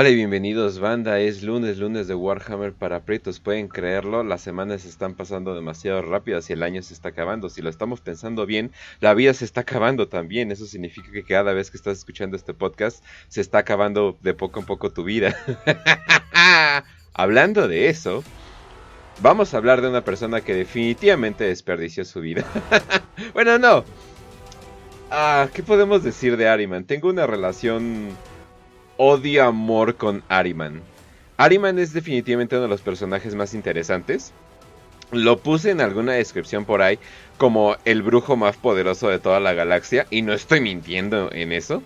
Hola y bienvenidos banda, es lunes, lunes de Warhammer para Pretos, pueden creerlo, las semanas se están pasando demasiado rápidas y el año se está acabando, si lo estamos pensando bien, la vida se está acabando también, eso significa que cada vez que estás escuchando este podcast se está acabando de poco en poco tu vida. Hablando de eso, vamos a hablar de una persona que definitivamente desperdició su vida. bueno, no. Ah, ¿qué podemos decir de Ariman? Tengo una relación odio-amor con Ariman. Ariman es definitivamente uno de los personajes más interesantes. Lo puse en alguna descripción por ahí como el brujo más poderoso de toda la galaxia y no estoy mintiendo en eso.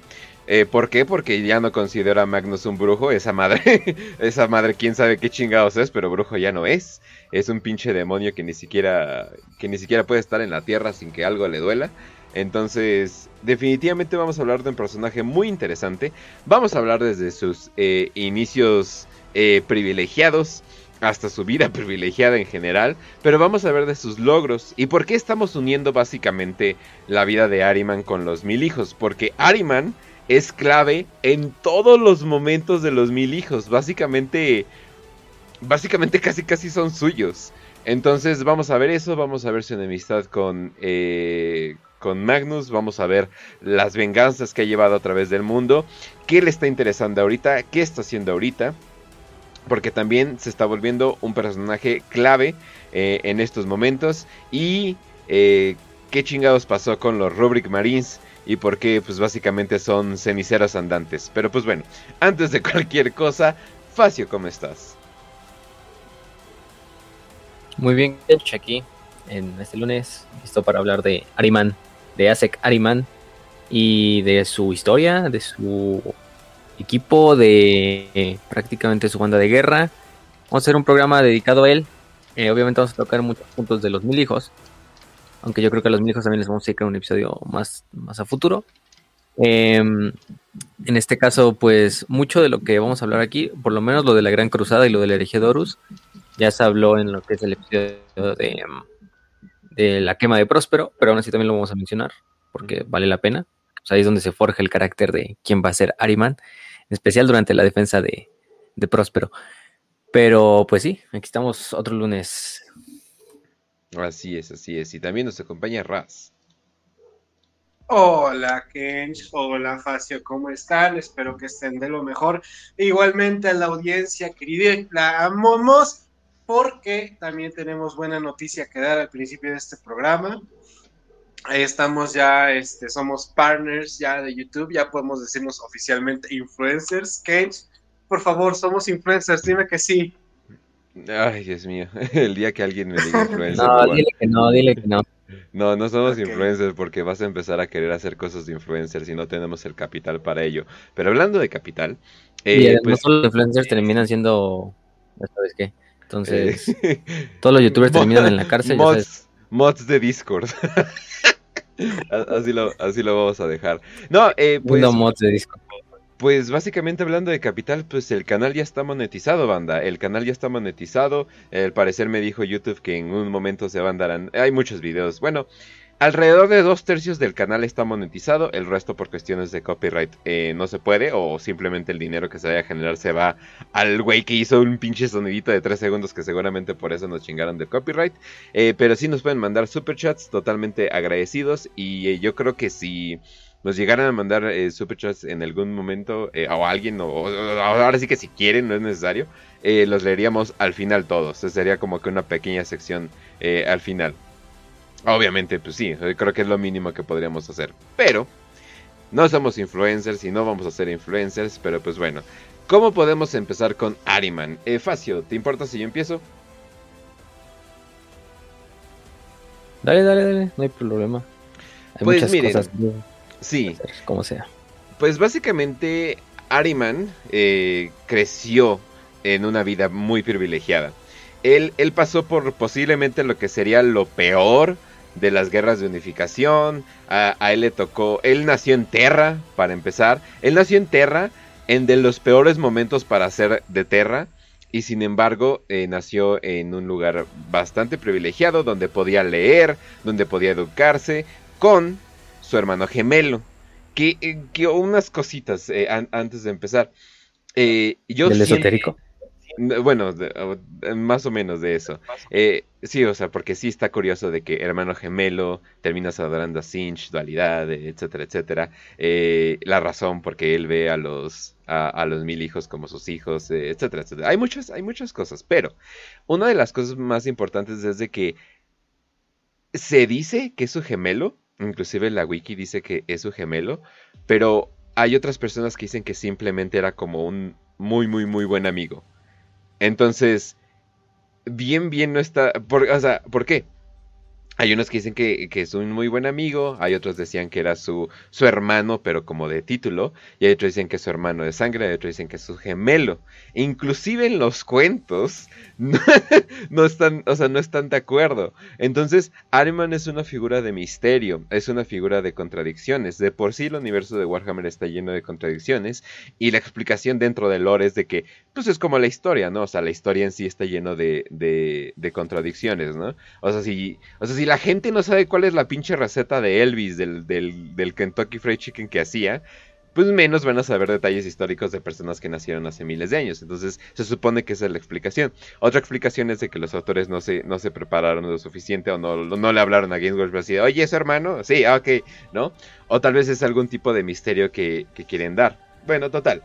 Eh, ¿Por qué? Porque ya no considero a Magnus un brujo, esa madre, esa madre quién sabe qué chingados es, pero brujo ya no es. Es un pinche demonio que ni siquiera, que ni siquiera puede estar en la tierra sin que algo le duela. Entonces, definitivamente vamos a hablar de un personaje muy interesante. Vamos a hablar desde sus eh, inicios eh, privilegiados hasta su vida privilegiada en general, pero vamos a ver de sus logros y por qué estamos uniendo básicamente la vida de Ariman con los mil hijos, porque Ariman es clave en todos los momentos de los mil hijos, básicamente, básicamente casi casi son suyos. Entonces vamos a ver eso, vamos a ver su enemistad con, eh, con Magnus, vamos a ver las venganzas que ha llevado a través del mundo, qué le está interesando ahorita, qué está haciendo ahorita, porque también se está volviendo un personaje clave eh, en estos momentos. Y eh, qué chingados pasó con los Rubric Marines y por qué pues básicamente son ceniceros andantes. Pero pues bueno, antes de cualquier cosa, Facio, ¿cómo estás? Muy bien, aquí en este lunes, listo para hablar de Ariman de Asek Ariman y de su historia, de su equipo, de eh, prácticamente su banda de guerra. Vamos a hacer un programa dedicado a él. Eh, obviamente vamos a tocar muchos puntos de los mil hijos. Aunque yo creo que a los mil hijos también les vamos a dedicar un episodio más, más a futuro. Em, en este caso, pues mucho de lo que vamos a hablar aquí, por lo menos lo de la Gran Cruzada y lo del herejía Dorus, ya se habló en lo que es el episodio de, em, de la quema de Próspero, pero aún así también lo vamos a mencionar porque vale la pena. ahí es donde se forja el carácter de quién va a ser Ariman, en especial durante la defensa de, de Próspero. Pero pues sí, aquí estamos otro lunes. Así es, así es. Y también nos acompaña Raz. Hola Kench, hola Facio, ¿cómo están? Espero que estén de lo mejor. Igualmente a la audiencia querida, la amamos porque también tenemos buena noticia que dar al principio de este programa. Estamos ya, este, somos partners ya de YouTube, ya podemos decirnos oficialmente influencers. Kench, por favor, somos influencers, dime que sí. Ay, Dios mío, el día que alguien me diga influencer. no, dile que no, dile que no. No, no somos influencers porque vas a empezar a querer hacer cosas de influencers y no tenemos el capital para ello. Pero hablando de capital... Eh, pues, los influencers terminan siendo... ¿Sabes qué? Entonces, eh, todos los youtubers terminan en la cárcel. Mods, mods de Discord. así, lo, así lo vamos a dejar. No, eh, pues. mods de Discord. Pues básicamente hablando de capital, pues el canal ya está monetizado, banda. El canal ya está monetizado. Al parecer me dijo YouTube que en un momento se van a dar. Hay muchos videos. Bueno, Alrededor de dos tercios del canal está monetizado, el resto por cuestiones de copyright eh, no se puede o simplemente el dinero que se vaya a generar se va al güey que hizo un pinche sonidito de 3 segundos que seguramente por eso nos chingaron de copyright. Eh, pero sí nos pueden mandar superchats totalmente agradecidos y eh, yo creo que si nos llegaran a mandar superchats en algún momento o alguien o, ahora sí que si quieren no es necesario, los leeríamos al final todos. Sería como que una pequeña sección al final. Obviamente, pues sí, creo que es lo mínimo que podríamos hacer. Pero no somos influencers y no vamos a ser influencers, pero pues bueno. ¿Cómo podemos empezar con Ariman? Eh, Facio, ¿te importa si yo empiezo? Dale, dale, dale, no hay problema. Hay pues muchas cosas sí, como sea. Pues básicamente Ariman eh, creció en una vida muy privilegiada. Él, él pasó por posiblemente lo que sería lo peor de las guerras de unificación. A, él le tocó. Él nació en Terra, para empezar. Él nació en Terra, en de los peores momentos para ser de Terra. Y sin embargo, eh, nació en un lugar bastante privilegiado, donde podía leer, donde podía educarse, con su hermano gemelo. Que, eh, que unas cositas eh, antes de empezar. Eh, yo ¿Del siento- esotérico? Bueno, de- más o menos de eso. Eh, sí, o sea, porque sí está curioso de que hermano gemelo, terminas adorando a Sinch, dualidad, etcétera, etcétera. Eh, la razón porque él ve a los, a, a los mil hijos como sus hijos, eh, etcétera, etcétera. Hay muchas, hay muchas cosas, pero una de las cosas más importantes es de que se dice que es su gemelo, inclusive la wiki dice que es su gemelo, pero hay otras personas que dicen que simplemente era como un muy, muy, muy buen amigo. Entonces, bien, bien no está. Por, o sea, ¿por qué? Hay unos que dicen que, que es un muy buen amigo, hay otros decían que era su, su hermano, pero como de título, y hay otros dicen que es su hermano de sangre, hay otros dicen que es su gemelo. Inclusive en los cuentos no, están, o sea, no están de acuerdo. Entonces, Ariman es una figura de misterio, es una figura de contradicciones. De por sí el universo de Warhammer está lleno de contradicciones, y la explicación dentro del lore es de que, pues es como la historia, ¿no? O sea, la historia en sí está lleno de, de, de contradicciones, ¿no? O sea, si, o sea, si la gente no sabe cuál es la pinche receta de Elvis del, del, del Kentucky Fried Chicken que hacía, pues menos van a saber detalles históricos de personas que nacieron hace miles de años. Entonces, se supone que esa es la explicación. Otra explicación es de que los autores no se, no se prepararon lo suficiente o no, no le hablaron a Games Workshop así, oye, ¿es hermano? Sí, ah, ok, ¿no? O tal vez es algún tipo de misterio que, que quieren dar. Bueno, total.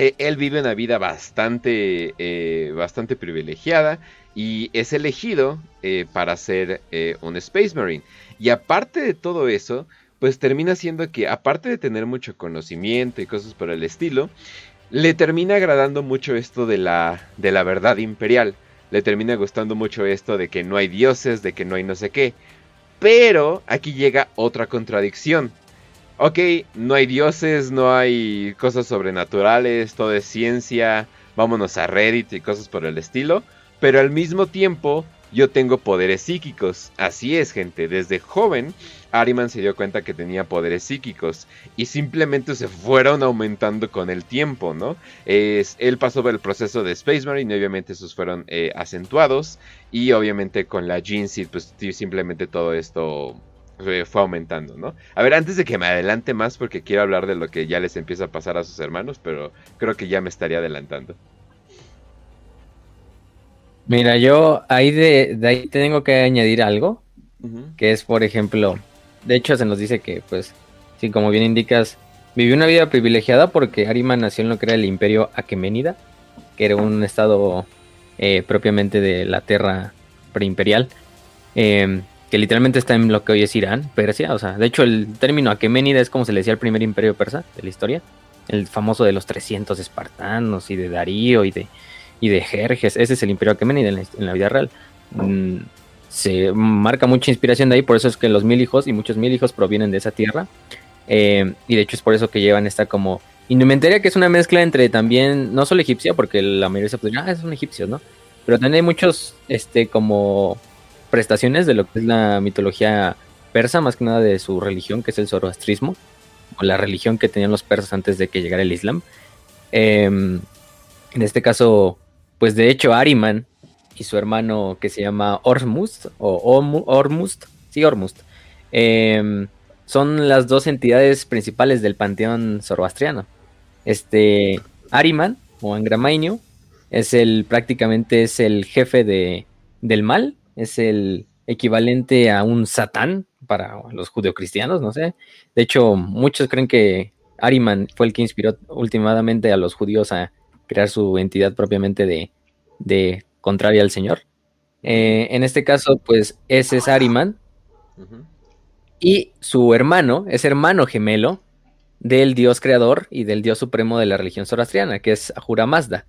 Eh, él vive una vida bastante, eh, bastante privilegiada y es elegido eh, para ser un Space Marine. Y aparte de todo eso, pues termina siendo que, aparte de tener mucho conocimiento y cosas por el estilo, le termina agradando mucho esto de la, de la verdad imperial. Le termina gustando mucho esto de que no hay dioses, de que no hay no sé qué. Pero aquí llega otra contradicción. Ok, no hay dioses, no hay cosas sobrenaturales, todo es ciencia, vámonos a Reddit y cosas por el estilo. Pero al mismo tiempo, yo tengo poderes psíquicos. Así es, gente, desde joven Ariman se dio cuenta que tenía poderes psíquicos y simplemente se fueron aumentando con el tiempo, ¿no? Es, él pasó por el proceso de Space Marine y obviamente esos fueron eh, acentuados y obviamente con la Seed pues simplemente todo esto eh, fue aumentando, ¿no? A ver, antes de que me adelante más porque quiero hablar de lo que ya les empieza a pasar a sus hermanos, pero creo que ya me estaría adelantando. Mira, yo ahí de, de ahí tengo que añadir algo, que es, por ejemplo, de hecho se nos dice que, pues, sí, como bien indicas, vivió una vida privilegiada porque Ariman nació en lo que era el Imperio Aqueménida, que era un estado eh, propiamente de la Tierra preimperial, eh, que literalmente está en lo que hoy es Irán, Persia, o sea, de hecho el término Aqueménida es como se le decía al primer imperio persa de la historia, el famoso de los 300 espartanos y de Darío y de, y de Jerjes, ese es el imperio Aqueménida en la, en la vida real. Mm, se marca mucha inspiración de ahí, por eso es que los mil hijos y muchos mil hijos provienen de esa tierra. Eh, y de hecho es por eso que llevan esta como indumentaria que es una mezcla entre también, no solo egipcia, porque la mayoría se podría, ah, son egipcios, ¿no? Pero también hay muchos, este, como prestaciones de lo que es la mitología persa, más que nada de su religión, que es el zoroastrismo, o la religión que tenían los persas antes de que llegara el Islam. Eh, en este caso, pues de hecho Ariman y su hermano que se llama Ormuzd, o Ormuzd, sí, Ormuzd, eh, son las dos entidades principales del panteón zoroastriano. Este, Ariman, o Angramainio, es el, prácticamente es el jefe de, del mal, es el equivalente a un satán para los judeocristianos, no sé. De hecho, muchos creen que Ariman fue el que inspiró últimamente a los judíos a crear su entidad propiamente de, de contraria al Señor. Eh, en este caso, pues ese es Ariman y su hermano es hermano gemelo del dios creador y del dios supremo de la religión zoroastriana, que es Ahura Mazda.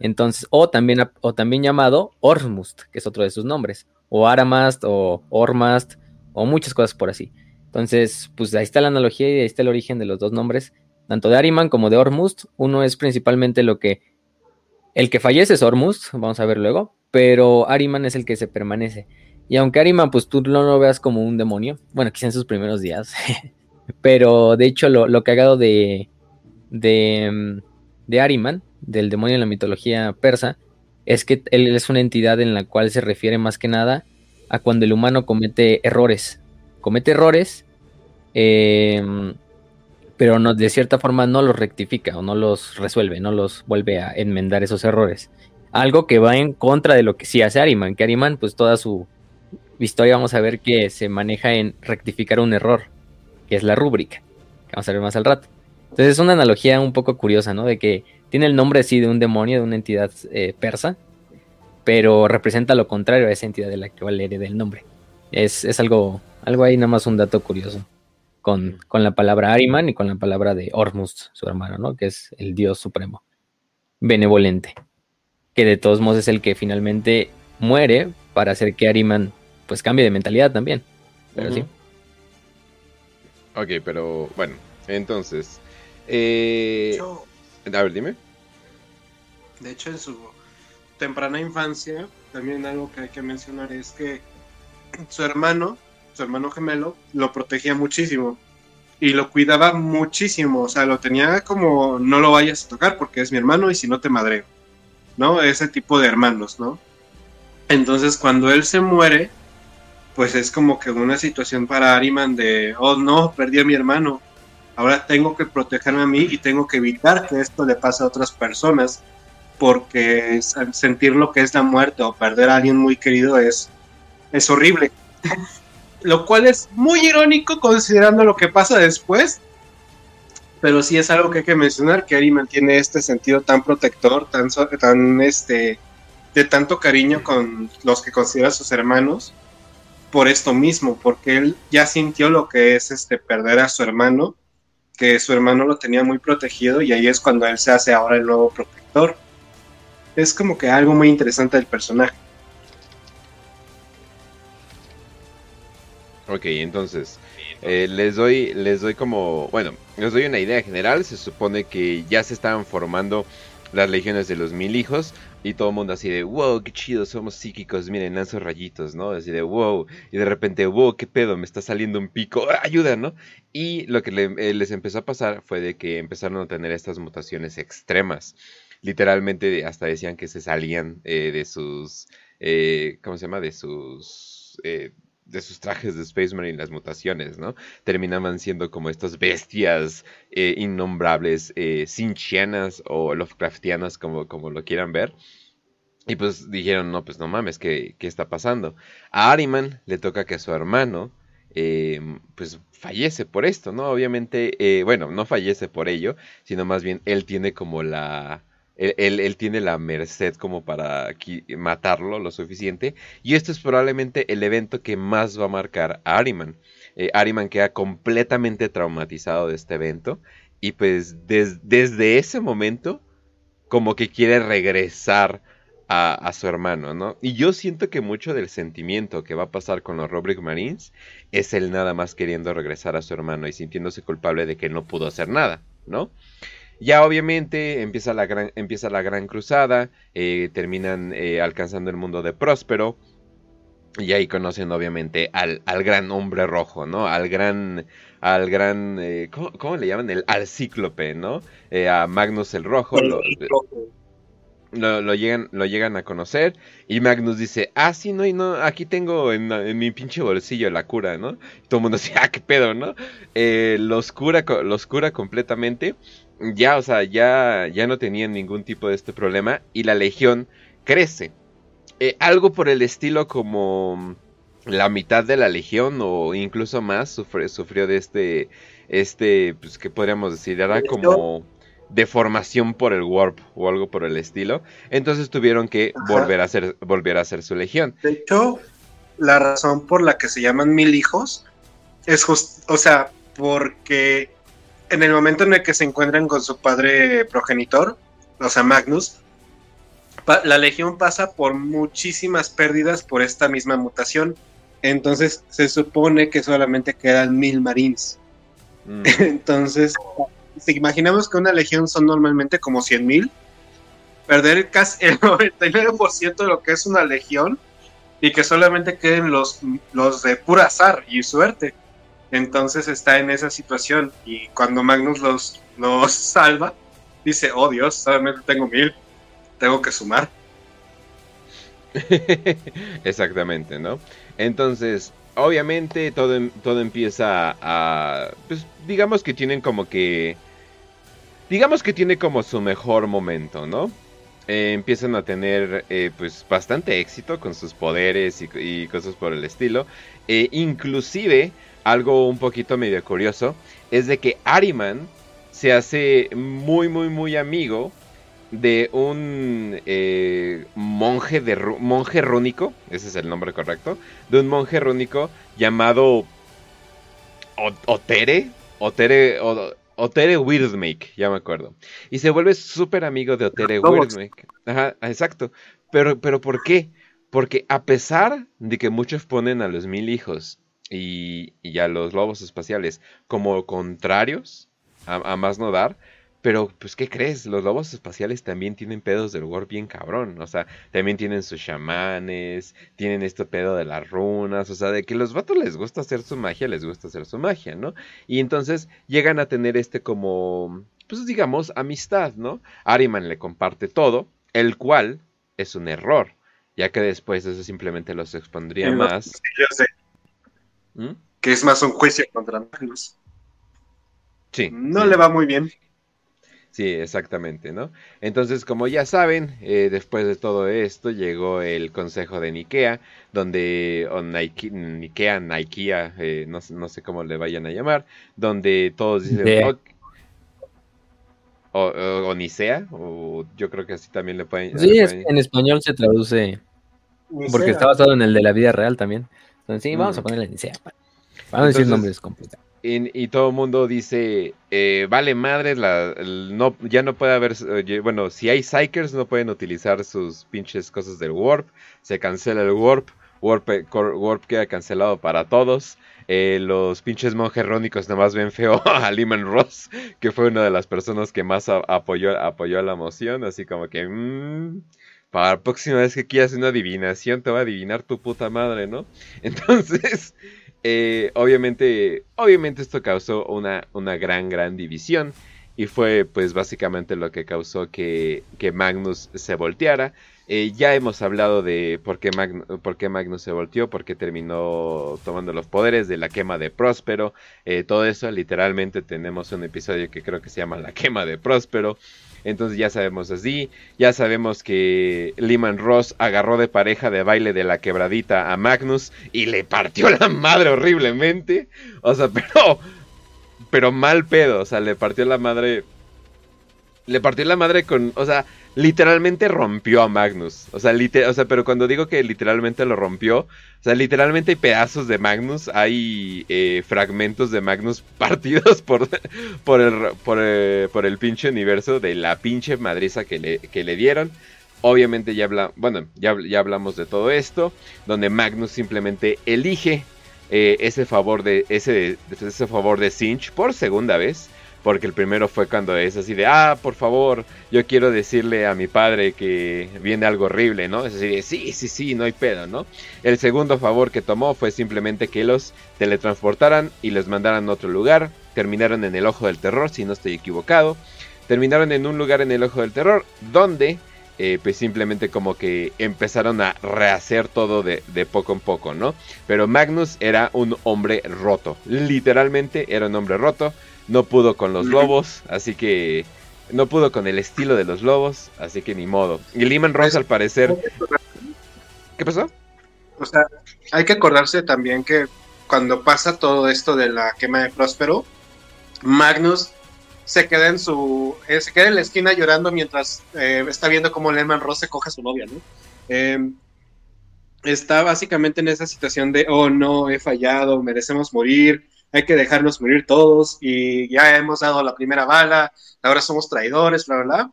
Entonces, o también, o también llamado Ormuzd, que es otro de sus nombres, o Aramast, o Ormast, o muchas cosas por así. Entonces, pues ahí está la analogía y ahí está el origen de los dos nombres, tanto de Ariman como de Ormuzd. Uno es principalmente lo que el que fallece es Ormuzd, vamos a ver luego, pero Ariman es el que se permanece. Y aunque Ariman, pues tú no lo veas como un demonio, bueno, quizá en sus primeros días, pero de hecho lo, lo cagado de, de, mm, de Ariman, del demonio en la mitología persa, es que él es una entidad en la cual se refiere más que nada a cuando el humano comete errores. Comete errores, eh, pero no, de cierta forma no los rectifica o no los resuelve, no los vuelve a enmendar esos errores. Algo que va en contra de lo que sí hace Ariman, que Ariman, pues toda su historia vamos a ver que se maneja en rectificar un error, que es la rúbrica, que vamos a ver más al rato. Entonces es una analogía un poco curiosa, ¿no? De que tiene el nombre sí de un demonio, de una entidad eh, persa, pero representa lo contrario a esa entidad de la que vale el nombre. Es, es algo, algo ahí nada más un dato curioso con, la palabra Ariman y con la palabra de Ormuz, su hermano, ¿no? Que es el dios supremo, benevolente, que de todos modos es el que finalmente muere para hacer que Ariman pues cambie de mentalidad también. Pero sí. Ok, pero bueno, entonces... Eh... a ver, dime. De hecho, en su temprana infancia, también algo que hay que mencionar es que su hermano su hermano gemelo, lo protegía muchísimo y lo cuidaba muchísimo, o sea, lo tenía como no lo vayas a tocar porque es mi hermano y si no te madreo, ¿no? Ese tipo de hermanos, ¿no? Entonces cuando él se muere, pues es como que una situación para Ariman de, oh no, perdí a mi hermano, ahora tengo que protegerme a mí y tengo que evitar que esto le pase a otras personas, porque sentir lo que es la muerte o perder a alguien muy querido es, es horrible lo cual es muy irónico considerando lo que pasa después. Pero sí es algo que hay que mencionar, que Ari mantiene este sentido tan protector, tan, tan este, de tanto cariño con los que considera sus hermanos, por esto mismo, porque él ya sintió lo que es este perder a su hermano, que su hermano lo tenía muy protegido y ahí es cuando él se hace ahora el nuevo protector. Es como que algo muy interesante del personaje. Ok, entonces, eh, les doy, les doy como, bueno, les doy una idea general. Se supone que ya se estaban formando las legiones de los mil hijos y todo el mundo así de, wow, qué chido, somos psíquicos, miren, lanzo rayitos, ¿no? Así de, wow, y de repente, wow, qué pedo, me está saliendo un pico, ¡Ah, ayuda, ¿no? Y lo que eh, les empezó a pasar fue de que empezaron a tener estas mutaciones extremas. Literalmente hasta decían que se salían eh, de sus, ¿cómo se llama? De sus de sus trajes de Space Marine, las mutaciones, ¿no? Terminaban siendo como estas bestias eh, innombrables, eh, sinchianas o Lovecraftianas, como, como lo quieran ver. Y pues dijeron, no, pues no mames, ¿qué, qué está pasando? A Ariman le toca que su hermano, eh, pues fallece por esto, ¿no? Obviamente, eh, bueno, no fallece por ello, sino más bien él tiene como la él, tiene la merced como para matarlo lo suficiente. Y esto es probablemente el evento que más va a marcar a Ariman. Eh, Ariman queda completamente traumatizado de este evento. Y pues desde ese momento, como que quiere regresar a, su hermano, ¿no? Y yo siento que mucho del sentimiento que va a pasar con los Robrick Marines es él nada más queriendo regresar a su hermano y sintiéndose culpable de que no pudo hacer nada, ¿no? Ya obviamente empieza la gran, empieza la gran cruzada, eh, terminan eh, alcanzando el mundo de Próspero. Y ahí conocen obviamente al, al, gran hombre rojo, ¿no? Al gran, al gran, eh, ¿cómo, le llaman? El, al cíclope, ¿no? a Magnus el Rojo. Lo, lo, llegan, lo llegan a conocer y Magnus dice, ah, sí, no, y no, aquí tengo en, mi pinche bolsillo la cura, ¿no? todo el mundo dice, ah, qué pedo, ¿no? los, cura, los cura completamente ya, o sea, ya, ya no tenían ningún tipo de este problema y la legión crece. Eh, algo por el estilo como la mitad de la legión o incluso más sufrió, de este, este, pues, ¿qué podríamos decir? Era como deformación por el warp o algo por el estilo. Entonces tuvieron que volver a, hacer, volver a hacer su legión. De hecho, la razón por la que se llaman mil hijos es justo, o sea, porque en el momento en el que se encuentran con su padre progenitor, o sea, Magnus, la Legión pasa por muchísimas pérdidas por esta misma mutación. Entonces se supone que solamente quedan mil marines. Mm. Entonces, si imaginamos que una legión son normalmente como cien mil, perder casi el 99% de lo que es una legión y que solamente queden los, los de pura azar y suerte entonces está en esa situación y cuando Magnus los, los salva, dice, oh Dios, solamente tengo mil, tengo que sumar. Exactamente, ¿no? Entonces, obviamente todo, em, todo empieza a... Pues digamos que tienen como que... Digamos que tiene como su mejor momento, ¿no? Eh, empiezan a tener eh, pues bastante éxito con sus poderes y, cosas por el estilo. E inclusive, algo un poquito medio curioso, es de que Ariman se hace muy, muy, muy amigo de un eh, monje de monje rúnico, ese es el nombre correcto, de un monje rúnico llamado Otere, Otere, Otere Weirdmake, ya me acuerdo. Y se vuelve súper amigo de Otere Weirdmake. Ajá, exacto. Pero, pero ¿por qué? Porque a pesar de que muchos ponen a los mil hijos y, y a los lobos espaciales como contrarios, a, más no dar. Pero, pues, ¿qué crees? Los lobos espaciales también tienen pedos del war bien cabrón. O sea, también tienen sus chamanes, tienen este pedo de las runas. O sea, de que los vatos les gusta hacer su magia, les gusta hacer su magia, ¿no? Y entonces llegan a tener este como, pues digamos, amistad, ¿no? Ariman le comparte todo, el cual es un error, ya que después eso simplemente los expondría más. ¿Mm? Que es más un juicio contra Magnus. No le va muy bien. Sí, exactamente, ¿no? Entonces, como ya saben, eh, después de todo esto llegó el consejo de Nikea, donde, o Nike, Nikea, Nikea, eh, no, no, sé cómo le vayan a llamar, donde todos dicen, o, o, Nicea, o yo creo que así también le pueden... Sí, en español se traduce, porque está basado en el de la vida real también. Entonces, sí, vamos a mm. ponerle Nicea. Vamos a decir nombres completos. Y, todo el mundo dice, eh, vale madre, la, no, ya no puede haber, bueno, si hay Psychers no pueden utilizar sus pinches cosas del Warp, se cancela el Warp, Warp, warp queda cancelado para todos. Eh, los pinches monjes rónicos nada más ven feo a Lehman Ross, que fue una de las personas que más apoyó, apoyó la moción, así como que, mmm, para la próxima vez que quieras una adivinación, te va a adivinar tu puta madre, ¿no? Entonces, eh, obviamente, obviamente esto causó una, una gran, gran división. Y fue pues básicamente lo que causó que, que Magnus se volteara. Eh, ya hemos hablado de por qué, por qué, Magnus se volteó, por qué terminó tomando los poderes de la quema de Próspero. Eh, todo eso, literalmente tenemos un episodio que creo que se llama La quema de Próspero. Entonces ya sabemos así, ya sabemos que Lehman Ross agarró de pareja de baile de la quebradita a Magnus y le partió la madre horriblemente. O sea, pero pero mal pedo, o sea, le partió la madre le partió la madre con, o sea, literalmente rompió a Magnus. O sea, o sea, pero cuando digo que literalmente lo rompió, o sea, literalmente hay pedazos de Magnus, hay eh, fragmentos de Magnus partidos por, por, el, eh, por, el pinche universo de la pinche madriza que le, que le dieron. Obviamente ya, habla, bueno, ya, ya hablamos de todo esto, donde Magnus simplemente elige eh, ese favor de ese, ese favor de Sinch por segunda vez porque el primero fue cuando es así de, ah, por favor, yo quiero decirle a mi padre que viene algo horrible, ¿no? Es así de, sí, sí, sí, no hay pedo, ¿no? El segundo favor que tomó fue simplemente que los teletransportaran y les mandaran a otro lugar. Terminaron en el Ojo del Terror, si no estoy equivocado. Terminaron en un lugar en el Ojo del Terror donde eh, pues simplemente como que empezaron a rehacer todo de, de, poco en poco, ¿no? Pero Magnus era un hombre roto, literalmente era un hombre roto, no pudo con los lobos, así que no pudo con el estilo de los lobos, así que ni modo. Y Lehman Ross al parecer... ¿Qué pasó? O sea, hay que acordarse también que cuando pasa todo esto de la quema de Próspero, Magnus se queda en su eh, se queda en la esquina llorando mientras eh, está viendo cómo Lehman Ross se coge a su novia, ¿no? Em, está básicamente en esa situación de, oh no, he fallado, merecemos morir, hay que dejarnos morir todos y ya hemos dado la primera bala, ahora somos traidores, bla, bla, bla.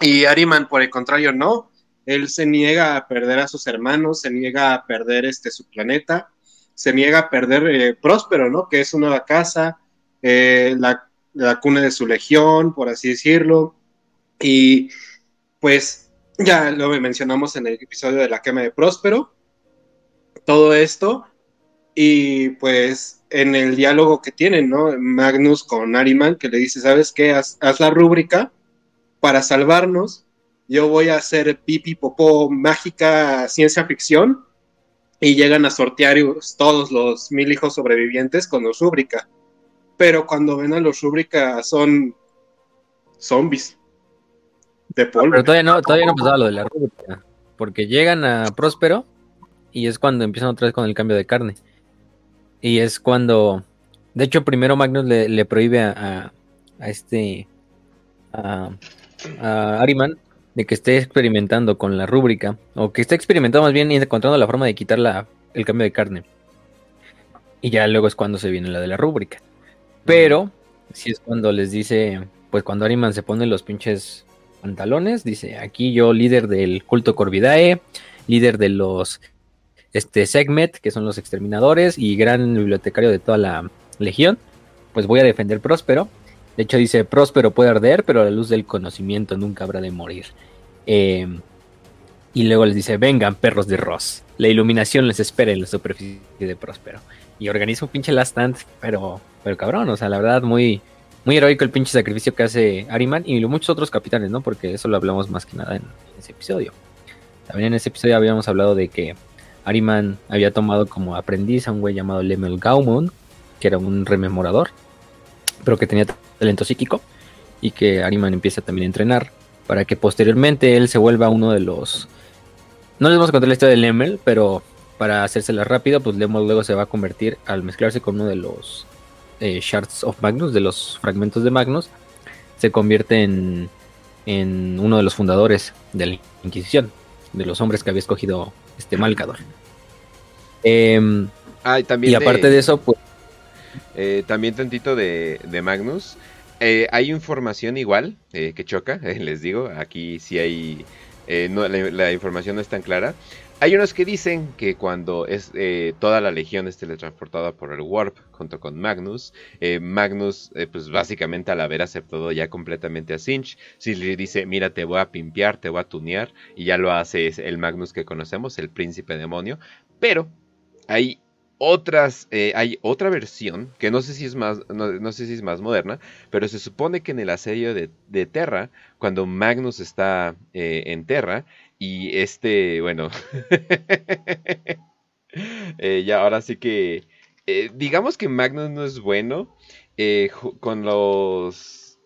Y Ariman, por el contrario, no. Él se niega a perder a sus hermanos, se niega a perder este, su planeta, se niega a perder eh, Próspero, ¿no? Que es su nueva casa, eh, la, la cuna de su legión, por así decirlo. Y pues ya lo mencionamos en el episodio de la quema de Próspero. Todo esto. Y pues en el diálogo que tienen, ¿no? Magnus con Ariman, que le dice, ¿sabes qué? Haz, la rúbrica para salvarnos. Yo voy a hacer pipi popó mágica ciencia ficción y llegan a sortear todos los mil hijos sobrevivientes con los rúbrica. Pero cuando ven a los rúbrica son zombies de polvo. Pero todavía no, todavía no pasaba lo de la rúbrica, porque llegan a Próspero y es cuando empiezan otra vez con el cambio de carne. Y es cuando, de hecho, primero Magnus le, prohíbe a, a, este, a, a Ariman de que esté experimentando con la rúbrica, o que esté experimentando más bien y encontrando la forma de quitar la, el cambio de carne. Y ya luego es cuando se viene la de la rúbrica. Pero, si es cuando les dice, pues cuando Ariman se pone los pinches pantalones, dice, aquí yo líder del culto Corvidae, líder de los este Segmet, que son los exterminadores, y gran bibliotecario de toda la legión, pues voy a defender Próspero de hecho dice, próspero puede arder, pero la luz del conocimiento nunca habrá de morir. Em, y luego les dice, vengan perros de Ross. La iluminación les espera en la superficie de Próspero. Y organiza un pinche last stand, pero, pero cabrón, o sea, la verdad muy, muy heroico el pinche sacrificio que hace Ariman y muchos otros capitanes, ¿no? Porque eso lo hablamos más que nada en, ese episodio. También en ese episodio habíamos hablado de que Ariman había tomado como aprendiz a un güey llamado Lemel Gaumon, que era un rememorador, pero que tenía talento psíquico y que Ariman empieza también a entrenar para que posteriormente él se vuelva uno de los... No les vamos a contar la historia de Lemel, pero para hacérsela rápido, pues Lemel luego se va a convertir al mezclarse con uno de los eh, Shards of Magnus, de los fragmentos de Magnus, se convierte en, en uno de los fundadores de la Inquisición, de los hombres que había escogido este Malcador. Em, también y aparte de eso, pues... Eh, también tantito de, de Magnus. Eh, hay información igual eh, que choca, les digo, aquí sí hay, eh, la, información no es tan clara. Hay unos que dicen que cuando es toda la legión es teletransportada por el Warp junto con Magnus, Magnus pues básicamente al haber aceptado ya completamente a Sinch, si le dice mira te voy a pimpear, te voy a tunear y ya lo hace el Magnus que conocemos, el príncipe demonio, pero hay otras, eh, hay otra versión que no sé si es más, no, sé si es más moderna, pero se supone que en el asedio de, Terra, cuando Magnus está eh, en Terra y este, bueno, eh, ya ahora sí que, digamos que Magnus no es bueno con los,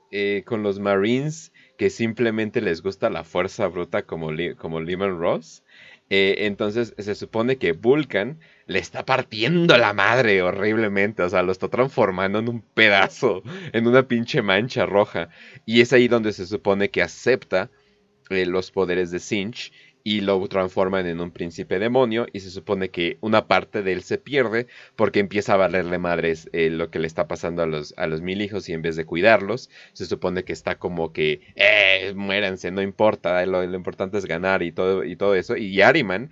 con los Marines que simplemente les gusta la fuerza bruta como, como Lehman Ross. entonces se supone que Vulcan le está partiendo la madre horriblemente. O sea, lo está transformando en un pedazo, en una pinche mancha roja. Y es ahí donde se supone que acepta eh, los poderes de Sinch y lo transforman en un príncipe demonio y se supone que una parte de él se pierde porque empieza a valerle madres eh, lo que le está pasando a los, a los mil hijos y en vez de cuidarlos se supone que está como que eh, muéranse, no importa, lo, lo, importante es ganar y todo, y todo eso y Ariman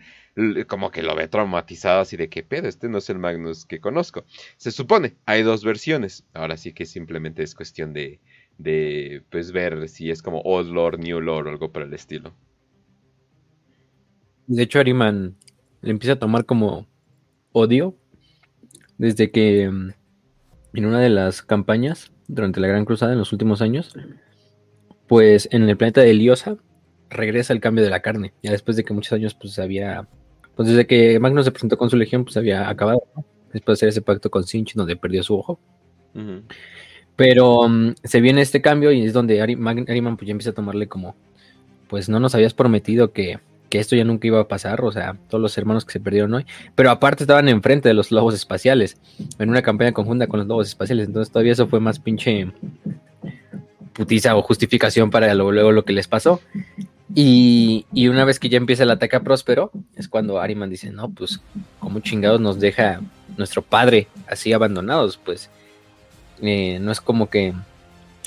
como que lo ve traumatizado así de que pedo, este no es el Magnus que conozco. Se supone, hay dos versiones. Ahora sí que simplemente es cuestión de, de pues ver si es como Old Lord, New Lord o algo por el estilo. De hecho, Ariman le empieza a tomar como odio desde que mm, en una de las campañas durante la Gran Cruzada en los últimos años, pues en el planeta de Liosa regresa el cambio de la carne. Ya después de que muchos años pues había pues desde que Magnus se presentó con su legión, pues había acabado, Después de hacer ese pacto con Sinch, donde perdió su ojo. Pero mm, se viene este cambio y es donde Ariman pues ya empieza a tomarle como, pues no nos habías prometido que, que, esto ya nunca iba a pasar, o sea, todos los hermanos que se perdieron hoy, pero aparte estaban enfrente de los lobos espaciales, en una campaña conjunta con los lobos espaciales, entonces todavía eso fue más pinche putiza o justificación para luego lo que les pasó. Y, una vez que ya empieza el ataque a Próspero, es cuando Ariman dice, no, pues, como chingados nos deja nuestro padre así abandonados? Pues eh, no es como que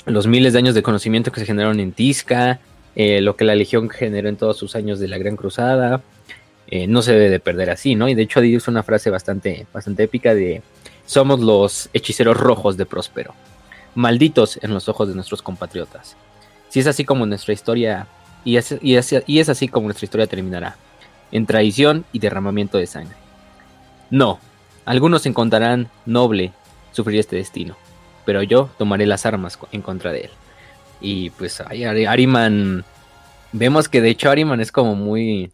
los miles de años de conocimiento que se generaron en Tisca, eh, lo que la Legión generó en todos sus años de la Gran Cruzada, eh, no se debe de perder así, ¿no? Y de hecho dice una frase bastante, bastante épica de, somos los hechiceros rojos de Próspero, malditos en los ojos de nuestros compatriotas. Si es así como nuestra historia y es, así como nuestra historia terminará, en traición y derramamiento de sangre. No, algunos encontrarán noble sufrir este destino, pero yo tomaré las armas en contra de él. Y pues Ariman, vemos que de hecho Ariman es como muy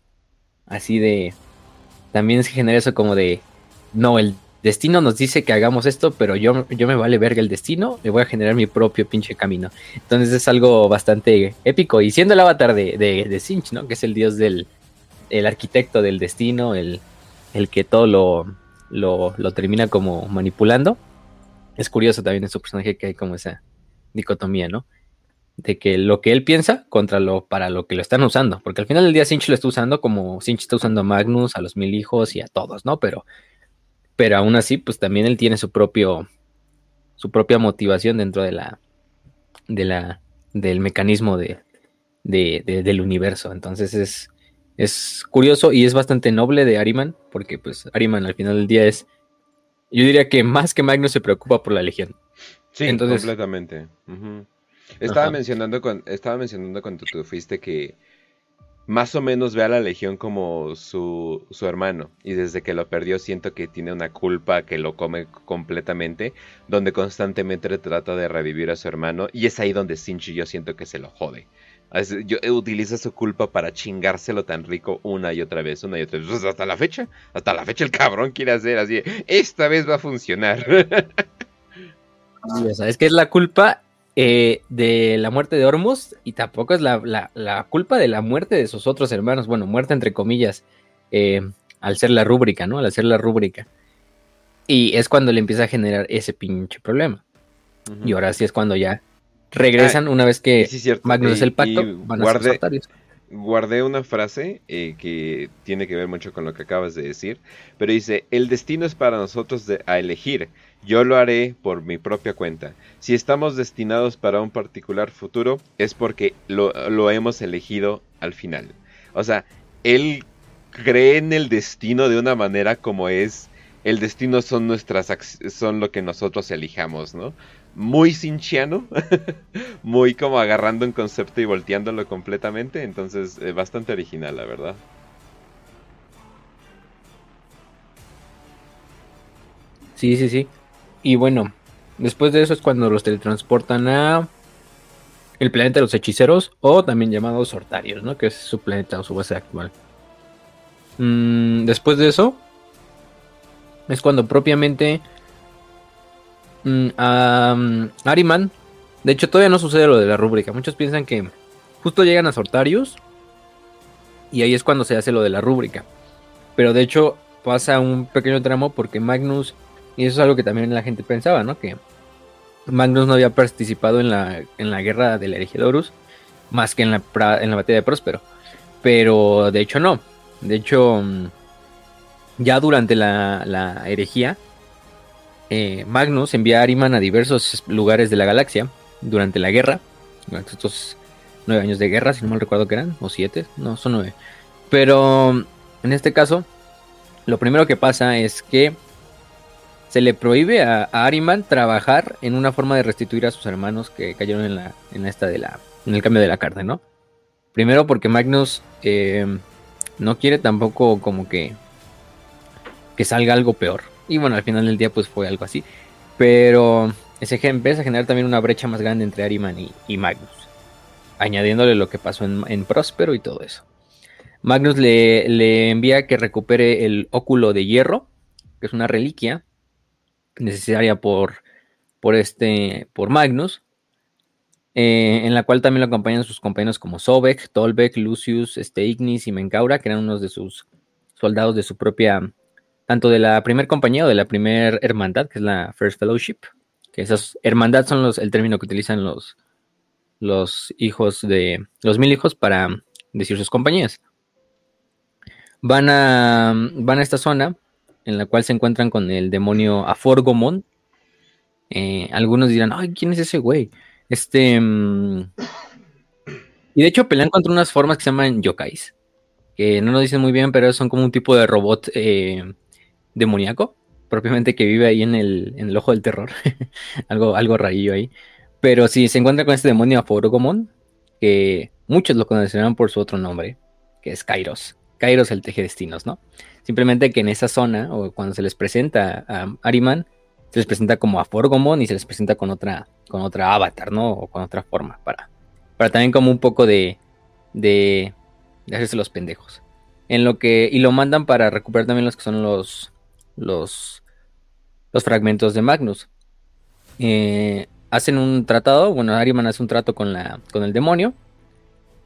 así de, también se genera eso como de, no, el destino nos dice que hagamos esto, pero yo, yo me vale verga el destino, me voy a generar mi propio pinche camino. Entonces es algo bastante épico. Y siendo el avatar de, de, de Sinch, ¿no? Que es el dios del el arquitecto del destino, el, el que todo lo, lo, lo termina como manipulando. Es curioso también en su personaje que hay como esa dicotomía, ¿no? de que lo que él piensa contra lo para lo que lo están usando, porque al final del día Sinch lo está usando como Sinch está usando a Magnus, a los mil hijos y a todos, ¿no? Pero pero aún así pues también él tiene su propio su propia motivación dentro de la de la del mecanismo de, del universo. Entonces es es curioso y es bastante noble de Ariman, porque pues Ariman al final del día es yo diría que más que Magnus se preocupa por la legión. Sí, Entonces, completamente. Estaba mencionando, con, estaba mencionando cuando tú fuiste que más o menos ve a la Legión como su, su, hermano. Y desde que lo perdió siento que tiene una culpa que lo come completamente. Donde constantemente trata de revivir a su hermano. Y es ahí donde Sinchi yo siento que se lo jode. Yo, eh, utiliza su culpa para chingárselo tan rico una y otra vez, una y otra vez. Pues hasta la fecha, hasta la fecha el cabrón quiere hacer así. Esta vez va a funcionar. es que es la culpa eh, de la muerte de Ormus y tampoco es la, culpa de la muerte de sus otros hermanos. Bueno, muerte entre comillas, eh, al ser la rúbrica, ¿no? Al hacer la rúbrica. Y es cuando le empieza a generar ese pinche problema. Y ahora sí es cuando ya regresan ah, una vez que Magnus el pacto, van a ser guardé una frase eh, que tiene que ver mucho con lo que acabas de decir, pero dice, el destino es para nosotros de, a elegir, yo lo haré por mi propia cuenta. Si estamos destinados para un particular futuro, es porque lo, lo hemos elegido al final. O sea, él cree en el destino de una manera como es el destino son nuestras son lo que nosotros elijamos, ¿no? Muy cinchiano, muy como agarrando un concepto y volteándolo completamente, entonces eh, bastante original, la verdad. Sí, sí, sí. Y bueno, después de eso es cuando los teletransportan a el planeta de los hechiceros o también llamado Sortarios, ¿no? Que es su planeta o su base actual. Mm, después de eso es cuando propiamente Mm, a Ariman. De hecho, todavía no sucede lo de la rúbrica. Muchos piensan que justo llegan a Sortarius y ahí es cuando se hace lo de la rúbrica. Pero de hecho pasa un pequeño tramo porque Magnus, y eso es algo que también la gente pensaba, ¿no? Que Magnus no había participado en la, en la guerra del Erigedorus más que en la, en la batalla de Próspero. Pero de hecho no. De hecho, mm, ya durante la, la herejía, eh, Magnus envía a Ariman a diversos lugares de la galaxia durante la guerra, durante estos nueve años de guerra, si no mal recuerdo que eran, o siete, no, son nueve. Pero en este caso, lo primero que pasa es que se le prohíbe a, Ariman trabajar en una forma de restituir a sus hermanos que cayeron en la, en esta en el cambio de la carne, ¿no? Primero porque Magnus eh, no quiere tampoco como que que salga algo peor. Y bueno, al final del día pues fue algo así. Pero ese empieza a generar también una brecha más grande entre Ariman y, Magnus. Añadiéndole lo que pasó en, Próspero y todo eso. Magnus le, le, envía que recupere el óculo de hierro, que es una reliquia necesaria por, por, este, por Magnus, eh, en la cual también lo acompañan sus compañeros como Sobek, Tolbek, Lucius, este, Ignis y Menkaura, que eran unos de sus soldados de su propia tanto de la primer compañía o de la primer hermandad, que es la First Fellowship, que esas hermandad son el término que utilizan los, los hijos de, los mil hijos para decir sus compañías. Van a, van a esta zona en la cual se encuentran con el demonio Aforgomon. Eh, algunos dirán, ay, ¿quién es ese güey? Este... Mm, y de hecho pelean contra unas formas que se llaman yokais. Que no lo dicen muy bien, pero son como un tipo de robot eh, demoníaco, propiamente que vive ahí en el, en el ojo del terror. algo, algo ahí. Pero si se encuentra con este demonio Aforogomon, que muchos lo conocerán por su otro nombre, que es Kairos. Kairos el teje destinos, ¿no? Simplemente que en esa zona, o cuando se les presenta a Ariman, se les presenta como Aforgomon y se les presenta con otra, con otra avatar, ¿no? O con otra forma, para, para también como un poco de, de, de hacerse los pendejos. En lo que. Y lo mandan para recuperar también los que son los. Los. los fragmentos de Magnus. Eh, hacen un tratado. Bueno, Ariman hace un trato con la. con el demonio.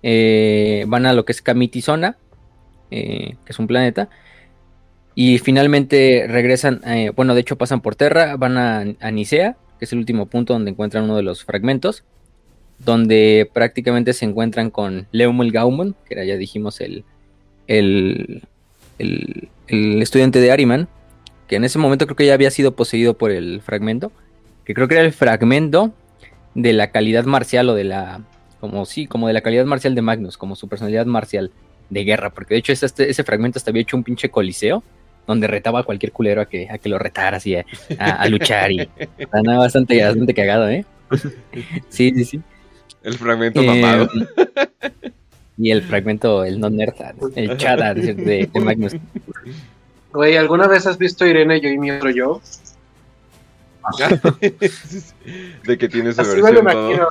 Eh, van a lo que es Kamitizona. Eh, que es un planeta. Y finalmente regresan. bueno, de hecho pasan por Terra. Van a, a Nicea. Que es el último punto donde encuentran uno de los fragmentos donde prácticamente se encuentran con Leumul Gaumon, que era ya dijimos el, el, el, el estudiante de Ariman, que en ese momento creo que ya había sido poseído por el fragmento, que creo que era el fragmento de la calidad marcial o de la, como sí, como de la calidad marcial de Magnus, como su personalidad marcial de guerra, porque de hecho ese, ese fragmento hasta había hecho un pinche coliseo, donde retaba a cualquier culero a que, a que lo retara así, a, a, a luchar y nada, bastante, bastante cagado, ¿eh? Sí, sí, sí. El fragmento mamado. Eh, y el fragmento, el non nerd, el chada de, de, de Magnus. Güey, ¿alguna vez has visto Irene, yo y mi otro yo? de que tiene su Así me versión lo todo. imagino.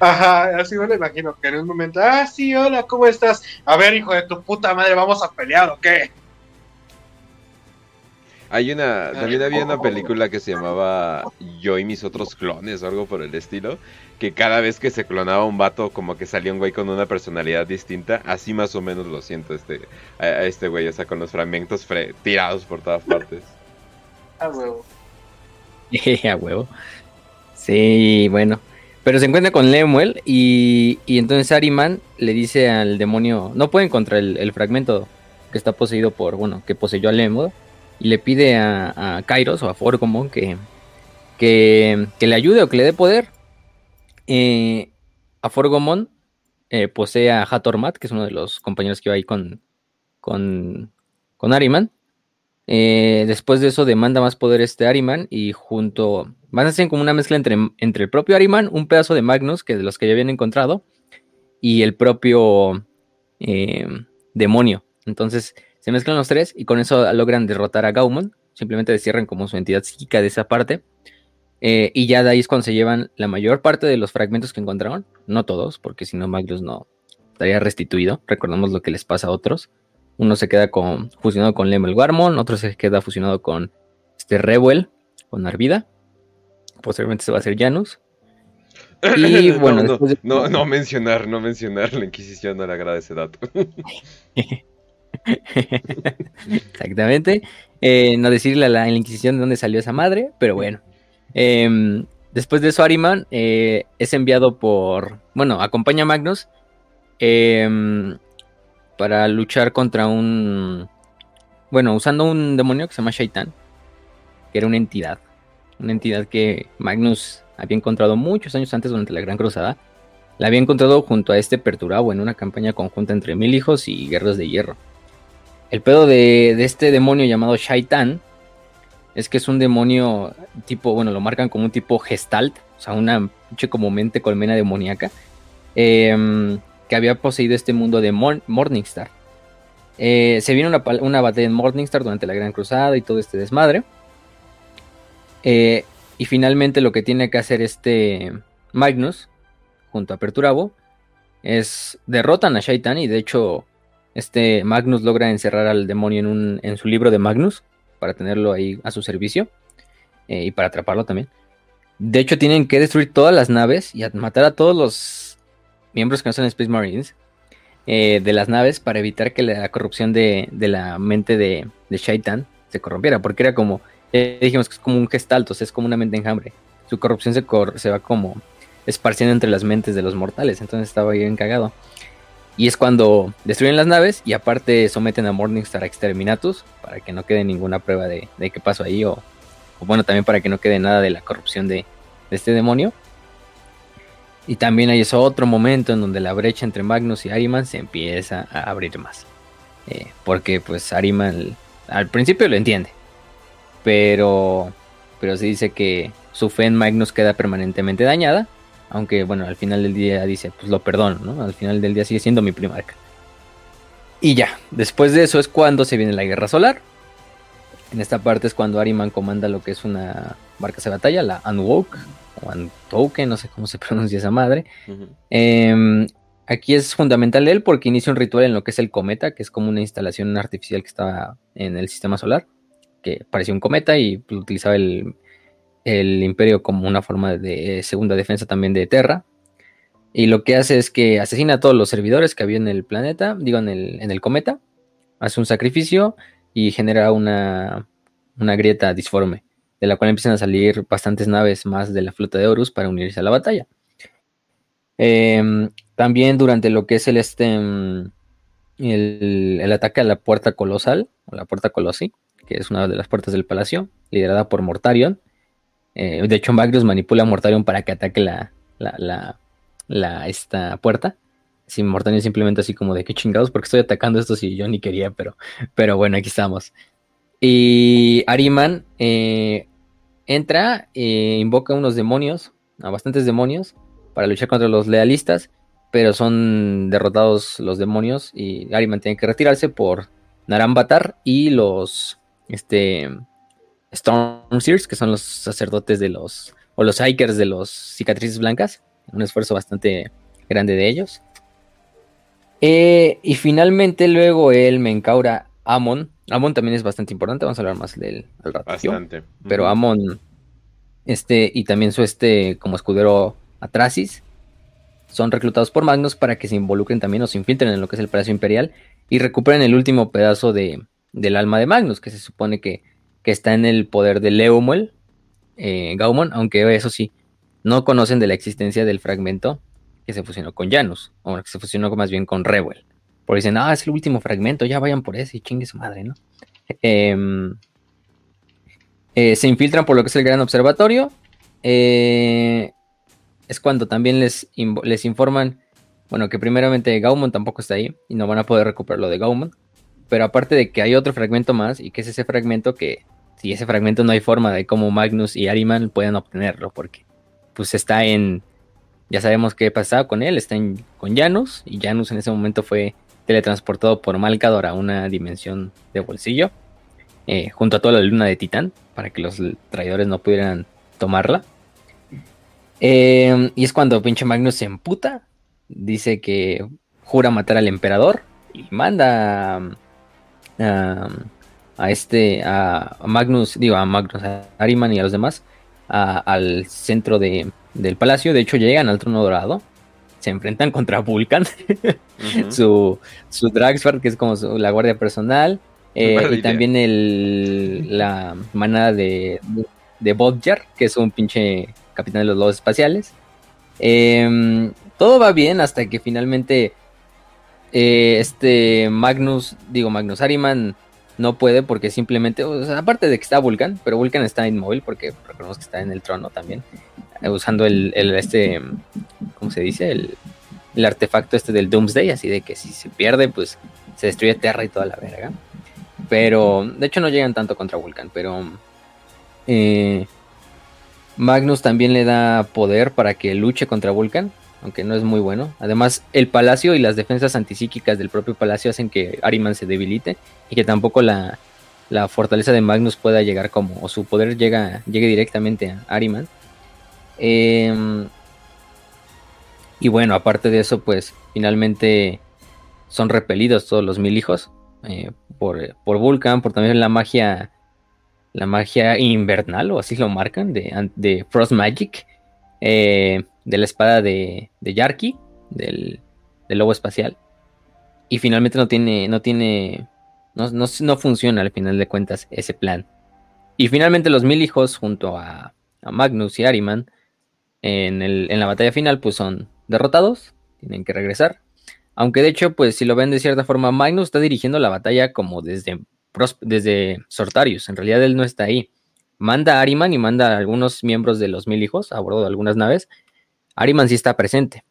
Ajá, así me lo imagino, que en un momento, ah, sí, hola, ¿cómo estás? A ver, hijo de tu puta madre, ¿vamos a pelear o qué? Hay una, también había una película que se llamaba Yo y mis otros clones o algo por el estilo, que cada vez que se clonaba un vato como que salía un güey con una personalidad distinta, así más o menos lo siento este a, a este güey, o sea, con los fragmentos fre- tirados por todas partes. Ah, huevo. a huevo. Sí, bueno. Pero se encuentra con Lemuel y, y entonces Ariman le dice al demonio, no puede encontrar el, el fragmento que está poseído por, bueno, que poseyó a Lemuel y le pide a, a Kairos o a Forgomon que, que, que le ayude o que le dé poder. Eh, a Forgomon eh, posee a Hatormat, que es uno de los compañeros que va ahí con, con, con Ariman. Eh, después de eso demanda más poder este Ariman y junto van a hacer como una mezcla entre, entre el propio Ariman, un pedazo de Magnus que de los que ya habían encontrado y el propio demonio. Entonces se mezclan los tres y con eso logran derrotar a Gaumon. Simplemente descierran como su entidad psíquica de esa parte. Eh, y ya de ahí es cuando se llevan la mayor parte de los fragmentos que encontraron. No todos, porque si no Magnus no estaría restituido. Recordamos lo que les pasa a otros. Uno se queda con, fusionado con Lemel Warmon, otro se queda fusionado con este Rebuel, con Arvida. Posteriormente se va a hacer Janus. Y No, bueno, no, de- no, no mencionar, no mencionar, la Inquisición no le agrada ese dato. Exactamente. Eh, no decirle a la, Inquisición de dónde salió esa madre, pero bueno. Em, después de eso, Ariman eh, es enviado por. Bueno, acompaña a Magnus em, para luchar contra un. Bueno, usando un demonio que se llama Shaitan, que era una entidad. Una entidad que Magnus había encontrado muchos años antes durante la Gran Cruzada. La había encontrado junto a este Perturabo en una campaña conjunta entre Mil Hijos y Guerras de Hierro. El pedo de, este demonio llamado Shaitan es que es un demonio tipo, bueno, lo marcan como un tipo gestalt, o sea, una como mente colmena demoníaca, em, que había poseído este mundo de Mor- Morningstar. Eh, se viene una batalla en Morningstar durante la Gran Cruzada y todo este desmadre. Eh, y finalmente lo que tiene que hacer este Magnus, junto a Perturabo, es derrotan a Shaitan y de hecho este Magnus logra encerrar al demonio en, un, en su libro de Magnus para tenerlo ahí a su servicio eh, y para atraparlo también. De hecho, tienen que destruir todas las naves y matar a todos los miembros que no son Space Marines eh, de las naves para evitar que la corrupción de, de la mente de, de Shaitan se corrompiera, porque era como, eh, dijimos que es como un gestalto, o sea, es como una mente enjambre. Su corrupción se, cor- se va como esparciendo entre las mentes de los mortales, entonces estaba bien cagado. Y es cuando destruyen las naves y aparte someten a Morningstar a Exterminatus para que no quede ninguna prueba de, de qué pasó ahí o, bueno, también para que no quede nada de la corrupción de, de este demonio. Y también hay ese otro momento en donde la brecha entre Magnus y Ariman se empieza a abrir más. Eh, porque pues Ariman al principio lo entiende. Pero, pero se dice que su fe en Magnus queda permanentemente dañada. Aunque bueno, al final del día dice, pues lo perdono, ¿no? Al final del día sigue siendo mi primarca. Y ya, después de eso es cuando se viene la guerra solar. En esta parte es cuando Ariman comanda lo que es una barca de batalla, la Unwoke, o Untouke, no sé cómo se pronuncia esa madre. Em, aquí es fundamental él porque inicia un ritual en lo que es el cometa, que es como una instalación artificial que estaba en el sistema solar, que parecía un cometa y utilizaba el, el imperio como una forma de segunda defensa también de Terra. Y lo que hace es que asesina a todos los servidores que había en el planeta, digo en el, en el cometa, hace un sacrificio y genera una, una grieta disforme, de la cual empiezan a salir bastantes naves más de la flota de Horus para unirse a la batalla. Em, también durante lo que es el, este, mm, el, ataque a la puerta colosal, o la puerta colosi, que es una de las puertas del palacio, liderada por Mortarion. Eh, de hecho, Magnus manipula a Mortarion para que ataque la, la, esta puerta. Sin Mortarion simplemente así como de qué chingados, porque estoy atacando esto si yo ni quería, pero, pero bueno, aquí estamos. Y Ariman eh, entra, e invoca unos demonios, a bastantes demonios, para luchar contra los lealistas, pero son derrotados los demonios y Ariman tiene que retirarse por Narambatar y los este, Stormseers, que son los sacerdotes de los, o los Hikers de los cicatrices blancas, un esfuerzo bastante grande de ellos. Eh, y finalmente luego él me encaura Amon. Amon también es bastante importante, vamos a hablar más de él al rato. Bastante. Pero Amon, este, y también su este como escudero Atrasis, son reclutados por Magnus para que se involucren también o se infiltren en lo que es el Palacio Imperial y recuperen el último pedazo de, del alma de Magnus, que se supone que, que está en el poder de Leomuel, eh, Gaumon, aunque eso sí, no conocen de la existencia del fragmento que se fusionó con Janus, o que se fusionó más bien con Rewell. Porque dicen, ah, es el último fragmento, ya vayan por ese y chingue su madre, ¿no? Em, eh, se infiltran por lo que es el gran observatorio. Eh, es cuando también les, les informan, bueno, que primeramente Gaumon tampoco está ahí y no van a poder recuperar lo de Gaumon. Pero aparte de que hay otro fragmento más y que es ese fragmento que, si ese fragmento no hay forma de cómo Magnus y Ariman puedan obtenerlo, porque pues está en ya sabemos qué pasaba con él, está con Janus, y Janus en ese momento fue teletransportado por Malcador a una dimensión de bolsillo, eh, junto a toda la luna de Titán, para que los traidores no pudieran tomarla. Eh, y es cuando pinche Magnus se emputa, dice que jura matar al emperador y manda a, este, a, Magnus, digo, a Magnus, a Ariman y a los demás, al centro de, del palacio. De hecho, llegan al trono dorado. Se enfrentan contra Vulcan, su, su Dragsford, que es como la guardia personal. Eh, y también el, la manada de, de Bodjar, que es un pinche capitán de los lobos espaciales. Em, todo va bien hasta que finalmente eh, este Magnus, digo Magnus Ariman, no puede porque simplemente, aparte de que está Vulcan, pero Vulcan está inmóvil porque recordemos que está en el trono también, eh, usando el, este, ¿cómo se dice? El, artefacto este del Doomsday, así de que si se pierde, pues se destruye Terra y toda la verga. Pero, de hecho no llegan tanto contra Vulcan, pero eh, Magnus también le da poder para que luche contra Vulcan, aunque no es muy bueno. Además, el palacio y las defensas antipsíquicas del propio palacio hacen que Ariman se debilite y que tampoco la, la fortaleza de Magnus pueda llegar como, o su poder llega, llegue directamente a Ariman. Em, y bueno, aparte de eso, pues finalmente son repelidos todos los mil hijos eh, por, por, Vulcan, por también la magia, la magia invernal, o así lo marcan, de, de Frost Magic, eh, de la espada de, de Yarki, del, del, lobo espacial. Y finalmente no tiene, no tiene, no, no, no, funciona al final de cuentas ese plan. Y finalmente los mil hijos junto a, a Magnus y Ariman en, la batalla final, pues son derrotados, tienen que regresar. Aunque de hecho, pues si lo ven de cierta forma, Magnus está dirigiendo la batalla como desde, desde Sortarius. En realidad él no está ahí. Manda a Ariman y manda a algunos miembros de los mil hijos a bordo de algunas naves. Ariman sí está presente,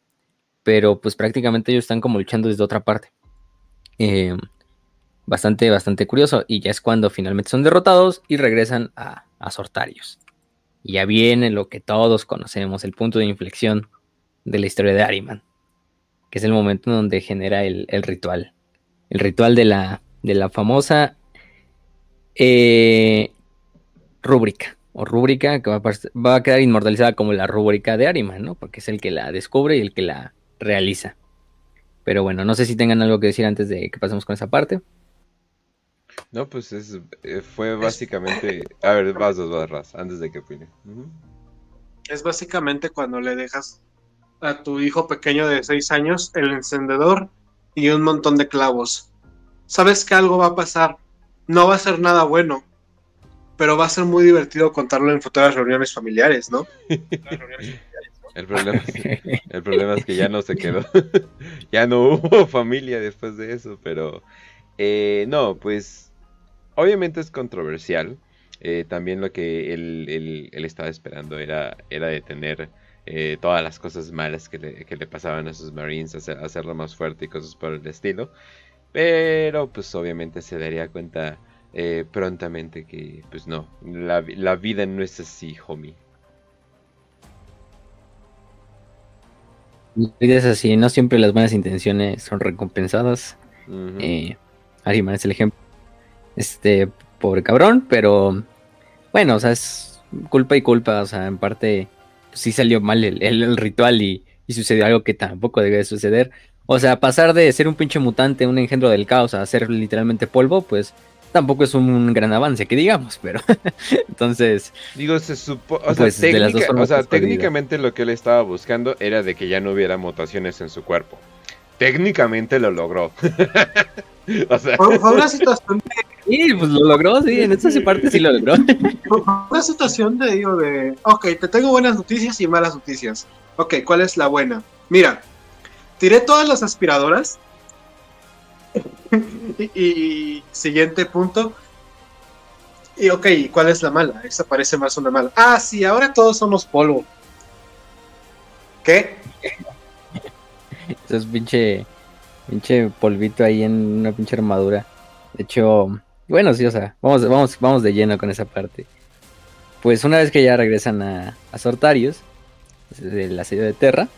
pero pues prácticamente ellos están como luchando desde otra parte. Eh, bastante, bastante curioso. Y ya es cuando finalmente son derrotados y regresan a, a Sortarius. Y ya viene lo que todos conocemos, el punto de inflexión de la historia de Ariman, que es el momento en donde genera el, ritual. El ritual de la, de la famosa eh, rúbrica, o rúbrica que va a, quedar inmortalizada como la rúbrica de Ariman, ¿no? Porque es el que la descubre y el que la realiza. Pero bueno, no sé si tengan algo que decir antes de que pasemos con esa parte. No, pues es, eh, fue básicamente... A ver, vas dos barras antes de que opine. Es básicamente cuando le dejas a tu hijo pequeño de 6 años el encendedor y un montón de clavos. Sabes que algo va a pasar. No va a ser nada bueno, pero va a ser muy divertido contarlo en futuras reuniones familiares, ¿no? El problema, es, el problema es que ya no se quedó. ya no hubo familia después de eso, pero eh, no, pues obviamente es controversial. Eh, también lo que él, estaba esperando era, era detener eh, todas las cosas malas que le, pasaban a sus Marines, hacerlo más fuerte y cosas por el estilo. Pero pues obviamente se daría cuenta prontamente que pues no, la, la vida no es así, homie. es así, no siempre las buenas intenciones son recompensadas. Eh, Ariman es el ejemplo. Este, pobre cabrón, pero bueno, o sea, es culpa y culpa, o sea, en parte pues, sí salió mal el, ritual y, y, sucedió algo que tampoco debe suceder. O sea, pasar de ser un pinche mutante, un engendro del caos, a ser literalmente polvo, pues tampoco es un gran avance, que digamos, pero entonces... Digo, se supone... O, sea, pues, técnicamente lo que él estaba buscando era de que ya no hubiera mutaciones en su cuerpo. Técnicamente lo logró. o sea... Fue, una situación de... Sí, pues lo logró, sí, en esa parte sí lo logró. Fue una situación de, digo, de... Ok, te tengo buenas noticias y malas noticias. Ok, ¿cuál es la buena? Mira, tiré todas las aspiradoras y, siguiente punto. Y ok, ¿cuál es la mala? Esa parece más una mala. Ah, sí, ahora todos somos polvo. ¿Qué? Eso es pinche, pinche polvito ahí en una pinche armadura. De hecho, bueno, sí, o sea, vamos, vamos, vamos de lleno con esa parte. Pues una vez que ya regresan a, a Sortarius, del asedio de Terra,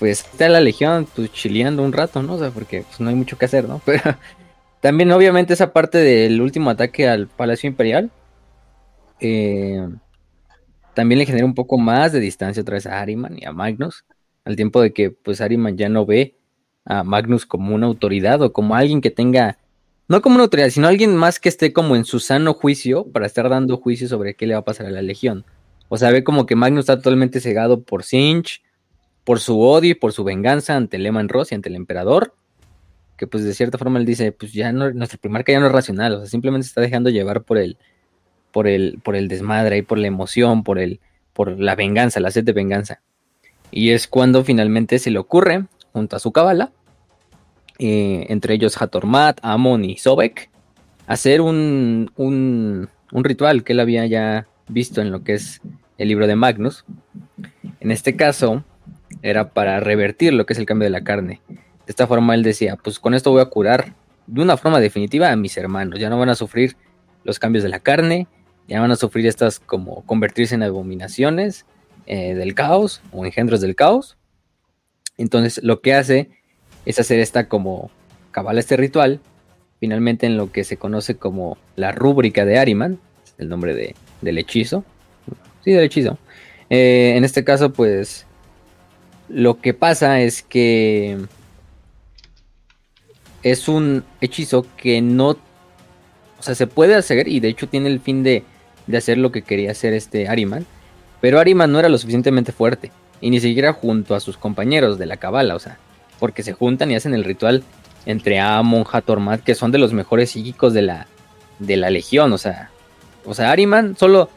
pues está la legión pues chileando un rato, ¿no? O sea, porque pues, no hay mucho que hacer, ¿no? Pero también obviamente esa parte del último ataque al Palacio Imperial eh, también le genera un poco más de distancia otra vez a Ariman y a Magnus, al tiempo de que pues Ariman ya no ve a Magnus como una autoridad o como alguien que tenga, no como una autoridad, sino alguien más que esté como en su sano juicio para estar dando juicio sobre qué le va a pasar a la legión. O sea, ve como que Magnus está totalmente cegado por Sinch, por su odio y por su venganza ante Lehman Ross y ante el emperador, que pues de cierta forma él dice, pues ya no, nuestro primarca ya no es racional, o sea, simplemente se está dejando llevar por el, por el, por el desmadre y por la emoción, por el, por la venganza, la sed de venganza. Y es cuando finalmente se le ocurre, junto a su cabala, eh, entre ellos Hatormat, Amon y Sobek, hacer un, un, un ritual que él había ya visto en lo que es el libro de Magnus. En este caso, era para revertir lo que es el cambio de la carne. De esta forma él decía, pues con esto voy a curar de una forma definitiva a mis hermanos, ya no van a sufrir los cambios de la carne, ya van a sufrir estas como convertirse en abominaciones eh, del caos o engendros del caos. Entonces lo que hace es hacer esta como cabala este ritual, finalmente en lo que se conoce como la rúbrica de Ariman, el nombre de, del hechizo, sí, del hechizo. Eh, en este caso, pues lo que pasa es que es un hechizo que no, o sea, se puede hacer y de hecho tiene el fin de, hacer lo que quería hacer este Ariman, pero Ariman no era lo suficientemente fuerte y ni siquiera junto a sus compañeros de la cabala, o sea, porque se juntan y hacen el ritual entre Amon, Hatormat, que son de los mejores psíquicos de la, de la legión, o sea, o sea, Ariman solo,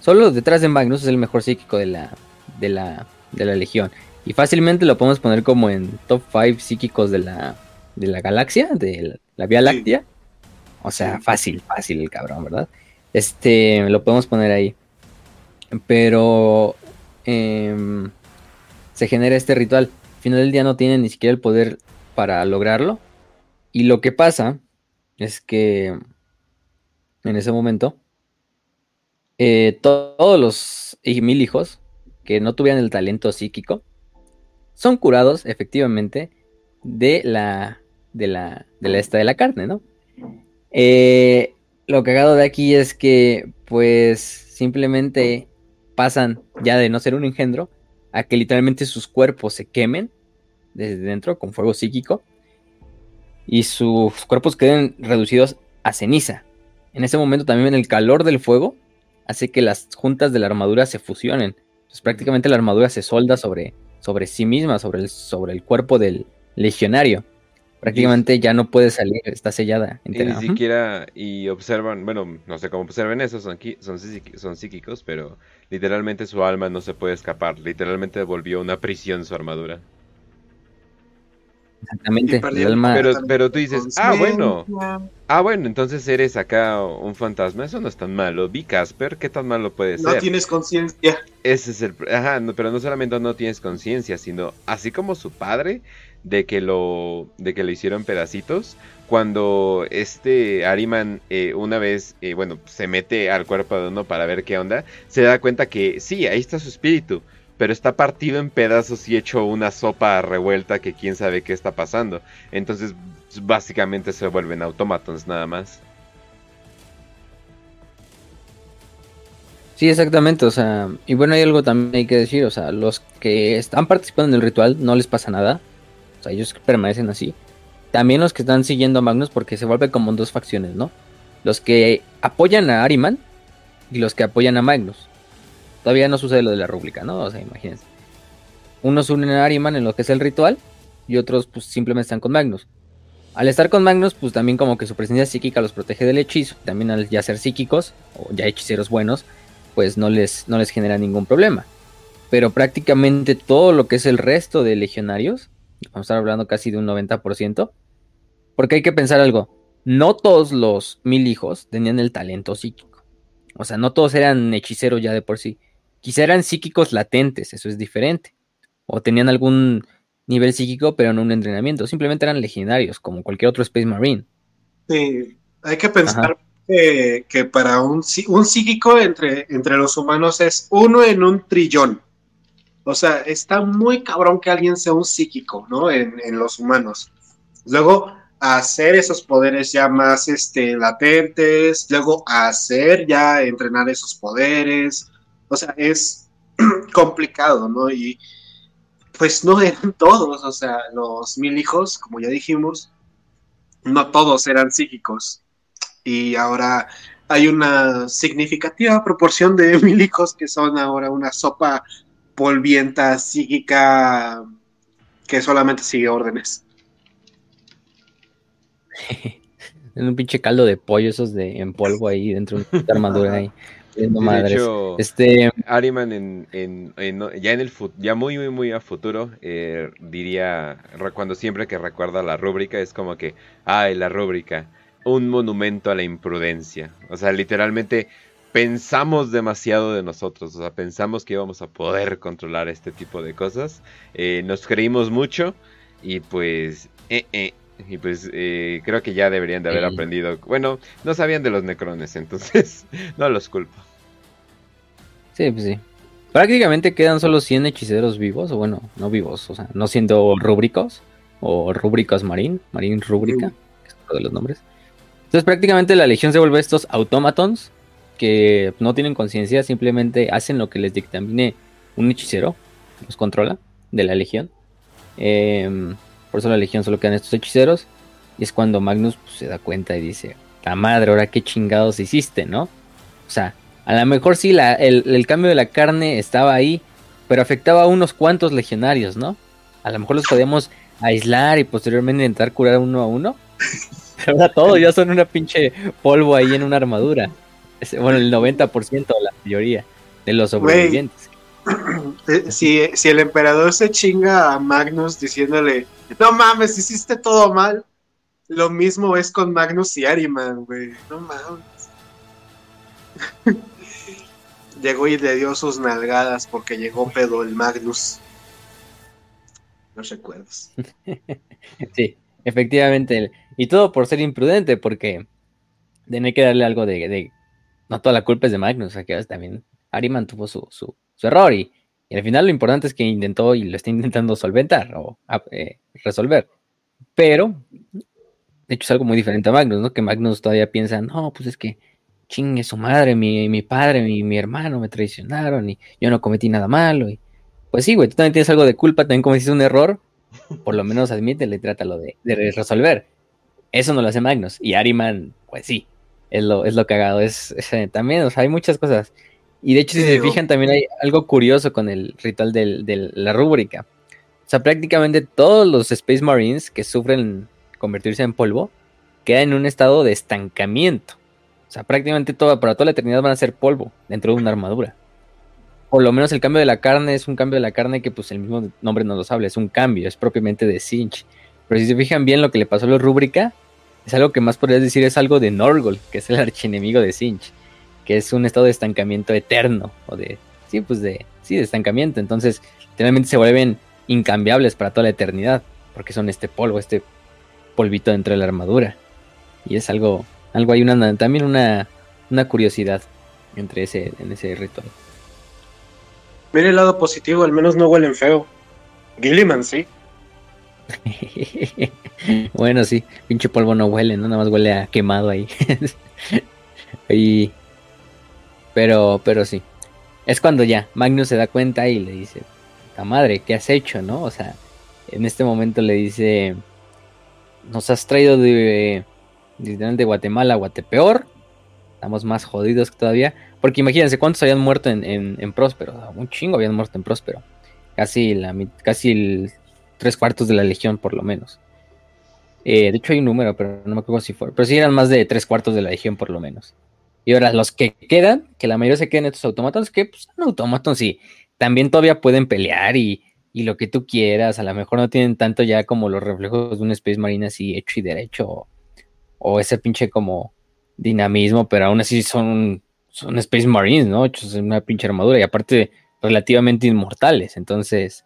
solo detrás de Magnus es el mejor psíquico de la, de la, de la legión. Y fácilmente lo podemos poner como en top 5 psíquicos de la, de la galaxia, de la Vía Láctea. O sea, fácil, fácil el cabrón, ¿verdad? Este, lo podemos poner ahí. Pero em, se genera este ritual. Al final del día no tiene ni siquiera el poder para lograrlo. Y lo que pasa es que en ese momento eh, todos los mil hijos que no tuvieran el talento psíquico son curados efectivamente de la, de la, de la esta de la carne, ¿no? Eh, lo cagado de aquí es que, pues, simplemente pasan ya de no ser un engendro a que literalmente sus cuerpos se quemen desde dentro con fuego psíquico y sus cuerpos queden reducidos a ceniza. En ese momento también el calor del fuego hace que las juntas de la armadura se fusionen. Entonces prácticamente la armadura se solda sobre, sobre sí misma, sobre el, sobre el cuerpo del legionario. Prácticamente ya no puede salir, está sellada. Y ni siquiera, y observan, bueno, no sé cómo observen eso, son, son, son psíquicos, pero literalmente su alma no se puede escapar. Literalmente volvió una prisión su armadura. Exactamente, Pero, pero tú dices, ah, bueno. Ah, bueno, entonces eres acá un fantasma. Eso no es tan malo. Vi Casper, ¿qué tan malo puede ser? No tienes conciencia. Ese es el. Ajá, pero no solamente no tienes conciencia, sino así como su padre, de que lo. de que le hicieron pedacitos. Cuando este Ariman eh, una vez, eh, bueno, se mete al cuerpo de uno para ver qué onda, se da cuenta que sí, ahí está su espíritu pero está partido en pedazos y hecho una sopa revuelta que quién sabe qué está pasando. Entonces, básicamente se vuelven automatons nada más. Sí, exactamente, o sea, y bueno, hay algo también hay que decir, o sea, los que están participando en el ritual no les pasa nada, o sea, ellos permanecen así. También los que están siguiendo a Magnus porque se vuelve como dos facciones, ¿no? Los que apoyan a Ariman y los que apoyan a Magnus. Todavía no sucede lo de la rúbrica, ¿no? O sea, imagínense. Unos unen a Ariman en lo que es el ritual y otros pues simplemente están con Magnus. Al estar con Magnus, pues también como que su presencia psíquica los protege del hechizo. También al ya ser psíquicos, o ya hechiceros buenos, pues no les, no les genera ningún problema. Pero prácticamente todo lo que es el resto de legionarios, vamos a estar hablando casi de un 90%, porque hay que pensar algo, no todos los mil hijos tenían el talento psíquico. O sea, no todos eran hechiceros ya de por sí. Quizá eran psíquicos latentes, eso es diferente. O tenían algún nivel psíquico, pero no un entrenamiento. Simplemente eran legionarios, como cualquier otro Space Marine. Sí, hay que pensar que, para un, un psíquico entre, entre los humanos es uno en un trillón. O sea, está muy cabrón que alguien sea un psíquico, ¿no? En, en los humanos. Luego, hacer esos poderes ya más este, latentes, luego hacer ya entrenar esos poderes, o sea, es complicado, ¿no? Y pues no eran todos, o sea, los mil hijos, como ya dijimos, no todos eran psíquicos. Y ahora hay una significativa proporción de mil hijos que son ahora una sopa polvienta psíquica que solamente sigue órdenes. en un pinche caldo de pollo esos de en polvo ahí dentro de una armadura ahí. De hecho, este... Ariman en, ya en el ya muy muy muy a futuro eh, diría cuando siempre que recuerda la rúbrica es como que ay la rúbrica un monumento a la imprudencia o sea literalmente pensamos demasiado de nosotros o sea pensamos que íbamos a poder controlar este tipo de cosas eh, nos creímos mucho y pues eh, y pues eh, creo que ya deberían de haber aprendido. Bueno, no sabían de los necrones, entonces no los culpo. Sí, pues sí. Prácticamente quedan solo 100 hechiceros vivos, o bueno, no vivos, o sea, no siendo rúbricos, o rúbricos marín, marín rúbrica, que es uno de los nombres. Entonces prácticamente la legión se vuelve estos automatons que no tienen conciencia, simplemente hacen lo que les dictamine un hechicero, los controla de la legión. Eh, por eso la legión solo quedan estos hechiceros. Y es cuando Magnus pues, se da cuenta y dice, la madre, ahora qué chingados hiciste, ¿no? O sea, a lo mejor sí el, cambio de la carne estaba ahí, pero afectaba a unos cuantos legionarios, ¿no? A lo mejor los podíamos aislar y posteriormente intentar curar uno a uno. Pero ahora todos ya son una pinche polvo ahí en una armadura. Bueno, el 90% o la mayoría de los sobrevivientes. Si, si el emperador se chinga a Magnus diciéndole, no mames, hiciste todo mal, lo mismo es con Magnus y Ariman, güey, no mames. llegó y le dio sus nalgadas porque llegó pedo el Magnus. No recuerdos. sí, efectivamente. Y todo por ser imprudente, porque tiene que darle algo de, No toda la culpa es de Magnus, o que también Ariman tuvo su, su, error y, al final lo importante es que intentó y lo está intentando solventar o eh, resolver. Pero, de hecho es algo muy diferente a Magnus, ¿no? Que Magnus todavía piensa, no, pues es que chingue su madre, mi, mi padre, mi, mi, hermano me traicionaron y yo no cometí nada malo. Y, pues sí, güey, tú también tienes algo de culpa, también cometiste un error, por lo menos admítelo y trátalo de, de resolver. Eso no lo hace Magnus. Y Ariman, pues sí, es lo, es lo cagado. Es, eh, también, o sea, hay muchas cosas. Y de hecho, si se fijan, también hay algo curioso con el ritual de la rúbrica. O sea, prácticamente todos los Space Marines que sufren convertirse en polvo quedan en un estado de estancamiento. O sea, prácticamente todo, para toda la eternidad van a ser polvo dentro de una armadura. Por lo menos el cambio de la carne es un cambio de la carne que pues el mismo nombre nos lo habla, es un cambio, es propiamente de Cinch. Pero si se fijan bien lo que le pasó a la rúbrica, es algo que más podrías decir es algo de Norgol, que es el archienemigo de Sinch, que es un estado de estancamiento eterno, o de, sí, pues de, sí, de estancamiento. Entonces, realmente se vuelven incambiables para toda la eternidad, porque son este polvo, este polvito dentro de la armadura. Y es algo, algo hay una, también una, una curiosidad entre ese, en ese ritual. Mira el lado positivo, al menos no huelen feo. Gilliman, sí. bueno, sí, pinche polvo no huele, ¿no? Nada más huele a quemado ahí. Pero, pero sí. Es cuando ya Magnus se da cuenta y le dice, la madre, ¿qué has hecho, no? O sea, en este momento le dice, nos has traído de, de Guatemala a Guatepeor. Estamos más jodidos que todavía. Porque imagínense cuántos habían muerto en, en, Próspero. Un chingo habían muerto en Próspero. Casi, casi el tres cuartos de la legión, por lo menos. Eh, de hecho, hay un número, pero no me acuerdo si fue. Pero sí eran más de tres cuartos de la legión, por lo menos. Y ahora, los que quedan, que la mayoría se quedan estos automatones, que pues, son automatones sí. También todavía pueden pelear y, y, lo que tú quieras. A lo mejor no tienen tanto ya como los reflejos de un Space Marine así hecho y derecho. O, ese pinche como dinamismo, pero aún así son, son Space Marines, ¿no? Hechos en una pinche armadura. Y aparte relativamente inmortales. Entonces,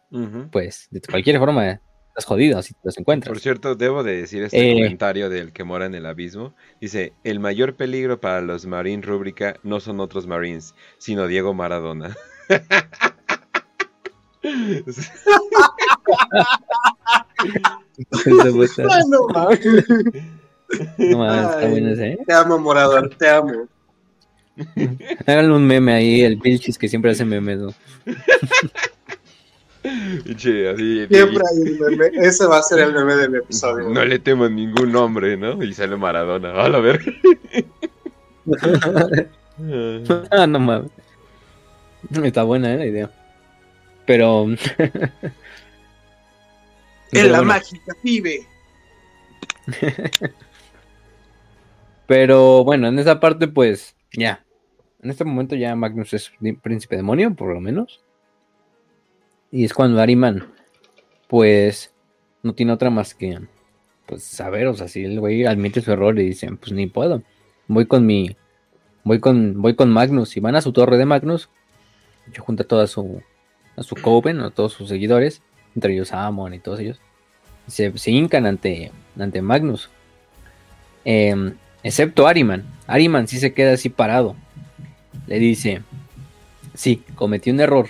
pues, de cualquier forma, estás jodido si te los encuentras. Por cierto, debo de decir este eh, comentario del que mora en el abismo. Dice, el mayor peligro para los Marines Rúbrica no son otros Marines, sino Diego Maradona. no mames. ¿eh? Te amo, Morador, te amo. Háganle un meme ahí, el Vilchis que siempre hace memes, ¿no? Siempre hay un meme. Ese va a ser el meme del episodio. No le temo ningún nombre, ¿no? Y sale Maradona. A ver. ah, no mames. Está buena ¿eh? la idea. Pero. en la mágica, pibe. Pero bueno, en esa parte, pues, ya. En este momento ya Magnus es príncipe demonio, por lo menos. Y es cuando Ariman, pues, no tiene otra más que, pues, saber, o sea, si el güey admite su error y dice, pues ni puedo. Voy con mi, voy con, voy con Magnus. Y van a su torre de Magnus. Yo junto a toda su, a su coven, a todos sus seguidores, entre ellos Amon y todos ellos. Se, se hincan ante, ante Magnus. Em, excepto Ariman. Ariman sí se queda así parado le dice, sí, cometí un error,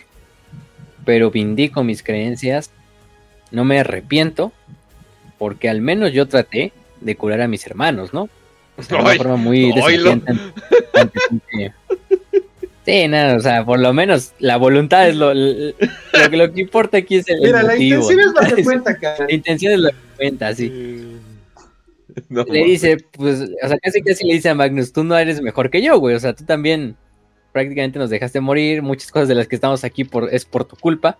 pero vindico mis creencias, no me arrepiento, porque al menos yo traté de curar a mis hermanos, ¿no? de una forma muy Sí, nada, o sea, por lo menos la voluntad es lo, lo, que, lo que importa aquí es el, Mira, la intención es lo que cuenta, cara. La intención es lo que cuenta, sí. le dice, pues, o sea, casi casi le dice a Magnus, tú no eres mejor que yo, güey, o sea, tú también prácticamente nos dejaste morir, muchas cosas de las que estamos aquí por, es por tu culpa.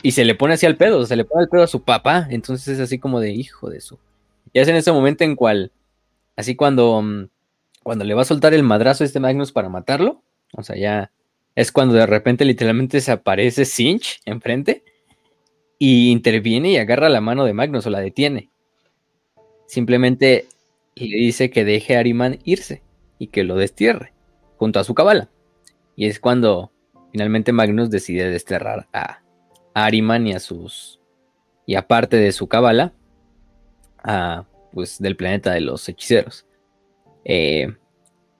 Y se le pone así al pedo, se le pone al pedo a su papá, entonces es así como de hijo de su. Y es en ese momento en cual, así cuando, mm, cuando le va a soltar el madrazo a este Magnus para matarlo, o sea, ya es cuando de repente literalmente se aparece Cinch enfrente y interviene y agarra la mano de Magnus o la detiene. Simplemente le dice que deje a Ariman irse y que lo destierre junto a su cabala. Y es cuando finalmente Magnus decide desterrar a, Ariman y a sus. y aparte de su cabala, a, pues del planeta de los hechiceros. Eh,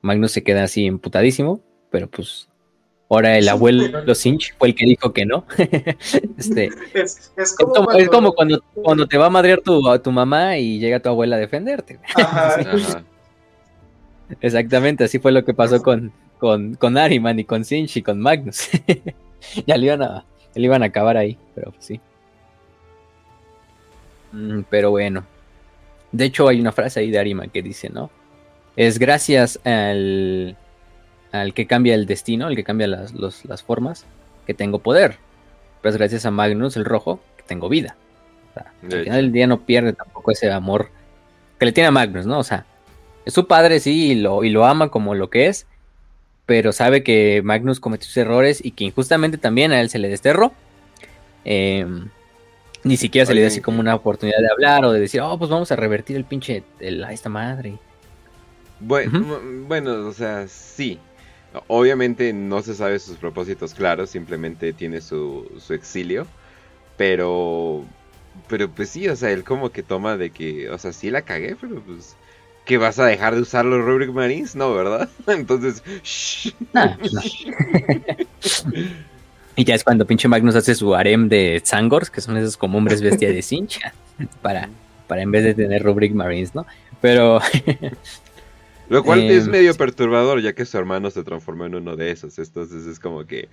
Magnus se queda así emputadísimo, pero pues ahora el abuelo Sinch fue el que dijo que no. este, es, como, cuando, cuando, te va a madrear tu, tu mamá y llega tu abuela a defenderte. Exactamente, así fue lo que pasó con, con, con Ariman y con Sinch y con Magnus. ya le iban a, le iban a acabar ahí, pero pues sí. Mm, pero bueno. De hecho, hay una frase ahí de Arima que dice, ¿no? Es gracias al, al que cambia el destino, al que cambia las, las formas, que tengo poder. Pero es gracias a Magnus el rojo que tengo vida. al final del día no pierde tampoco ese amor que le tiene a Magnus, ¿no? O sea, es su padre, sí, y lo, y lo ama como lo que es, pero sabe que Magnus cometió sus errores y que injustamente también a él se le desterró. Em, ni siquiera se le dio así como una oportunidad de hablar o de decir, oh, pues vamos a revertir el pinche a esta madre. Bueno, bueno, o sea, sí. Obviamente no se sabe sus propósitos claros, simplemente tiene su, su exilio. Pero, pero pues sí, o sea, él como que toma de que, o sea, sí la cagué, pero pues que vas a dejar de usar los Rubric Marines, no, ¿verdad? Entonces, shh. y ya es cuando pinche Magnus hace su harem de Zangors, que son esos como hombres bestia de cincha, para, para en vez de tener Rubric Marines, ¿no? Pero Lo cual es em, medio perturbador, ya que su hermano se transformó en uno de esos. Entonces es como que.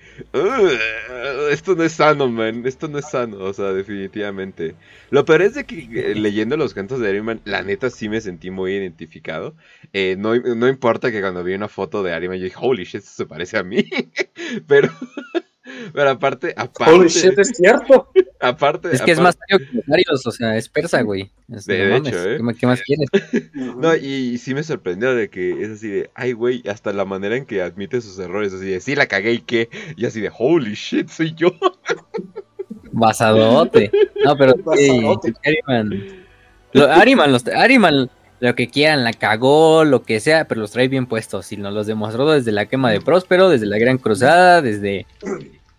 esto no es sano, man. Esto no es sano. O sea, definitivamente. Lo peor es de que eh, leyendo los cantos de Ariman, la neta sí me sentí muy identificado. Eh, no, no, importa que cuando vi una foto de Ariman, yo dije, holy shit, esto se parece a mí. Pero. Pero aparte, aparte. Holy shit, es cierto. Aparte. Es que es más serio que los o sea, es persa, güey. de, hecho, ¿eh? ¿Qué, más quieres? no, y, sí me sorprendió de que es así de, ay, güey, hasta la manera en que admite sus errores, así de, sí, la cagué y qué. Y así de, holy shit, soy yo. Basadote. No, pero sí, Ariman. Lo, Ariman, los, Ariman, lo que quieran, la cagó, lo que sea, pero los trae bien puestos. Y nos los demostró desde la quema de Próspero, desde la Gran Cruzada, desde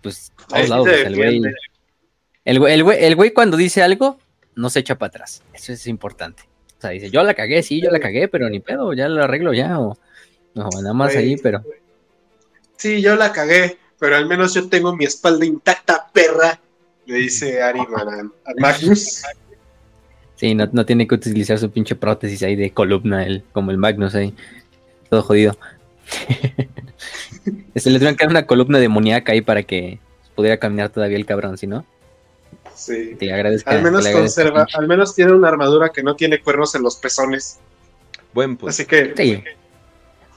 pues todos lados. el, güey, el, güey, el, güey, cuando dice algo, no se echa para atrás. Eso es importante. O sea, dice, yo la cagué, sí, yo la cagué, pero ni pedo, ya lo arreglo ya. O no, nada más ahí, pero. Sí, yo la cagué, pero al menos yo tengo mi espalda intacta, perra. Le dice Ari a, Magnus. Sí, no, no, tiene que utilizar su pinche prótesis ahí de columna, el, como el Magnus ahí. Todo jodido. Se le tuvieron que dar una columna demoníaca ahí para que pudiera caminar todavía el cabrón, ¿sí no? Sí. Te agradezco. Al menos conserva, al menos tiene una armadura que no tiene cuernos en los pezones. Buen punto. Así que. Sí.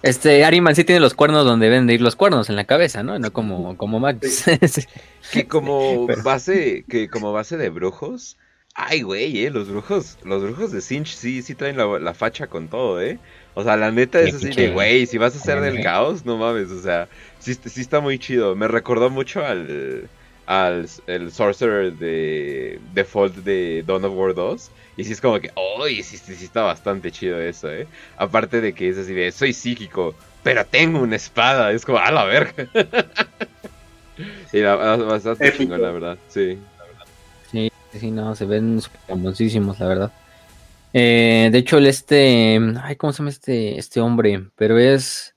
Este, Ariman sí tiene los cuernos donde deben de ir los cuernos, en la cabeza, ¿no? No como, como Max. que como base, que como base de brujos, ay güey, eh, los brujos, los brujos de Sinch sí, sí traen la, la facha con todo, eh. O sea, la neta es así de, güey, si vas a hacer del caos, no mames, o sea, sí, sí está muy chido. Me recordó mucho al, al el Sorcerer de Default de Dawn of War 2. Y sí es como que, uy, sí, sí, está bastante chido eso, ¿eh? Aparte de que es así de, soy psíquico, pero tengo una espada. Es como, a la verga. y bastante chingón, la verdad, sí. Sí, sí, no, se ven famosísimos, la verdad. Eh, de hecho, el este. Ay, ¿cómo se llama este, este hombre? Pero es.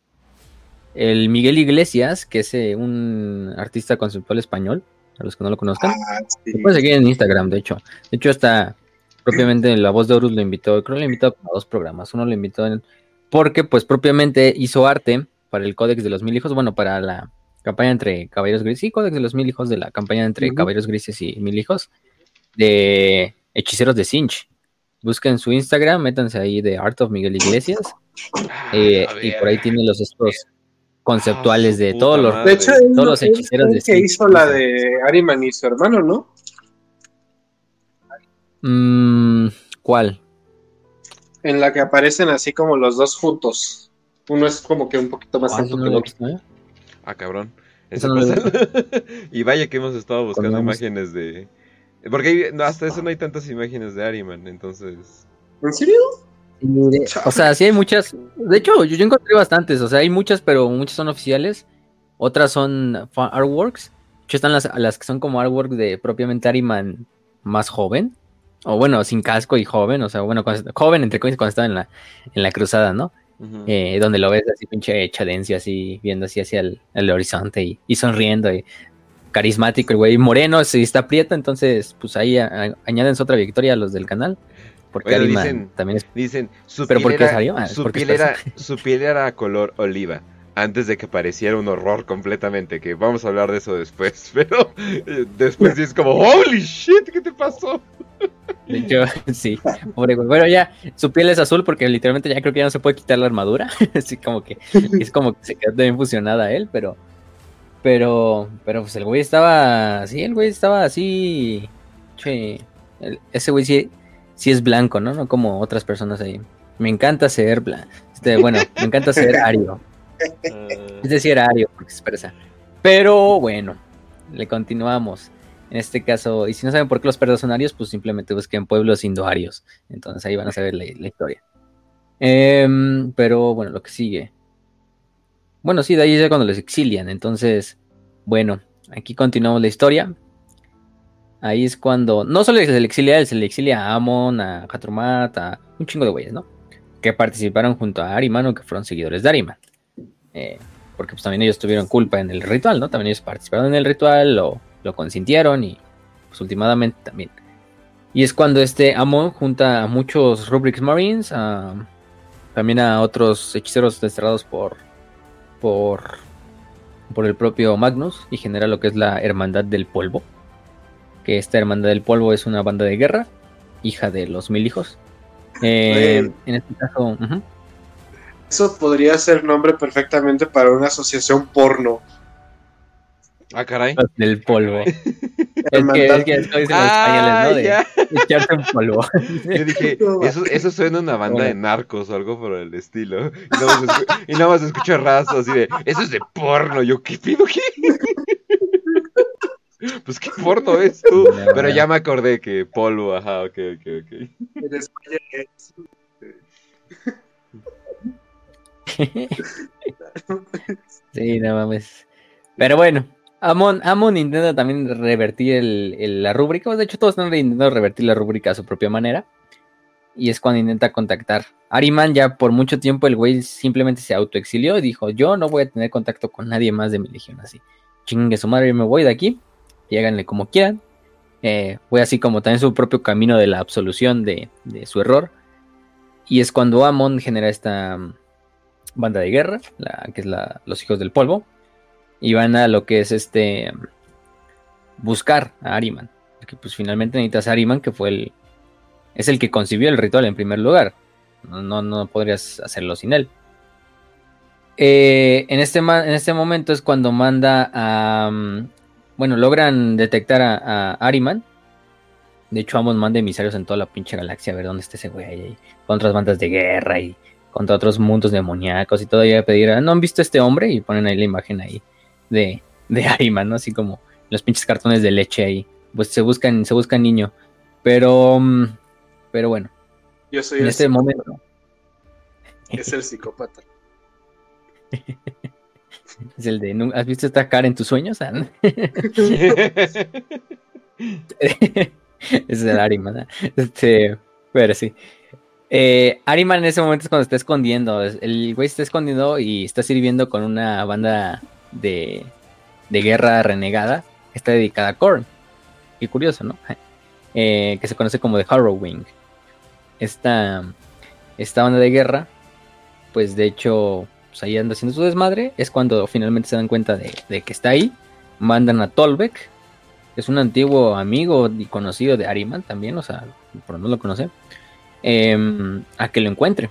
El Miguel Iglesias, que es eh, un artista conceptual español, a los que no lo conozcan. Ah, pueden seguir en Instagram, de hecho. De hecho, hasta propiamente La Voz de Horus lo invitó, creo que lo invitó a dos programas. Uno lo invitó en, porque, pues, propiamente hizo arte para el Códex de los Mil Hijos, bueno, para la campaña entre Caballeros Grises, sí, Códex de los Mil Hijos, de la campaña entre Caballeros Grises y Mil Hijos, de Hechiceros de Sinch busquen su Instagram, métanse ahí de Art of Miguel Iglesias. Ah, eh, y por ahí tiene los estos conceptuales de todos los, de hecho, todos los hechiceros de que hizo la de Ariman y su hermano, ¿no? Mm, ¿Cuál? En la que aparecen así como los dos juntos. Uno es como que un poquito más ah, alto que el otro. ¿eh? Ah, cabrón. y vaya que hemos estado buscando imágenes de, porque hasta eso no hay tantas imágenes de Ariman, entonces. ¿En serio? O sea, sí hay muchas. De hecho, yo, encontré bastantes. O sea, hay muchas, pero muchas son oficiales. Otras son artworks. De hecho, están las, las que son como artwork de propiamente Ariman más joven. O bueno, sin casco y joven. O sea, bueno, joven entre comillas cuando estaba en la, en la cruzada, ¿no? eh, donde lo ves así pinche chadencio, así viendo así hacia el, el horizonte y, y, sonriendo. Y carismático el güey, moreno, si está prieto, entonces pues ahí añaden su otra victoria a los del canal. Porque dicen, también es... Dicen, su ¿Pero piel era, Su, piel era, su piel era color oliva antes de que pareciera un horror completamente, que vamos a hablar de eso después, pero eh, después es como, holy shit, ¿qué te pasó? De hecho, sí, pobre güey. Bueno, ya, su piel es azul porque literalmente ya creo que ya no se puede quitar la armadura. Así como que es como que se quedó bien fusionada él, pero. Pero, pero pues el güey estaba. Sí, el güey estaba así. Che, ese güey sí, sí es blanco, ¿no? No como otras personas ahí. Me encanta ser blanco. Este, bueno, me encanta ser ario. Es decir, ario, porque se expresa. Pero bueno, le continuamos. En este caso, y si no saben por qué los perros son arios, pues simplemente busquen pueblos indoarios. Entonces ahí van a saber la, historia. Em, pero bueno, lo que sigue. Bueno, sí, de ahí es cuando los exilian. Entonces, bueno, aquí continuamos la historia. Ahí es cuando no solo se le exilia, se le exilia a Amon, a Hatrumat, a un chingo de güeyes, ¿no? Que participaron junto a Ariman o que fueron seguidores de Ariman. Eh, porque pues también ellos tuvieron culpa en el ritual, ¿no? También ellos participaron en el ritual, lo, lo consintieron y pues últimamente también. Y es cuando este Amon junta a muchos Rubrics Marines, también a otros hechiceros desterrados por, por, por el propio Magnus y genera lo que es la Hermandad del Polvo. Que esta Hermandad del Polvo es una banda de guerra, hija de los mil hijos. Eh, en este caso, eso podría ser nombre perfectamente para una asociación porno. Ah, caray. Del polvo. es que, es que eso dicen los españoles, ¿no? De echarse un polvo. Yo dije, eso, eso suena a una banda de narcos o algo por el estilo. Y nada más, escucho raso así de, eso es de porno. Yo, ¿qué pido qué? Pues qué porno es tú. Pero ya me acordé que polvo, ajá, ok, ok, ok. En España es. sí, no mames. Pero bueno, Amon, Amon intenta también revertir la rúbrica. De hecho, todos están intentando revertir la rúbrica a su propia manera. Y es cuando intenta contactar. Ariman ya por mucho tiempo el güey simplemente se autoexilió y dijo, yo no voy a tener contacto con nadie más de mi legión así. Chingue su madre, me voy de aquí. Y háganle como quieran. Eh, fue así como también su propio camino de la absolución de, su error. Y es cuando Amon genera esta, banda de guerra, que es la, los hijos del polvo, y van a lo que es este buscar a Ariman, porque pues finalmente necesitas a Ariman, que fue el es el que concibió el ritual en primer lugar, no, no, podrías hacerlo sin él. Eh, en, este, en este momento es cuando manda a. Bueno, logran detectar a, Ariman. De hecho, ambos manda emisarios en toda la pinche galaxia a ver dónde está ese güey ahí. Con otras bandas de guerra y contra otros mundos demoníacos y todo, y a pedir, ¿no han visto este hombre? Y ponen ahí la imagen ahí de, de Ariman, ¿no? Así como los pinches cartones de leche ahí. Pues se buscan, se buscan niño. Pero, mm, pero bueno. Yo soy en este momento. Es el psicópata. es el de, ¿has visto esta cara en tus sueños? es el Ariman. Este, pero sí. Eh, Ariman en ese momento es cuando está escondiendo. El güey está escondiendo y está sirviendo con una banda de, de guerra renegada está dedicada a Korn. Y curioso, ¿no? Eh, que se conoce como The Harrowing. Esta, esta banda de guerra, pues de hecho, pues ahí anda haciendo su desmadre. Es cuando finalmente se dan cuenta de, de que está ahí. Mandan a Tolbeck, que es un antiguo amigo y conocido de Ariman también, o sea, por no lo conoce Em, a que lo encuentre.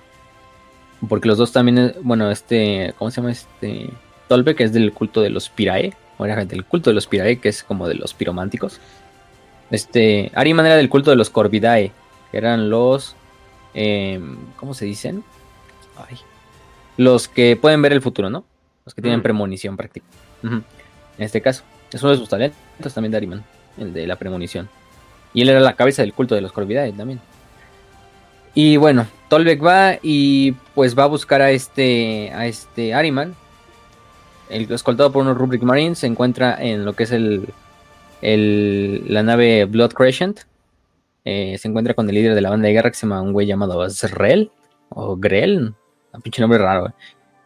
Porque los dos también, eh, bueno, este, ¿cómo se llama? Este, Tolbe, que es del culto de los Pirae, o era del culto de los Pirae, que es como de los pirománticos. Este, Ariman era del culto de los Corvidae, que eran los, em, ¿cómo se dicen? Los que pueden ver el futuro, ¿no? Los que tienen premonición práctica. En este caso, es uno de sus talentos también de Ariman, el de la premonición. Y él era la cabeza del culto de los Corvidae también. Y bueno, Tolbeck va y pues va a buscar a este, a este Ariman. El escoltado por unos Rubric Marines se encuentra en lo que es el, la nave Blood Crescent. Eh, se encuentra con el líder de la banda de guerra que se llama un güey llamado Zrel o Grel, un pinche nombre raro.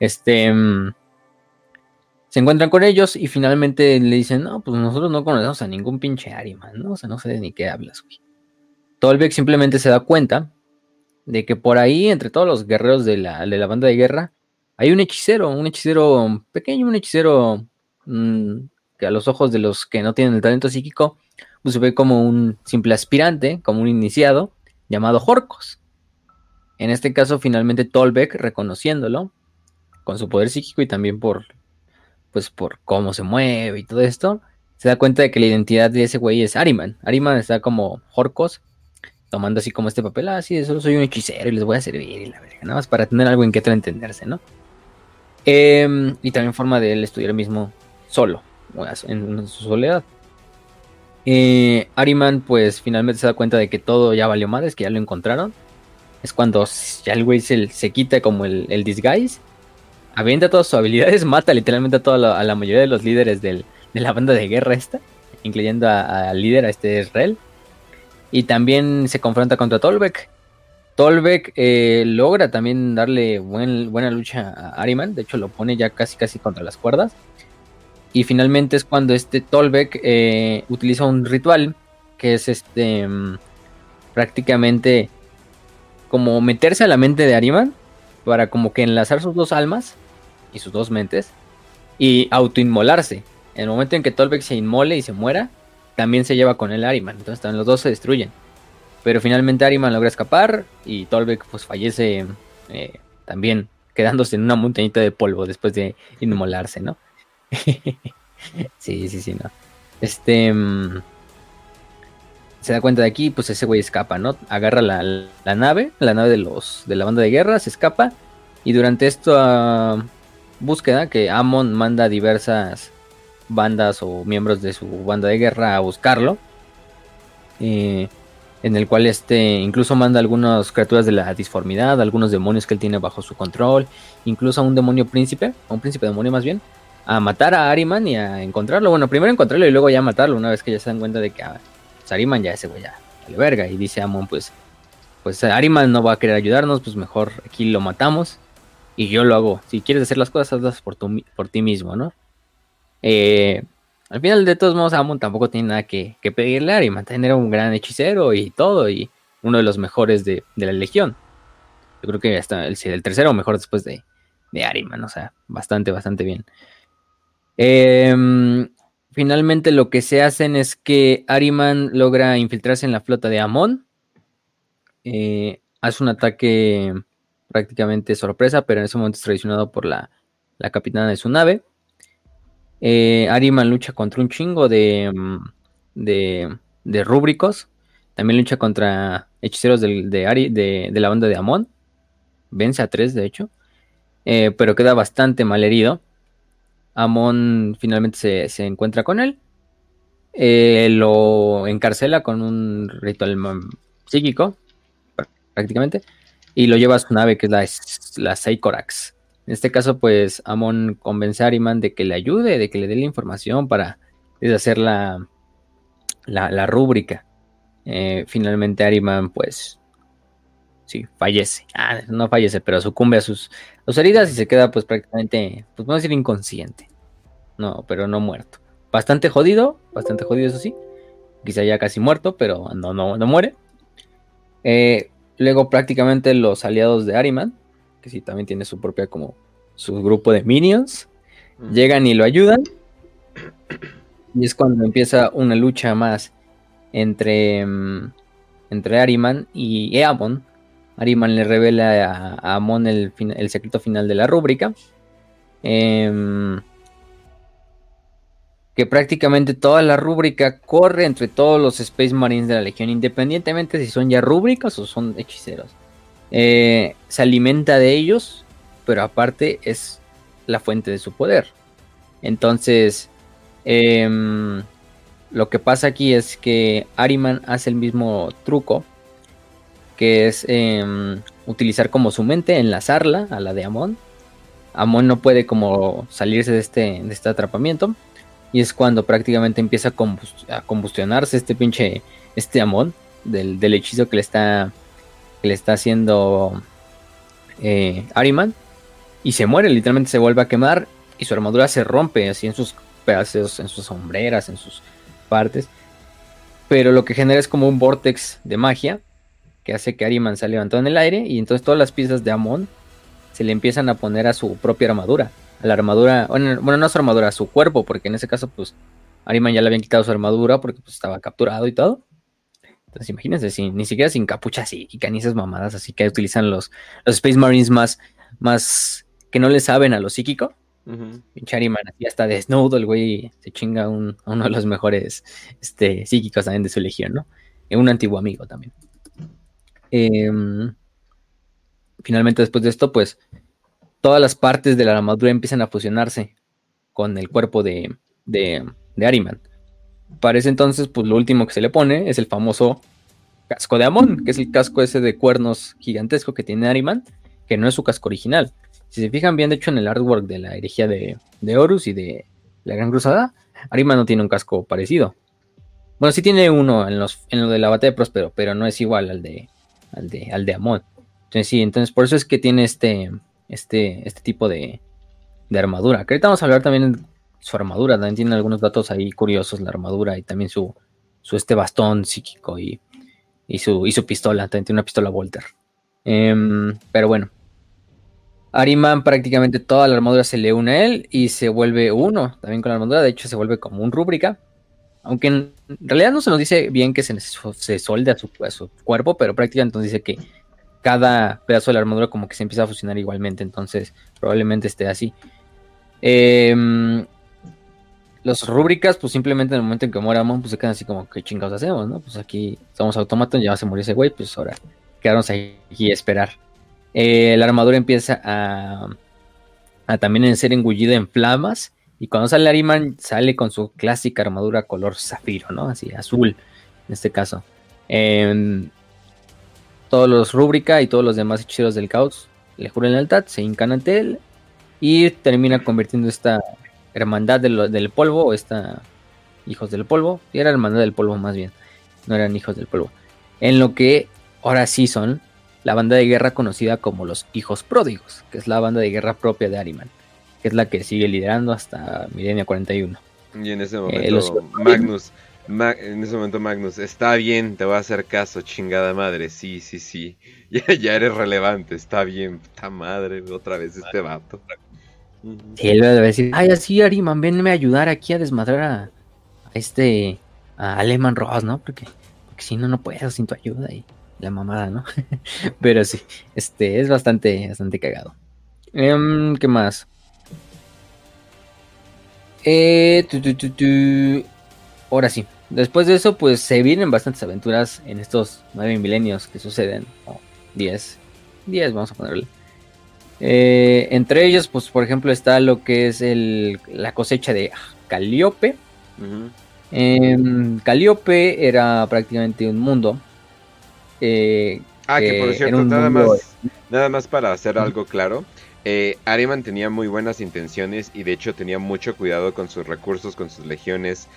Este mm, se encuentran con ellos y finalmente le dicen, no, pues nosotros no conocemos a ningún pinche Ariman, ¿no? O sea, no sé ni qué hablas, güey. Tolbeck simplemente se da cuenta de que por ahí, entre todos los guerreros de la, de la banda de guerra, hay un hechicero, un hechicero pequeño, un hechicero mm, que a los ojos de los que no tienen el talento psíquico, pues se ve como un simple aspirante, como un iniciado, llamado Horcos. En este caso, finalmente Tolbeck, reconociéndolo, con su poder psíquico y también por, pues, por cómo se mueve y todo esto, se da cuenta de que la identidad de ese güey es Ariman. Ariman está como Horcos, tomando así como este papel, ah, sí, solo soy un hechicero y les voy a servir y la verga, nada más para tener algo en que entenderse, ¿no? Em, y también forma de él estudiar mismo solo, en su soledad. Eh, Ariman, pues finalmente se da cuenta de que todo ya valió madres, que ya lo encontraron. Es cuando ya el güey se, quita como el, disguise, avienta todas sus habilidades, mata literalmente a, toda a la mayoría de los líderes de la banda de guerra esta, incluyendo al líder, a este Israel. Y también se confronta contra Tolbeck. Tolbeck eh, logra también darle buena lucha a Ariman, de hecho lo pone ya casi casi contra las cuerdas. Y finalmente es cuando este Tolbeck eh, utiliza un ritual que es este mm, prácticamente como meterse a la mente de Ariman para como que enlazar sus dos almas y sus dos mentes y autoinmolarse. En el momento en que Tolbeck se inmole y se muera, también se lleva con el Ariman. Entonces también los dos se destruyen. Pero finalmente Ariman logra escapar y Tolbeck pues fallece eh, también quedándose en una montañita de polvo después de inmolarse, ¿no? sí, sí, sí, no. Este. Mm, se da cuenta de aquí, pues ese güey escapa, ¿no? Agarra la, nave, la nave de los de la banda de guerra, se escapa. Y durante esta búsqueda, que Amon manda diversas bandas o miembros de su banda de guerra a buscarlo. Eh, en el cual este incluso manda algunas criaturas de la disformidad, algunos demonios que él tiene bajo su control, incluso a un demonio príncipe, a un príncipe demonio más bien, a matar a Ariman y a encontrarlo. Bueno, primero encontrarlo y luego ya matarlo una vez que ya se dan cuenta de que ah, pues Ariman ya ese güey ya vale verga. Y dice Amon, pues, pues Ariman no va a querer ayudarnos, pues mejor aquí lo matamos y yo lo hago. Si quieres hacer las cosas, hazlas por, por ti mismo, ¿no? Eh, al final de todos modos, Amon tampoco tiene nada que, pedirle a Ariman. También era un gran hechicero y todo, y uno de los mejores de, la legión. Yo creo que hasta el, el tercero mejor después de, de Ariman, o sea, bastante, bastante bien. Em, finalmente lo que se hacen es que Ariman logra infiltrarse en la flota de Amon. Eh, hace un ataque prácticamente sorpresa, pero en ese momento es traicionado por la, capitana de su nave. Eh, Ariman lucha contra un chingo de, mm, de, rúbricos. También lucha contra hechiceros de, de, la banda de Amon. Vence a tres, de hecho. Eh, pero queda bastante mal herido. Amon finalmente se, encuentra con él. Eh, lo encarcela con un ritual psíquico, prácticamente, y lo lleva a su nave, que es la, la Seikorax. En este caso, pues Amon convence a Ariman de que le ayude, de que le dé la información para deshacer la, la, rúbrica. Eh, finalmente Ariman, pues, sí, fallece. Ah, no fallece, pero sucumbe a sus, heridas y se queda, pues, prácticamente, pues, vamos a decir, inconsciente. No, pero no muerto. Bastante jodido, bastante jodido, eso sí. Quizá ya casi muerto, pero no, no, no muere. Eh, luego prácticamente los aliados de Ariman, que sí también tiene su propia como su grupo de minions, llegan y lo ayudan. Y es cuando empieza una lucha más entre, mm, entre Ariman y Eamon. Ariman le revela a, Amon el, el, secreto final de la rúbrica. Eh, que prácticamente toda la rúbrica corre entre todos los Space Marines de la Legión, independientemente si son ya rúbricas o son hechiceros. Eh, se alimenta de ellos, pero aparte es la fuente de su poder. Entonces, em, lo que pasa aquí es que Ariman hace el mismo truco, que es em, utilizar como su mente, enlazarla a la de Amon. Amon no puede como salirse de este, de este atrapamiento y es cuando prácticamente empieza a, combustionarse este pinche, este amón del, hechizo que le está, que le está haciendo eh, Ariman. Y se muere, literalmente se vuelve a quemar y su armadura se rompe así en sus pedazos, en sus sombreras, en sus partes. Pero lo que genera es como un vortex de magia que hace que Ariman se levantado en el aire y entonces todas las piezas de Amon se le empiezan a poner a su propia armadura a la armadura, bueno, no a su armadura, a su cuerpo, porque en ese caso, pues, Ariman ya le habían quitado su armadura porque pues, estaba capturado y todo. Entonces imagínense, sin, ni siquiera sin capucha psíquica ni esas mamadas, así que utilizan los, los Space Marines más, más que no le saben a lo psíquico. Pinche Ariman, así hasta desnudo, el güey se chinga a uno de los mejores este, psíquicos también de su legión, ¿no? Un antiguo amigo también. Em, finalmente, después de esto, pues todas las partes de la armadura empiezan a fusionarse con el cuerpo de, de, de Ariman. Para ese entonces, pues lo último que se le pone es el famoso casco de Amon, que es el casco ese de cuernos gigantesco que tiene Ariman, que no es su casco original. Si se fijan bien, de hecho, en el artwork de la herejía de, Horus y de la Gran Cruzada, Ariman no tiene un casco parecido. Bueno, sí tiene uno en, los, en lo de la batalla de Próspero, pero no es igual al de, al de, al de Amon. Entonces, sí, entonces por eso es que tiene este, este, este tipo de, de armadura. Que vamos a hablar también su armadura, también tiene algunos datos ahí curiosos, la armadura y también su, su este bastón psíquico y, y, su, y su pistola, también tiene una pistola Volter. Em, pero bueno, Ariman prácticamente toda la armadura se le une a él y se vuelve uno también con la armadura, de hecho se vuelve como un rúbrica. Aunque en realidad no se nos dice bien que se, se solde a su, a su cuerpo, pero prácticamente nos dice que cada pedazo de la armadura como que se empieza a fusionar igualmente, entonces probablemente esté así. Eh, los rúbricas, pues simplemente en el momento en que muera Amon, pues se quedan así como, ¿qué chingados hacemos, no? Pues aquí somos automatos, ya se murió ese güey, pues ahora quedarnos ahí y esperar. Eh, la armadura empieza a, a también ser engullida en flamas. Y cuando sale Ariman, sale con su clásica armadura color zafiro, ¿no? Así, azul, en este caso. Em, todos los rúbrica y todos los demás hechiceros del caos le juran lealtad, se hincan ante él y termina convirtiendo esta hermandad del polvo, o esta hijos del polvo, y era hermandad del polvo más bien, no eran hijos del polvo, en lo que ahora sí son la banda de guerra conocida como los hijos pródigos, que es la banda de guerra propia de Ariman, que es la que sigue liderando hasta Milenia 41. Y en ese eh, momento Magnus, en ese momento Magnus, está bien, te voy a hacer caso, chingada madre, sí, sí, sí, ya, eres relevante, está bien, puta madre, otra vez este vato. Sí, él debe decir, ay, así Ariman, venme a ayudar aquí a desmadrar a, este, a Aleman Ross, ¿no? Porque, porque si no, no puedo sin tu ayuda y la mamada, ¿no? Pero sí, este, es bastante, bastante cagado. Em, ¿Qué más? Eh, Ahora sí, después de eso, pues se vienen bastantes aventuras en estos nueve milenios que suceden, o diez, diez vamos a ponerle. Eh, entre ellos, pues por ejemplo, está lo que es el, la cosecha de Caliope. Caliope era prácticamente un mundo. Eh, ah, que, por cierto, nada, más, nada más para hacer algo claro. Eh, Ariman tenía muy buenas intenciones y de hecho tenía mucho cuidado con sus recursos, con sus legiones,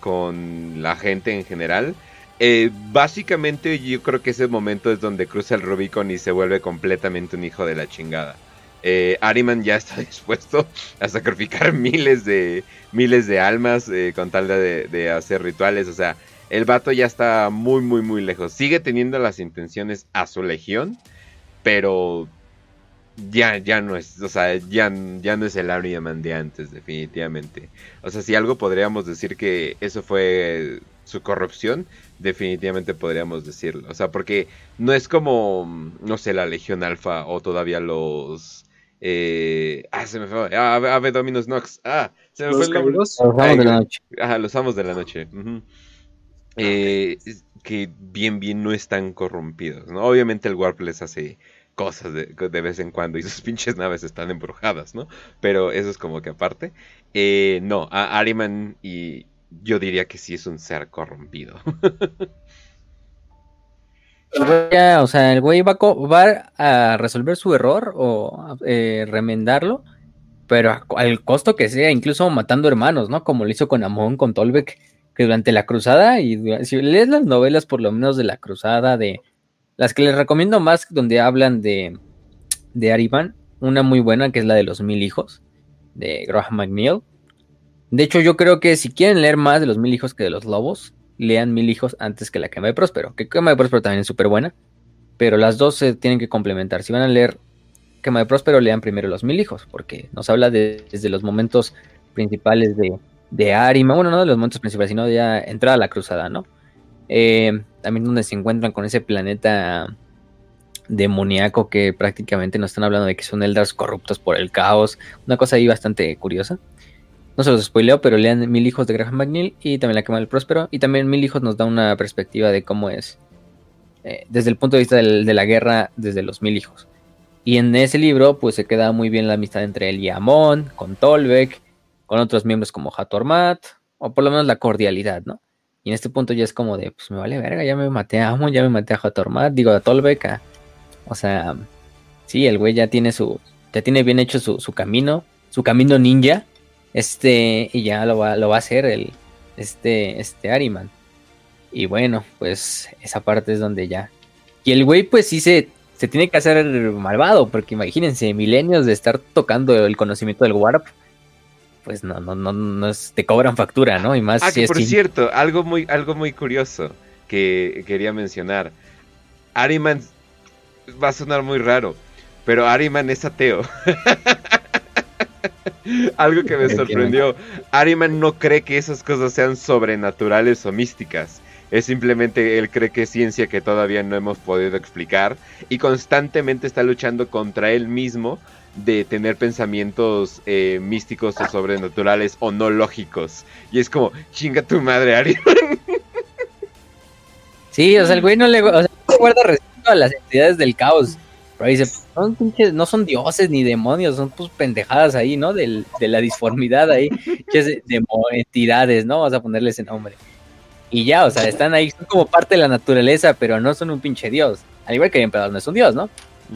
con la gente en general. Eh, básicamente yo creo que ese momento es donde cruza el Rubicon y se vuelve completamente un hijo de la chingada. Eh, Ariman ya está dispuesto a sacrificar miles de miles de almas eh, con tal de, hacer rituales. O sea, el vato ya está muy, muy, muy lejos. Sigue teniendo las intenciones a su legión, pero ya, ya no es, o sea, ya, ya no es el Ariman de antes, definitivamente. O sea, si algo podríamos decir que eso fue su corrupción, definitivamente podríamos decirlo. O sea, porque no es como, no sé, la Legión Alfa o todavía los... Eh, ah, se me fue. Ah, Ave Dominus Nox. Ah, se me fue el nombre. Los amos de la noche. Ajá, los amos de la noche. eh, que bien, bien no están corrompidos, ¿no? Obviamente el Warp les hace cosas de, vez en cuando y sus pinches naves están embrujadas, ¿no? Pero eso es como que aparte. Eh, no, a Ariman y, yo diría que sí es un ser corrompido. o sea, el güey va, a resolver su error o eh, remendarlo, pero al costo que sea, incluso matando hermanos, ¿no? Como lo hizo con Amon, con Tolbek, que durante la cruzada, y si lees las novelas por lo menos de la cruzada, de las que les recomiendo más, donde hablan de, de Ariman, una muy buena que es la de los mil hijos, de Graham McNeil, de hecho, yo creo que si quieren leer más de los mil hijos que de los lobos, lean mil hijos antes que la quema de Próspero. Que quema de Próspero también es súper buena, pero las dos se tienen que complementar. Si van a leer quema de Próspero, lean primero los mil hijos, porque nos habla desde los momentos principales de, de Arima, bueno, no de los momentos principales, sino de ya entrada a la cruzada, ¿no? Eh, también donde se encuentran con ese planeta demoníaco que prácticamente nos están hablando de que son Eldars corruptos por el caos. Una cosa ahí bastante curiosa. No se los spoileo, pero lean Mil Hijos de Graham McNeil y también La Quema del Próspero. Y también Mil Hijos nos da una perspectiva de cómo es eh, desde el punto de vista de la guerra desde los Mil Hijos. Y en ese libro, pues se queda muy bien la amistad entre él y Amon, con Tolbek, con otros miembros como Hatormat, o por lo menos la cordialidad, ¿no? Y en este punto ya es como de, pues me vale verga, ya me maté a Amon, ya me maté a Hatormat, digo a Tolbek, o sea, sí, el güey ya tiene su, ya tiene bien hecho su, su camino, su camino ninja, este, y ya lo va, lo va a hacer el, este, este Ariman. Y bueno, pues esa parte es donde ya. Y el güey, pues sí se se tiene que hacer malvado, porque imagínense, milenios de estar tocando el conocimiento del Warp, pues no, no, no, no te cobran factura, ¿no? Y más ah, que por cierto, algo muy, algo muy curioso que quería mencionar. Ariman va a sonar muy raro, pero Ariman es ateo. algo que me sorprendió. Ariman no cree que esas cosas sean sobrenaturales o místicas. Es simplemente él cree que es ciencia que todavía no hemos podido explicar y constantemente está luchando contra él mismo de tener pensamientos eh, místicos o sobrenaturales o no lógicos. Y es como, chinga tu madre, Ari. Sí, o sea, el güey no le, guarda respeto a las entidades del caos. Pero dice, son no son dioses ni demonios, son pues pendejadas ahí, ¿no? de la disformidad ahí, de entidades, ¿no? Vas a ponerle ese nombre. Y ya, o sea, están ahí, son como parte de la naturaleza, pero no son un pinche dios. Al igual que el emperador no es un dios, ¿no?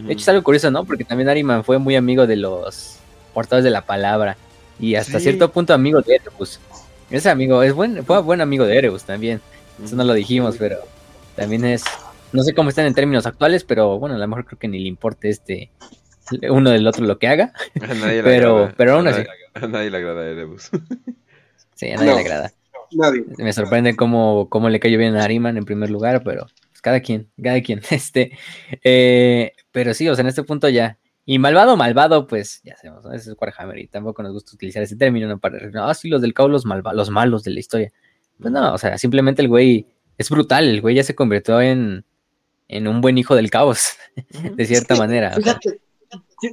De hecho, es algo curioso, ¿no? Porque también Ariman fue muy amigo de los portadores de la palabra. Y hasta cierto punto amigo de Erebus. Ese amigo, es buen, fue buen amigo de Erebus también. Eso no lo dijimos, pero también es. No sé cómo están en términos actuales, pero bueno, a lo mejor creo que ni le importe este uno del otro lo que haga. pero, pero aún así. A nadie le agrada Erebus. Sí, a nadie le agrada. Me sorprende cómo, cómo le cayó bien a Ariman en primer lugar, pero cada quien, cada quien. Este, eh, pero sí, o sea, en este punto ya. Y malvado, malvado, pues ya sabemos, ¿no? ese es Warhammer y tampoco nos gusta utilizar ese término, ¿no? Para ah, sí, los del caos, los, los malos de la historia. Pues no, o sea, simplemente el güey es brutal, el güey ya se convirtió en, en un buen hijo del caos, de cierta manera. Fíjate,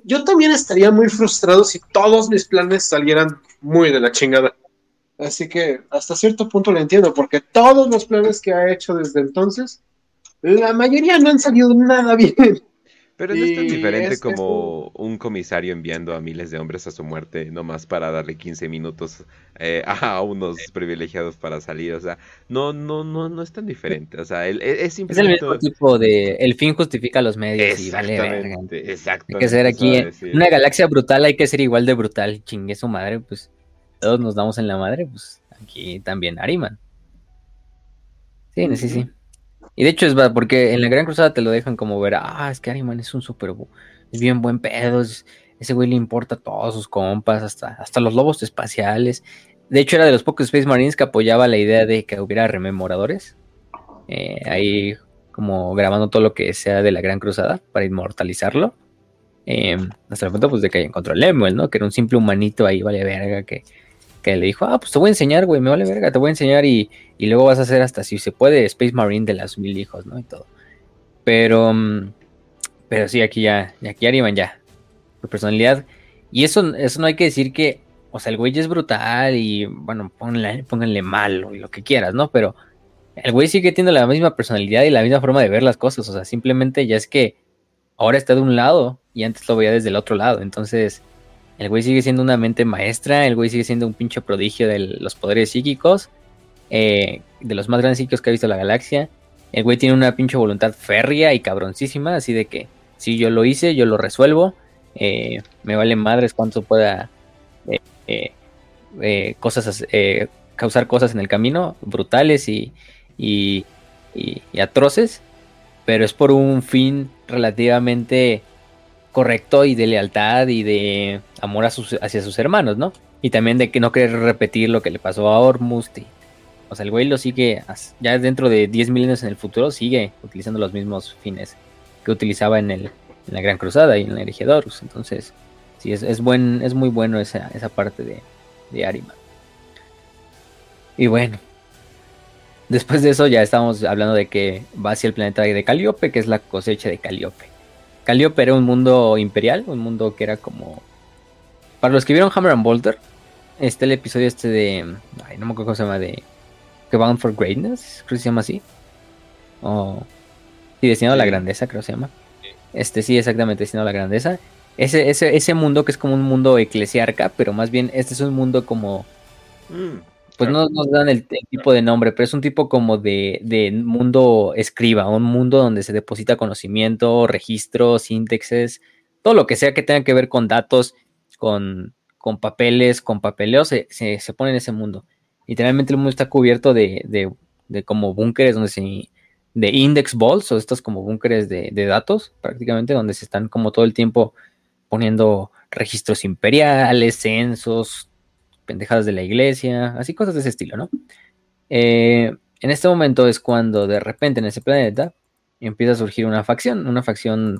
yo también estaría muy frustrado si todos mis planes salieran muy de la chingada. Así que hasta cierto punto lo entiendo, porque todos los planes que ha hecho desde entonces, la mayoría no han salido nada bien. Pero no es tan diferente como un comisario enviando a miles de hombres a su muerte, nomás para darle 15 minutos eh, a unos privilegiados para salir. O sea, no, no, no, no es tan diferente. O sea, es simplemente. Es el mismo tipo de. El fin justifica los medios y vale Hay que ser aquí. En una galaxia brutal hay que ser igual de brutal. Chingue su madre, pues todos nos damos en la madre, pues aquí también Ariman. Sí, sí, sí. Y de hecho es porque en la Gran Cruzada te lo dejan como ver, ah, es que Ariman es un super, es bien buen pedo, ese güey le importa a todos sus compas, hasta, hasta los lobos espaciales. De hecho era de los pocos Space Marines que apoyaba la idea de que hubiera rememoradores. Eh, ahí como grabando todo lo que sea de la Gran Cruzada para inmortalizarlo. Eh, hasta el punto pues de que encontró el Lemuel, ¿no? Que era un simple humanito ahí, vale verga, que que le dijo, ah, pues te voy a enseñar, güey, me vale verga, te voy a enseñar y, luego vas a hacer hasta si se puede Space Marine de las mil hijos, ¿no? Y todo. Pero, mm, pero sí, aquí ya, aquí arriban ya, por personalidad. Y eso, eso no hay que decir que, o sea, el güey es brutal y, bueno, pónganle, pónganle malo y lo que quieras, ¿no? Pero el güey sigue teniendo la misma personalidad y la misma forma de ver las cosas, o sea, simplemente ya es que ahora está de un lado y antes lo veía desde el otro lado, entonces el güey sigue siendo una mente maestra, el güey sigue siendo un pinche prodigio de los poderes psíquicos, eh, de los más grandes psíquicos que ha visto la galaxia. El güey tiene una pinche voluntad férrea y cabroncísima, así de que si yo lo hice, yo lo resuelvo. Eh, me vale madres cuánto pueda eh, cosas, causar cosas en el camino, brutales y, y atroces, pero es por un fin relativamente correcto y de lealtad y de amor a sus, hacia sus hermanos, ¿no? Y también de que no querer repetir lo que le pasó a Ormusti. O sea, el güey lo sigue, ya dentro de 10 milenios en el futuro, sigue utilizando los mismos fines que utilizaba en, el, en la Gran Cruzada y en el Erigedorus. Entonces, sí, es, es, buen, es muy bueno esa, esa parte de, de Arima. Y bueno, después de eso ya estamos hablando de que va hacia el planeta de Caliope, que es la cosecha de Caliope. Caliope era un mundo imperial, un mundo que era como... Para los que vieron Hammer and Bolter, está el episodio este de... Ay, no me acuerdo cómo se llama, de... Que Bound for Greatness, creo que se llama así. O... Sí, Destinado a la Grandeza, creo que se llama. Este sí, exactamente, Destinado a la Grandeza. Ese, ese, ese mundo que es como un mundo eclesiarca, pero más bien este es un mundo como... Mm, Pues no nos dan el, tipo de nombre, pero es un tipo como de, de mundo escriba, un mundo donde se deposita conocimiento, registros, índexes, todo lo que sea que tenga que ver con datos, con, con papeles, con papeleo, se, se, se pone en ese mundo. Literalmente el mundo está cubierto de, de, de como búnkeres donde se de index balls o estos como búnkeres de, de datos prácticamente donde se están como todo el tiempo poniendo registros imperiales, censos, pendejadas de la iglesia, así cosas de ese estilo, ¿no? Eh, en este momento es cuando de repente en ese planeta empieza a surgir una facción, una facción,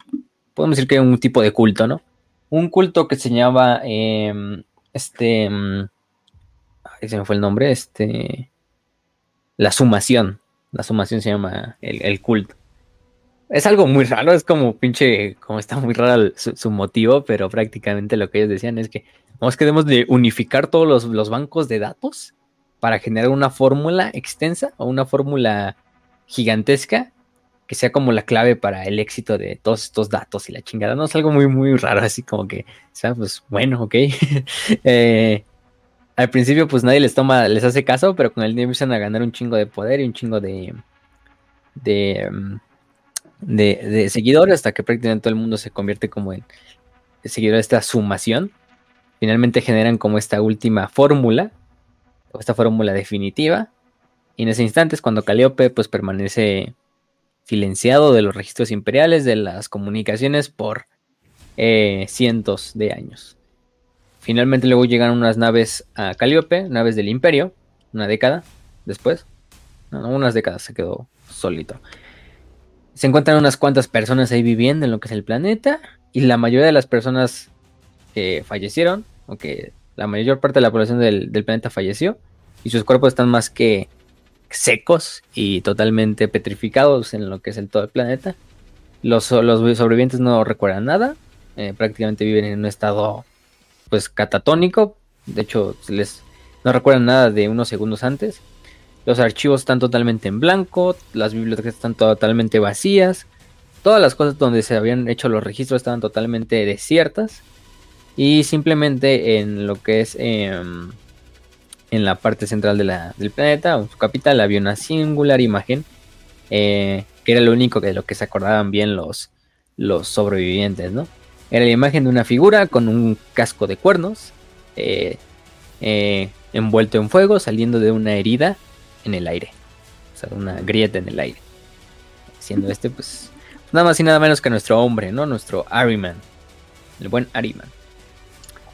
podemos decir que un tipo de culto, ¿no? Un culto que se llamaba, eh, este, ay, se me fue el nombre, este, la sumación, la sumación se llama el culto. Es algo muy raro, es como pinche, como está muy raro su, motivo, pero prácticamente lo que ellos decían es que vamos que debemos de unificar todos los, los bancos de datos para generar una fórmula extensa o una fórmula gigantesca que sea como la clave para el éxito de todos estos datos y la chingada. No es algo muy, muy raro, así como que, o sea, pues bueno, ok. Eh, al principio, pues nadie les toma, les hace caso, pero con el tiempo empiezan a ganar un chingo de poder y un chingo de. de. mm, de, seguidores hasta que prácticamente todo el mundo se convierte como en seguidor de esta sumación. Finalmente generan como esta última fórmula, esta fórmula definitiva. Y en ese instante es cuando Calíope pues permanece silenciado de los registros imperiales, de las comunicaciones por eh, cientos de años. Finalmente luego llegan unas naves a Calíope, naves del imperio, una década después. Unas décadas se quedó solito. Se encuentran unas cuantas personas ahí viviendo en lo que es el planeta y la mayoría de las personas eh, fallecieron, aunque la mayor parte de la población del, planeta falleció y sus cuerpos están más que secos y totalmente petrificados en lo que es el todo el planeta. Los, sobrevivientes no recuerdan nada, eh, prácticamente viven en un estado pues catatónico, de hecho les no recuerdan nada de unos segundos antes. Los archivos están totalmente en blanco, las bibliotecas están totalmente vacías, todas las cosas donde se habían hecho los registros estaban totalmente desiertas y simplemente en lo que es eh, en la parte central del planeta, en su capital, había una singular imagen eh, que era lo único de lo que se acordaban bien los, los sobrevivientes, ¿no? Era la imagen de una figura con un casco de cuernos, eh, eh, envuelto en fuego, saliendo de una herida en el aire. O sea, una grieta en el aire. Siendo este, pues, nada más y nada menos que nuestro hombre, ¿no? Nuestro Ariman. El buen Ariman.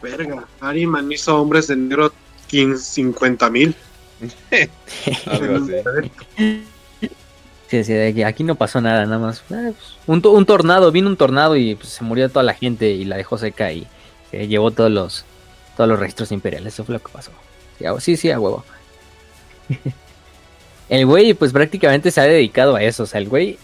Verga, Ariman hizo hombres de negro 50 mil. Sí, sí, de que aquí no pasó nada, nada más. eh, pues, un, un tornado, vino un tornado y pues, se murió toda la gente y la dejó seca y se llevó todos los todos los registros imperiales. Eso fue lo que pasó. Sí, sí, a huevo. el güey, pues prácticamente se ha dedicado a eso. O sea, el güey,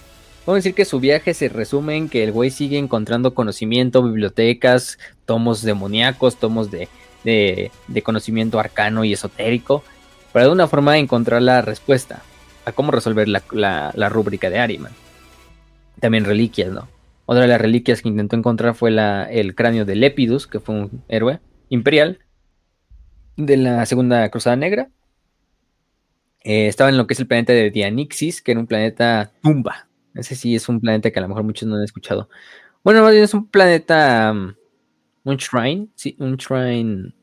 a decir que su viaje se resume en que el güey sigue encontrando conocimiento, bibliotecas, tomos demoníacos, tomos de, de, de conocimiento arcano y esotérico, para de una forma de encontrar la respuesta a cómo resolver la, la, la rúbrica de Ariman. También reliquias, ¿no? Otra de las reliquias que intentó encontrar fue la, el cráneo de Lepidus, que fue un héroe imperial de la Segunda Cruzada Negra. Eh, estaba en lo que es el planeta de Dianixis, que era un planeta tumba. Ese sí es un planeta que a lo mejor muchos no han escuchado. Bueno, más bien es un planeta, um, un shrine, sí, un shrine.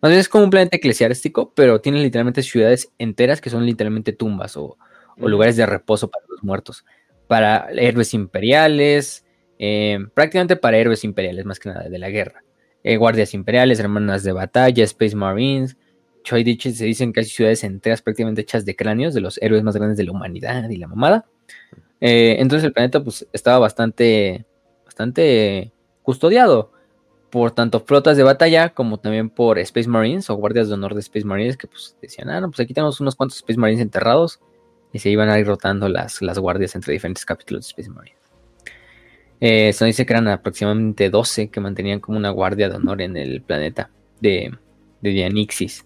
Más bien es como un planeta eclesiástico, pero tiene literalmente ciudades enteras que son literalmente tumbas o, o lugares de reposo para los muertos. Para héroes imperiales, eh, prácticamente para héroes imperiales, más que nada, de la guerra. Eh, guardias imperiales, hermanas de batalla, Space Marines. Se dicen hay ciudades enteras prácticamente hechas de cráneos de los héroes más grandes de la humanidad y la mamada. Eh, entonces el planeta pues estaba bastante, bastante custodiado. por tanto flotas de batalla como también por Space Marines o guardias de honor de Space Marines que pues decían, ah, no, pues aquí tenemos unos cuantos Space Marines enterrados y se iban a ir rotando las, las guardias entre diferentes capítulos de Space Marines. Eh, se dice que eran aproximadamente 12 que mantenían como una guardia de honor en el planeta de, de Dianixis.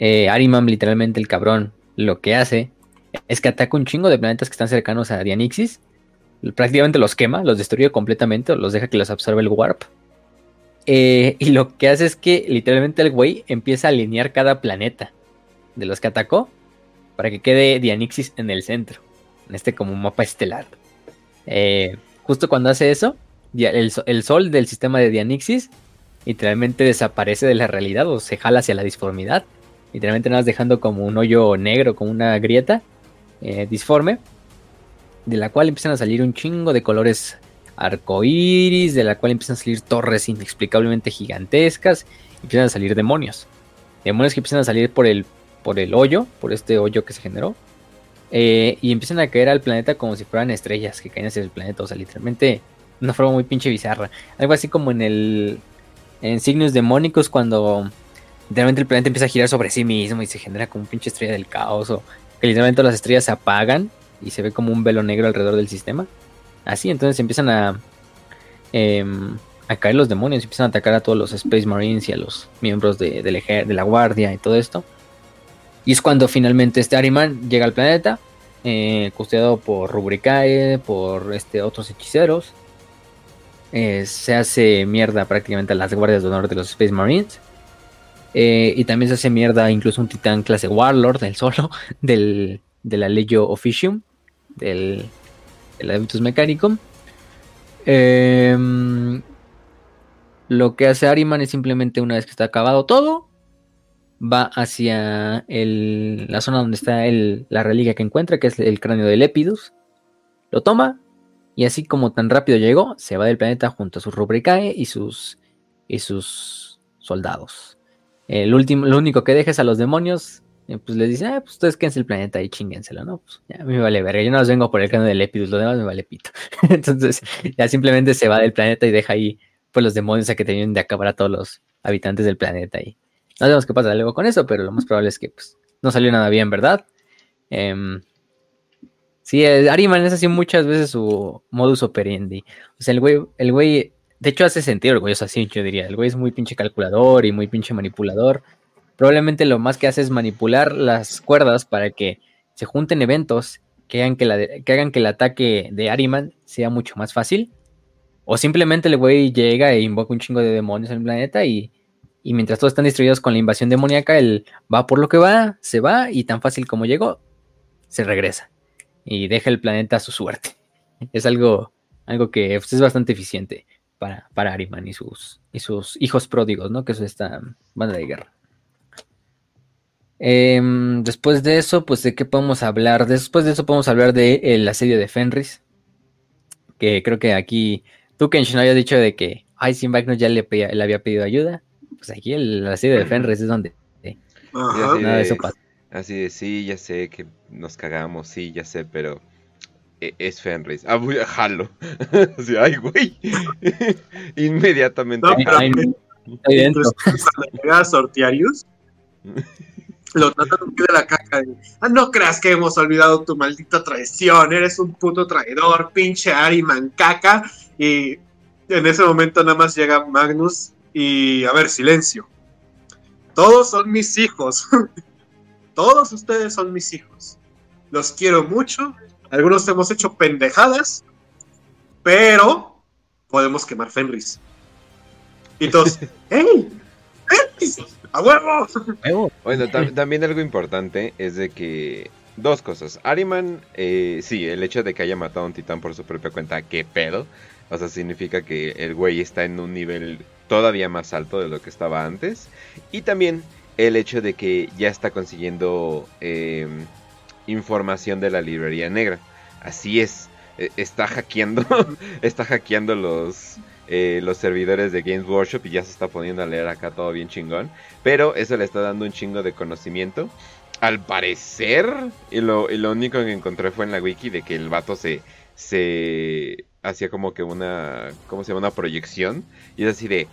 Eh, Arimam, literalmente el cabrón, lo que hace es que ataca un chingo de planetas que están cercanos a Dianixis. Prácticamente los quema, los destruye completamente, los deja que los absorbe el warp eh, y lo que hace es que literalmente el güey empieza a alinear cada planeta de los que atacó para que quede Dianixis en el centro, en este como mapa estelar. Eh, justo cuando hace eso, el, sol del sistema de Dianixis literalmente desaparece de la realidad o se jala hacia la disformidad, literalmente nada más dejando como un hoyo negro, como una grieta eh, disforme, de la cual empiezan a salir un chingo de colores arcoíris, de la cual empiezan a salir torres inexplicablemente gigantescas, y empiezan a salir demonios. Demonios que empiezan a salir por el, por el hoyo, por este hoyo que se generó, eh, y empiezan a caer al planeta como si fueran estrellas que caen hacia el planeta, o sea, literalmente una forma muy pinche bizarra. Algo así como en el en signos demónicos cuando literalmente el planeta empieza a girar sobre sí mismo y se genera como un pinche estrella del caos, o literalmente las estrellas se apagan y se ve como un velo negro alrededor del sistema. Así, entonces empiezan a, em, a caer los demonios, empiezan a atacar a todos los Space Marines y a los miembros de, de la Guardia y todo esto. Y es cuando finalmente este Ariman llega al planeta, eh, custodiado por Rubricae, por este, otros hechiceros. Eh, se hace mierda prácticamente a las guardias de honor de los Space Marines. Eh, y también se hace mierda incluso un titán clase Warlord, del solo, del, de la Legio Officium, del, el Habitus Mechanicum. Em, lo que hace Ariman es simplemente una vez que está acabado todo, va hacia la zona donde está la reliquia que encuentra, que es el cráneo de Lepidus, lo toma y así como tan rápido llegó, se va del planeta junto a sus Rubricae y sus, y sus soldados. El último, lo único que deja es a los demonios pues les dice, ah, pues ustedes quédense el planeta y chinguenselo, ¿no? Pues ya me vale verga, yo no los vengo por el canal de Lepidus, lo demás me vale pito. Entonces, ya simplemente se va del planeta y deja ahí, pues los demonios a que tenían de acabar a todos los habitantes del planeta y no sabemos qué pasa luego con eso, pero lo más probable es que pues no salió nada bien, ¿verdad? Eh, sí, Ariman es así muchas veces su modus operandi. O sea, el güey, el güey, de hecho hace sentido el güey, es así, yo diría, el güey es muy pinche calculador y muy pinche manipulador probablemente lo más que hace es manipular las cuerdas para que se junten eventos que hagan que, que, hagan que el ataque de Ariman sea mucho más fácil. O simplemente el güey llega e invoca un chingo de demonios en el planeta y, y mientras todos están destruidos con la invasión demoníaca, él va por lo que va, se va y tan fácil como llegó, se regresa y deja el planeta a su suerte. Es algo, algo que pues, es bastante eficiente para, para Ariman y sus, y sus hijos pródigos, ¿no? Que es esta banda de guerra. Em, después de eso, pues de qué podemos hablar. Después de eso podemos hablar de el asedio de Fenris. Que creo que aquí tú, Kenshin, había dicho de que Heisenberg ya le, le, había pedido ayuda. Pues aquí el asedio de Fenris es donde nada de eso pasa. Así de sí, ya sé que nos cagamos, sí, ya sé, pero es Fenris. Ah, voy a jalo. así, ay, güey. Inmediatamente. No, pero, ahí, Sortiarius lo tratan de la caca. ah, no creas que hemos olvidado tu maldita traición, eres un puto traidor, pinche Ariman caca. Y en ese momento nada más llega Magnus y, a ver, silencio. Todos son mis hijos. Todos ustedes son mis hijos. Los quiero mucho. Algunos hemos hecho pendejadas, pero podemos quemar Fenris. Y todos, ¡Hey! ¡Fenris! ¡A huevo! Bueno, también algo importante es de que. Dos cosas. Ariman, eh, sí, el hecho de que haya matado a un titán por su propia cuenta, qué pedo. O sea, significa que el güey está en un nivel todavía más alto de lo que estaba antes. Y también el hecho de que ya está consiguiendo em, información de la librería negra. Así es, e, está hackeando, está hackeando los, eh, los servidores de Games Workshop y ya se está poniendo a leer acá todo bien chingón. Pero eso le está dando un chingo de conocimiento. Al parecer, y lo, y lo único que encontré fue en la wiki de que el vato se, se hacía como que una, ¿cómo se llama? Una proyección. Y es así de,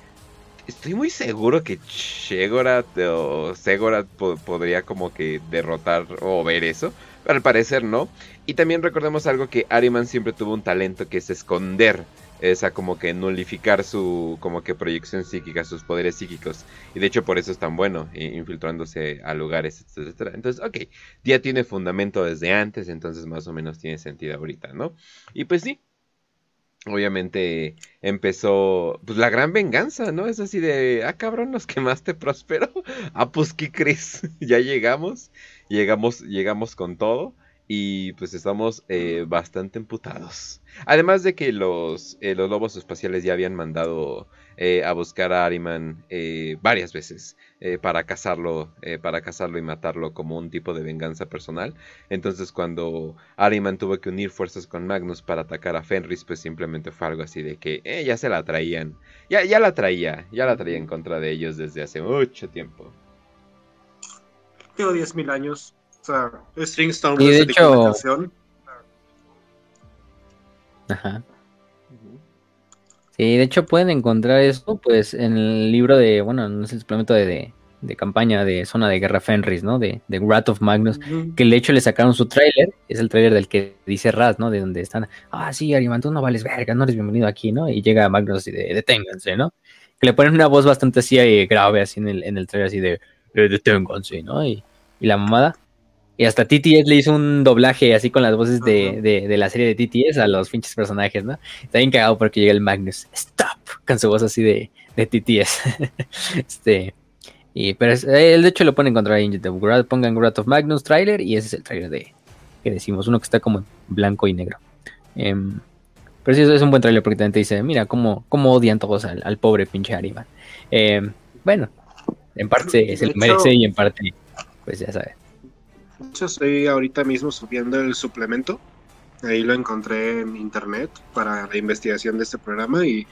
Estoy muy seguro que Shegorat o Segorat podría como que derrotar o ver eso. Al parecer no. Y también recordemos algo que Ariman siempre tuvo un talento que es esconder esa como que nulificar su como que proyección psíquica, sus poderes psíquicos. Y de hecho por eso es tan bueno, infiltrándose a lugares, etcétera. Entonces, ok, ya tiene fundamento desde antes, entonces más o menos tiene sentido ahorita, ¿no? Y pues sí, obviamente empezó pues la gran venganza, ¿no? Es así de, ah cabrón, nos quemaste próspero. ah, pues ¿qué crees? ya llegamos, llegamos, llegamos con todo y pues estamos eh, bastante emputados. Además de que los, eh, los lobos espaciales ya habían mandado eh, a buscar a Ariman varias veces para cazarlo, para cazarlo y matarlo como un tipo de venganza personal. Entonces cuando Ariman tuvo que unir fuerzas con Magnus para atacar a Fenris, pues simplemente fue algo así de que ya se la traían, ya, ya la traía, ya la traía en contra de ellos desde hace mucho tiempo. Tengo 10.000 años sea, Storm y de hecho... Ajá. Sí, de hecho pueden encontrar esto pues en el libro de, bueno, no es el suplemento de, de, campaña de Zona de Guerra Fenris, ¿no? De, de Wrath of Magnus, que de hecho le sacaron su tráiler, es el tráiler del que dice Raz, ¿no? De donde están, ah, sí, Ariman, tú no vales verga, no eres bienvenido aquí, ¿no? Y llega Magnus y de, deténganse, ¿no? Que le ponen una voz bastante así eh, grave, así en el, en el trailer, así de, eh, deténganse, ¿no? Y, y la mamada, y hasta TTS le hizo un doblaje así con las voces de, de, la serie de TTS a los pinches personajes, ¿no? Está bien cagado porque llega el Magnus, stop, con su voz así de, de TTS. este, y, pero él de hecho lo pone en contra de YouTube. Pongan Wrath of Magnus trailer y ese es el trailer de que decimos, uno que está como blanco y negro. Em, pero sí, es un buen trailer porque también te dice, mira cómo, cómo odian todos al, pobre pinche Ariman. Em, bueno, en parte se lo merece y en parte, pues ya sabes. Estoy ahorita mismo subiendo el suplemento. Ahí lo encontré en internet para la investigación de este programa y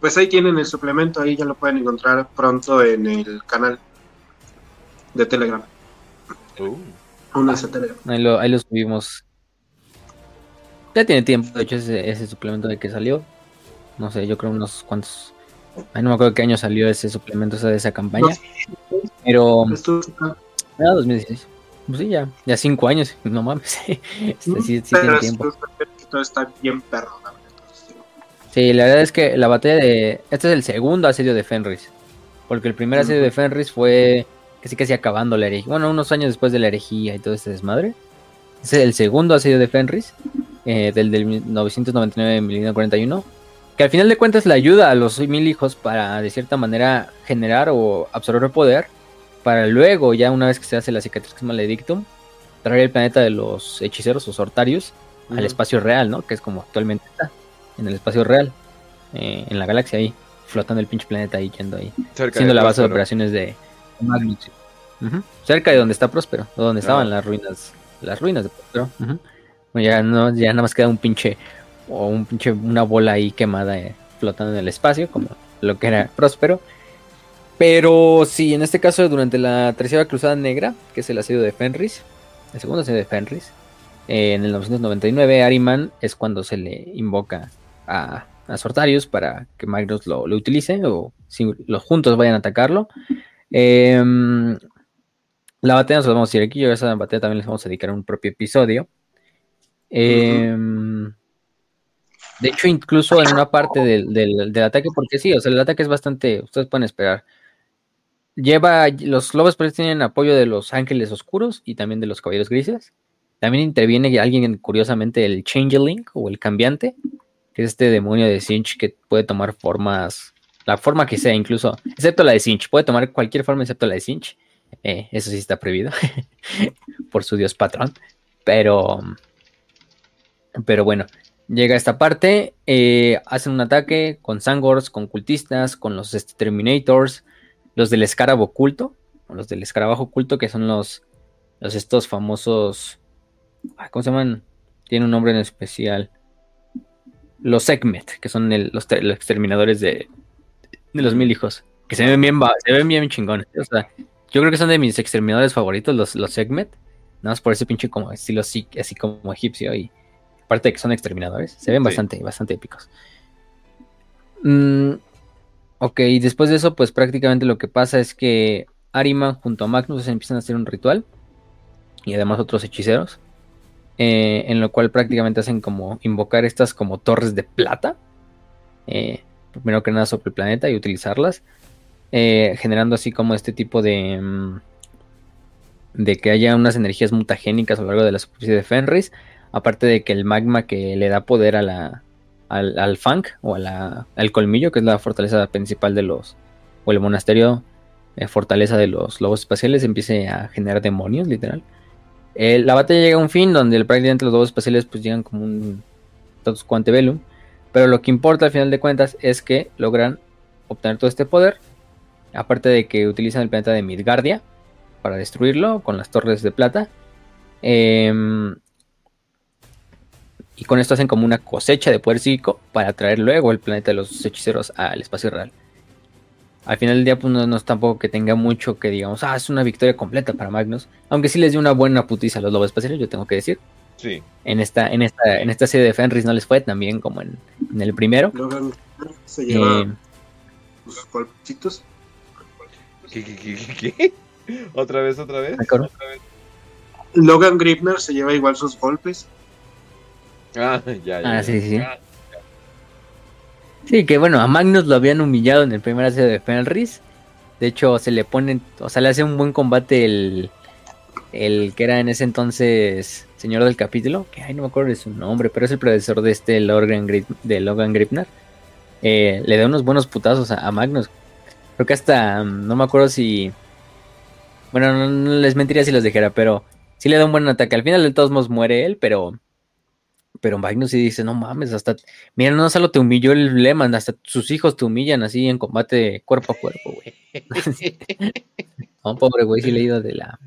pues ahí tienen el suplemento, ahí ya lo pueden encontrar pronto en el canal de Telegram. Uh. Telegram. Ahí lo, subimos. Ya tiene tiempo, de hecho, ese, suplemento de que salió. No sé, yo creo unos cuantos. Ay, no me acuerdo qué año salió ese suplemento de esa campaña. Pero. Era 2016. Pues sí, ya, ya cinco años, no mames. este, sí, sí tiene tiempo. Todo está bien perro, Sí, la verdad es que la batalla de. Este es el segundo asedio de Fenris. Porque el primer asedio de Fenris fue casi casi acabando la herejía. Bueno, unos años después de la herejía y todo este desmadre. Este es el segundo asedio de Fenris. Eh, del, del 999-1941. Que al final de cuentas le ayuda a los mil hijos para de cierta manera generar o absorber poder para luego, ya una vez que se hace la cicatriz maledictum, traer el planeta de los hechiceros o sortarios al espacio real, ¿no? Que es como actualmente está, en el espacio real, eh, en la galaxia ahí, flotando el pinche planeta ahí, yendo ahí, siendo la base de operaciones de Magnus. Cerca de donde está Próspero, donde estaban las ruinas, las ruinas de Próspero. ya no, ya nada más queda un pinche, o un pinche, una bola ahí quemada eh, flotando en el espacio, como lo que era Próspero pero sí, en este caso, durante la Tercera Cruzada Negra, que es el asedio de Fenris, el segundo asedio de Fenris, eh, en el 999, Ariman es cuando se le invoca a, a Sortarius para que Magnus lo, utilice o si los juntos vayan a atacarlo. Em, la batalla nos la vamos a ir aquí, yo a esa batalla también les vamos a dedicar un propio episodio. Em, de hecho, incluso en una parte del, del, ataque, porque sí, o sea, el ataque es bastante, ustedes pueden esperar, Lleva, los lobos tienen apoyo de los ángeles oscuros y también de los caballeros grises. También interviene alguien, curiosamente, el Changeling o el cambiante, que es este demonio de Sinch que puede tomar formas, la forma que sea, incluso, excepto la de Sinch, puede tomar cualquier forma excepto la de Sinch. Eh, eso sí está prohibido por su dios patrón. Pero, pero bueno, llega a esta parte, eh, hacen un ataque con Sangors, con cultistas, con los Terminators los del escarabajo oculto, los del escarabajo oculto, que son los, los estos famosos, ¿cómo se llaman? Tiene un nombre en especial. Los Segmet, que son los, exterminadores de, de los mil hijos, que se ven bien, se ven bien chingones. O sea, yo creo que son de mis exterminadores favoritos, los, los Segmet. Nada más por ese pinche como estilo así, así como egipcio y aparte de que son exterminadores, se ven bastante, bastante épicos. Mm, Ok, y después de eso, pues prácticamente lo que pasa es que Ariman junto a Magnus empiezan a hacer un ritual. Y además otros hechiceros. Eh, en lo cual prácticamente hacen como invocar estas como torres de plata. Eh, primero que nada sobre el planeta y utilizarlas. Eh, generando así como este tipo de... Mm, de que haya unas energías mutagénicas a lo largo de la superficie de Fenris. Aparte de que el magma que le da poder a la, al, al Funk o al colmillo, que es la fortaleza principal de los, o el monasterio, eh, fortaleza de los lobos espaciales, empiece a generar demonios, literal. Eh, la batalla llega a un fin donde prácticamente los lobos espaciales pues llegan como un status quante velum, pero lo que importa al final de cuentas es que logran obtener todo este poder, aparte de que utilizan el planeta de Midgardia para destruirlo con las torres de plata. Eh, y con esto hacen como una cosecha de poder psíquico para traer luego el planeta de los hechiceros al espacio real. Al final del día, pues no, es tampoco que tenga mucho que digamos, ah, es una victoria completa para Magnus. Aunque sí les dio una buena putiza a los lobos espaciales, yo tengo que decir. Sí. En esta, en esta, en esta serie de Fenris no les fue tan bien como en, el primero. Logan se lleva eh, sus golpecitos. ¿Qué, qué, qué, qué, ¿Otra vez, otra vez? ¿Otra vez? Logan Gripner se lleva igual sus golpes. Ah, ya, ya. Ah, sí, sí. Sí, que bueno, a Magnus lo habían humillado en el primer asedio de Fenris. De hecho, se le pone, o sea, le hace un buen combate el, el que era en ese entonces señor del capítulo, que ay, no me acuerdo de su nombre, pero es el predecesor de este Logan, de Logan Gripner. Eh, le da unos buenos putazos a, Magnus. Creo que hasta, no me acuerdo si... Bueno, no, les mentiría si los dijera, pero sí le da un buen ataque. Al final de todos modos muere él, pero pero Magnus sí dice, no mames, hasta, mira, no solo te humilló el Lehman, hasta sus hijos te humillan así en combate cuerpo a cuerpo, güey. no, pobre güey, sí le he ido de la,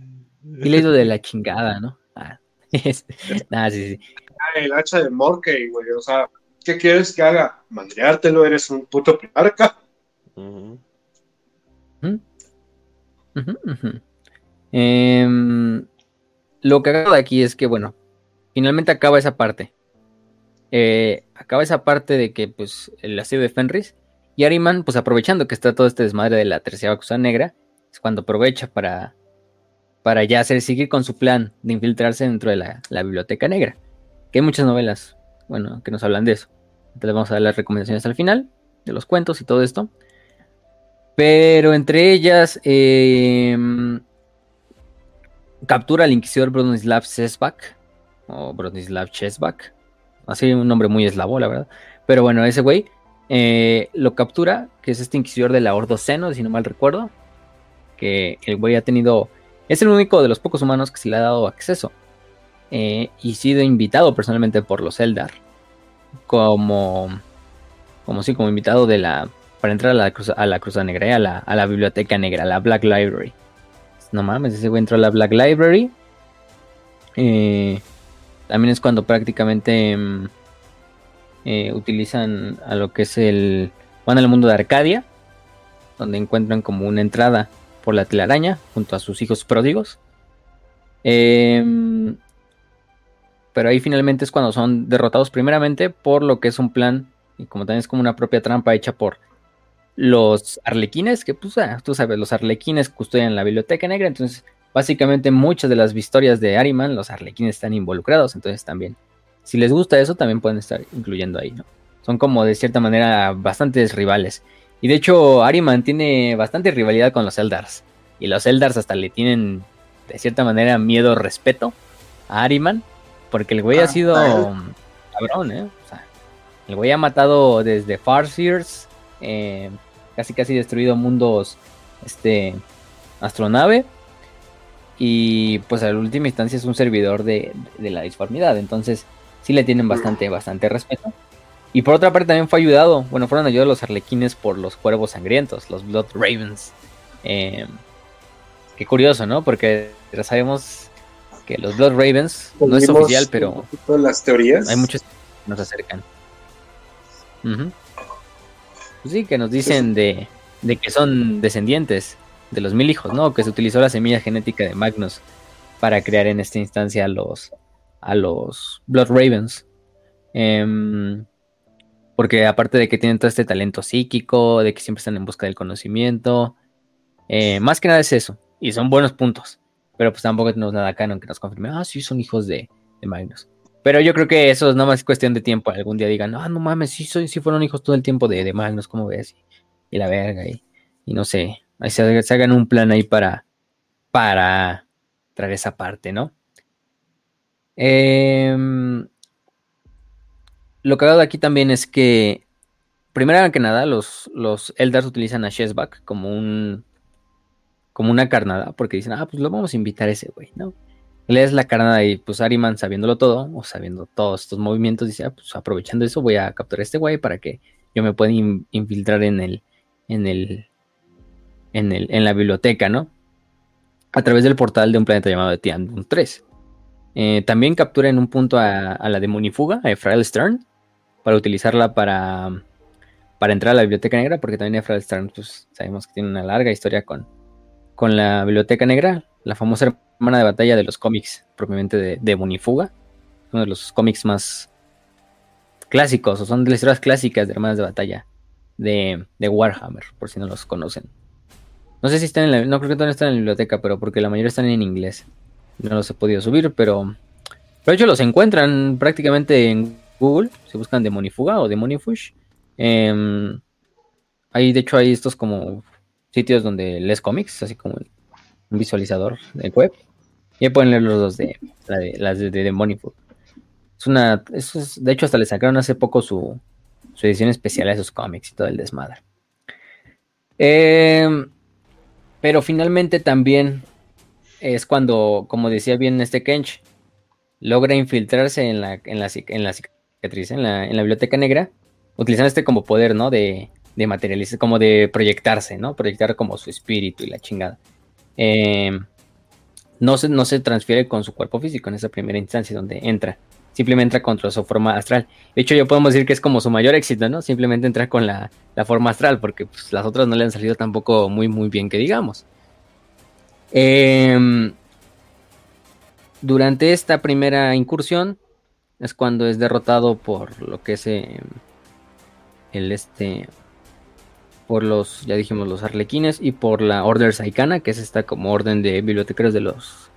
sí le he ido de la chingada, ¿no? Ah, sí, sí. Ah, el hacha de Morkey, güey, o sea, ¿qué quieres que haga? Mandreártelo, eres un puto primarca. Em, lo que hago de aquí es que, bueno, finalmente acaba esa parte. Eh, acaba esa parte de que, pues, el asedio de Fenris. Y Ariman, pues aprovechando que está todo este desmadre de la tercera cosa negra, es cuando aprovecha para, para ya hacer, seguir con su plan de infiltrarse dentro de la, biblioteca negra. Que hay muchas novelas, bueno, que nos hablan de eso. Entonces vamos a dar las recomendaciones al final, de los cuentos y todo esto. Pero entre ellas, em, captura al inquisidor Bronislav Sesbak, o Bronislav Chesbak, Así un nombre muy eslavo, la verdad. Pero bueno, ese güey eh, lo captura, que es este inquisidor de la Ordoceno, si no mal recuerdo. Que el güey ha tenido. Es el único de los pocos humanos que se le ha dado acceso. Eh, y sido invitado personalmente por los Eldar. Como. Como sí, como invitado de la. Para entrar a la, cruz, a la Cruzada Negra, a la, a la Biblioteca Negra, a la Black Library. No mames, ese güey entró a la Black Library. Eh, también es cuando prácticamente mm, eh, utilizan a lo que es el... Van al mundo de Arcadia, donde encuentran como una entrada por la telaraña junto a sus hijos pródigos. Em, pero ahí finalmente es cuando son derrotados primeramente por lo que es un plan y como también es como una propia trampa hecha por los arlequines, que pues ah, tú sabes, los arlequines custodian la biblioteca negra, entonces Básicamente muchas de las historias de Ariman, los arlequines están involucrados, entonces también, si les gusta eso, también pueden estar incluyendo ahí, ¿no? Son como de cierta manera bastantes rivales. Y de hecho, Ariman tiene bastante rivalidad con los Eldars. Y los Eldars hasta le tienen, de cierta manera, miedo, respeto a Ariman. Porque el güey ha ah, sido cabrón, ¿eh? O sea, el güey ha matado desde Farseers, eh, casi casi destruido mundos, este, astronave y pues a la última instancia es un servidor de, la disformidad. Entonces sí le tienen bastante, bastante respeto. Y por otra parte también fue ayudado, bueno, fueron ayudados los arlequines por los cuervos sangrientos, los Blood Ravens. Eh, qué curioso, ¿no? Porque ya sabemos que los Blood Ravens no es oficial, pero... Las teorías. Hay muchos que nos acercan. Pues sí, que nos dicen de, de que son descendientes de los mil hijos, ¿no? Que se utilizó la semilla genética de Magnus para crear en esta instancia a los, a los Blood Ravens. Em, Porque aparte de que tienen todo este talento psíquico, de que siempre están en busca del conocimiento, eh, más que nada es eso. Y son buenos puntos. Pero pues tampoco tenemos nada canon que nos confirme, ah, sí, son hijos de, Magnus. Pero yo creo que eso es nada más cuestión de tiempo. Algún día digan, ah, no mames, sí, sí fueron hijos todo el tiempo de, de Magnus, ¿cómo ves? Y, la verga, y, y, no sé, se, hagan un plan ahí para, para traer esa parte, ¿no? Eh, lo que hago aquí también es que, primero que nada, los, los Eldars utilizan a Shesbak como un como una carnada, porque dicen, ah, pues lo vamos a invitar a ese güey, ¿no? Le es la carnada y pues Ariman, sabiéndolo todo, o sabiendo todos estos movimientos, dice, ah, pues aprovechando eso voy a capturar a este güey para que yo me pueda infiltrar en el, en el, en el, en la biblioteca, ¿no? A través del portal de un planeta llamado Tiandun 3. Eh, también captura en un punto a, a la demonifuga, a Efrael Stern, para utilizarla para, para entrar a la Biblioteca Negra, porque también Efrael Stern, pues sabemos que tiene una larga historia con, con la Biblioteca Negra, la famosa hermana de batalla de los cómics, propiamente de, de Bonifuga, uno de los cómics más clásicos, o son de las historias clásicas de hermanas de batalla de, Warhammer, por si no los conocen. No sé si están en la, no creo que todavía están en la biblioteca, pero porque la mayoría están en inglés. No los he podido subir, pero, pero de hecho los encuentran prácticamente en Google, si buscan Demonifuga o Demonifush. Eh, hay, de hecho, hay estos como sitios donde lees cómics, así como un visualizador de web. Y ahí pueden leer los dos de, las de, de Es una, es, de hecho, hasta le sacaron hace poco su, su edición especial a esos cómics y todo el desmadre. Eh, pero finalmente también es cuando, como decía bien este Kench, logra infiltrarse en la, en la, en la la, en la biblioteca negra, utilizando este como poder, ¿no? De, de materializar, como de proyectarse, ¿no? Proyectar como su espíritu y la chingada. Em, no, se, no se transfiere con su cuerpo físico en esa primera instancia donde entra. Simplemente entra contra su forma astral. De hecho, ya podemos decir que es como su mayor éxito, ¿no? Simplemente entra con la, forma astral, porque pues, las otras no le han salido tampoco muy, muy bien que digamos. Em, durante esta primera incursión, es cuando es derrotado por lo que es eh, el este por los ya dijimos los arlequines y por la Order Saikana que es esta como orden de bibliotecarios de los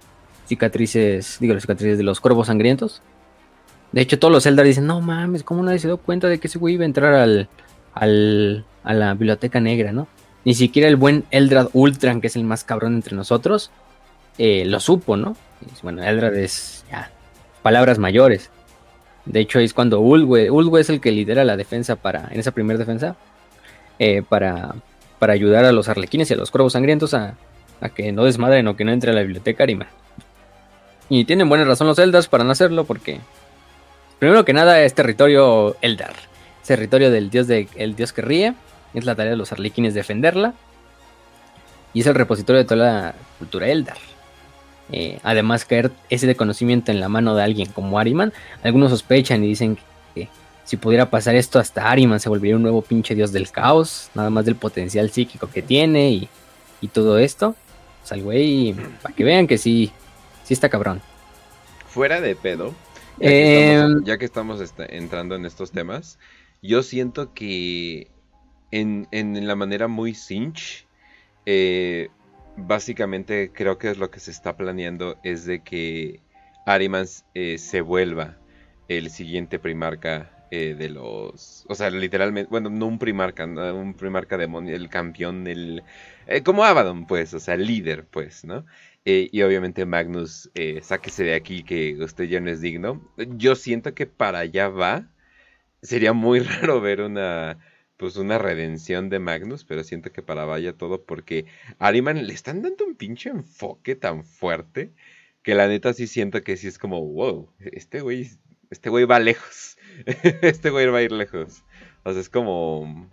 cicatrices digo las cicatrices de los cuervos sangrientos de hecho todos los Eldar dicen no mames cómo nadie se dio cuenta de que ese güey iba a entrar al, al a la biblioteca negra no ni siquiera el buen Eldrad Ultran que es el más cabrón entre nosotros eh, lo supo no bueno Eldrad es ya palabras mayores de hecho, es cuando Ulwe, es el que lidera la defensa para, en esa primera defensa, eh, para, para ayudar a los arlequines y a los cuervos sangrientos a, que no desmadren o que no entre a la biblioteca Arima. Y tienen buena razón los Eldas para no hacerlo porque, primero que nada, es territorio Eldar, territorio del dios, de, el dios que ríe, es la tarea de los arlequines defenderla, y es el repositorio de toda la cultura Eldar. Eh, además, caer ese conocimiento en la mano de alguien como Ariman, algunos sospechan y dicen que, si pudiera pasar esto, hasta Ariman se volvería un nuevo pinche dios del caos, nada más del potencial psíquico que tiene y, todo esto. Pues al güey, para que vean que sí, sí está cabrón. Fuera de pedo, ya que estamos, em, este, entrando en estos temas, yo siento que en, en la manera muy cinch, eh, básicamente creo que es lo que se está planeando es de que Ariman eh, se vuelva el siguiente primarca eh, de los, o sea, literalmente, bueno, no un primarca, un primarca demonio, el campeón, el, eh, como Abaddon, pues, o sea, el líder, pues, ¿no? Y obviamente Magnus, sáquese de aquí que usted ya no es digno. Yo siento que para allá va. Sería muy raro ver una pues una redención de Magnus, pero siento que para vaya todo porque a Ariman le están dando un pinche enfoque tan fuerte que la neta sí siento que sí es como, wow, este güey, este güey va lejos, este güey va a ir lejos. O sea, es como,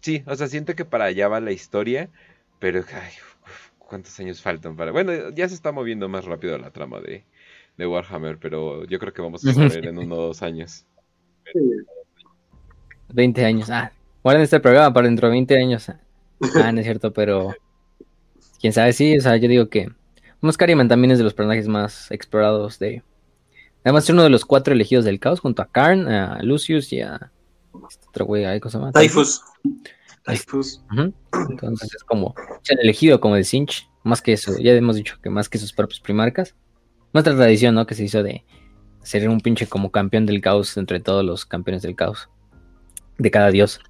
sí, o sea, siento que para allá va la historia, pero, ay, ¿cuántos años faltan para? Bueno, ya se está moviendo más rápido la trama de, de Warhammer, pero yo creo que vamos a saber en unos dos años. 20 años. Ah, guarden este programa para dentro de 20 años. Ah, no es cierto, pero quién sabe, sí, o sea, yo digo que Moscariman también es de los personajes más explorados de... Además es uno de los cuatro elegidos del caos junto a Karn, a Lucius y a, Este otro güey, ¿ay, ¿cómo se llama? Typhus. Entonces es como, se han elegido como el Cinch, más que eso, ya hemos dicho que más que sus propios primarcas. Nuestra tradición, ¿no? Que se hizo de ser un pinche como campeón del caos entre todos los campeones del caos, de cada dios.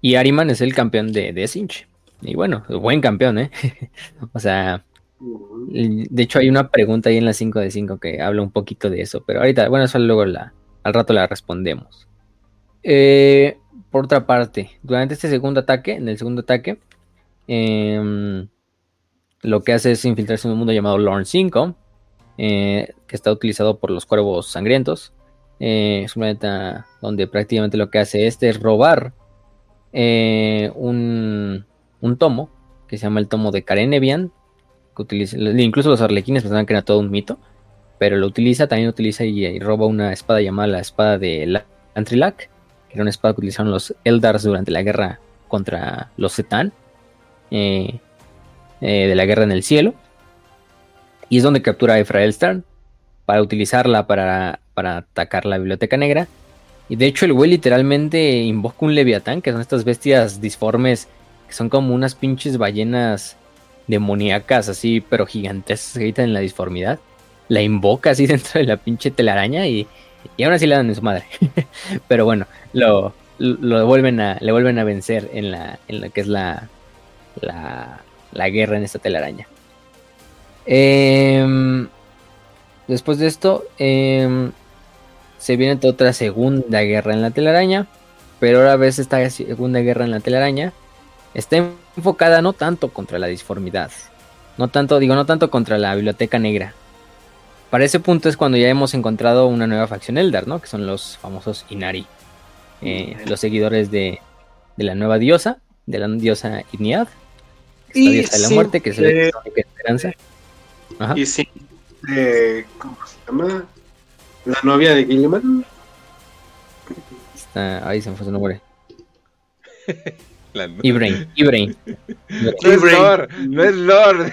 Y Ariman es el campeón de, de Cinch. Y bueno, buen campeón, ¿eh? o sea, de hecho hay una pregunta ahí en la 5 de 5 que habla un poquito de eso, pero ahorita, bueno, eso luego la, al rato la respondemos. Eh, por otra parte, durante este segundo ataque, en el segundo ataque, em, lo que hace es infiltrarse en un mundo llamado Lorn 5, eh, que está utilizado por los cuervos sangrientos. Eh, es un planeta donde prácticamente lo que hace este es robar eh, un, un tomo, que se llama el tomo de Karenevian, que utiliza, incluso los arlequines pensaban que era todo un mito, pero lo utiliza, también utiliza y, y roba una espada llamada la espada de Antrilac, que era una espada que utilizaron los Eldars durante la guerra contra los Zetan, eh, eh, de la guerra en el cielo. Y es donde captura a Efrael Stern para utilizarla para, para atacar la biblioteca negra. Y de hecho el güey literalmente invoca un leviatán, que son estas bestias disformes, que son como unas pinches ballenas demoníacas así, pero gigantes, que en la disformidad. La invoca así dentro de la pinche telaraña y, y aún así le dan en su madre. pero bueno, lo, lo a, le vuelven a vencer en la, en lo que es la, la, la guerra en esta telaraña. Eh, después de esto, eh, se viene otra segunda guerra en la telaraña, pero ahora ves esta segunda guerra en la telaraña está enfocada no tanto contra la disformidad, no tanto, digo, no tanto contra la biblioteca negra. Para ese punto es cuando ya hemos encontrado una nueva facción Eldar, ¿no? Que son los famosos Inari, eh, los seguidores de, de, la nueva diosa, de la diosa Igniad, esta y diosa de la sí, muerte, que es eh, la única esperanza. Ajá. Y sí, eh, ¿cómo se llama? La novia de Gilliman. Está, ahí se me fue su nombre. La- Ibrain, Ibrain. No es. Lord, no es Lord.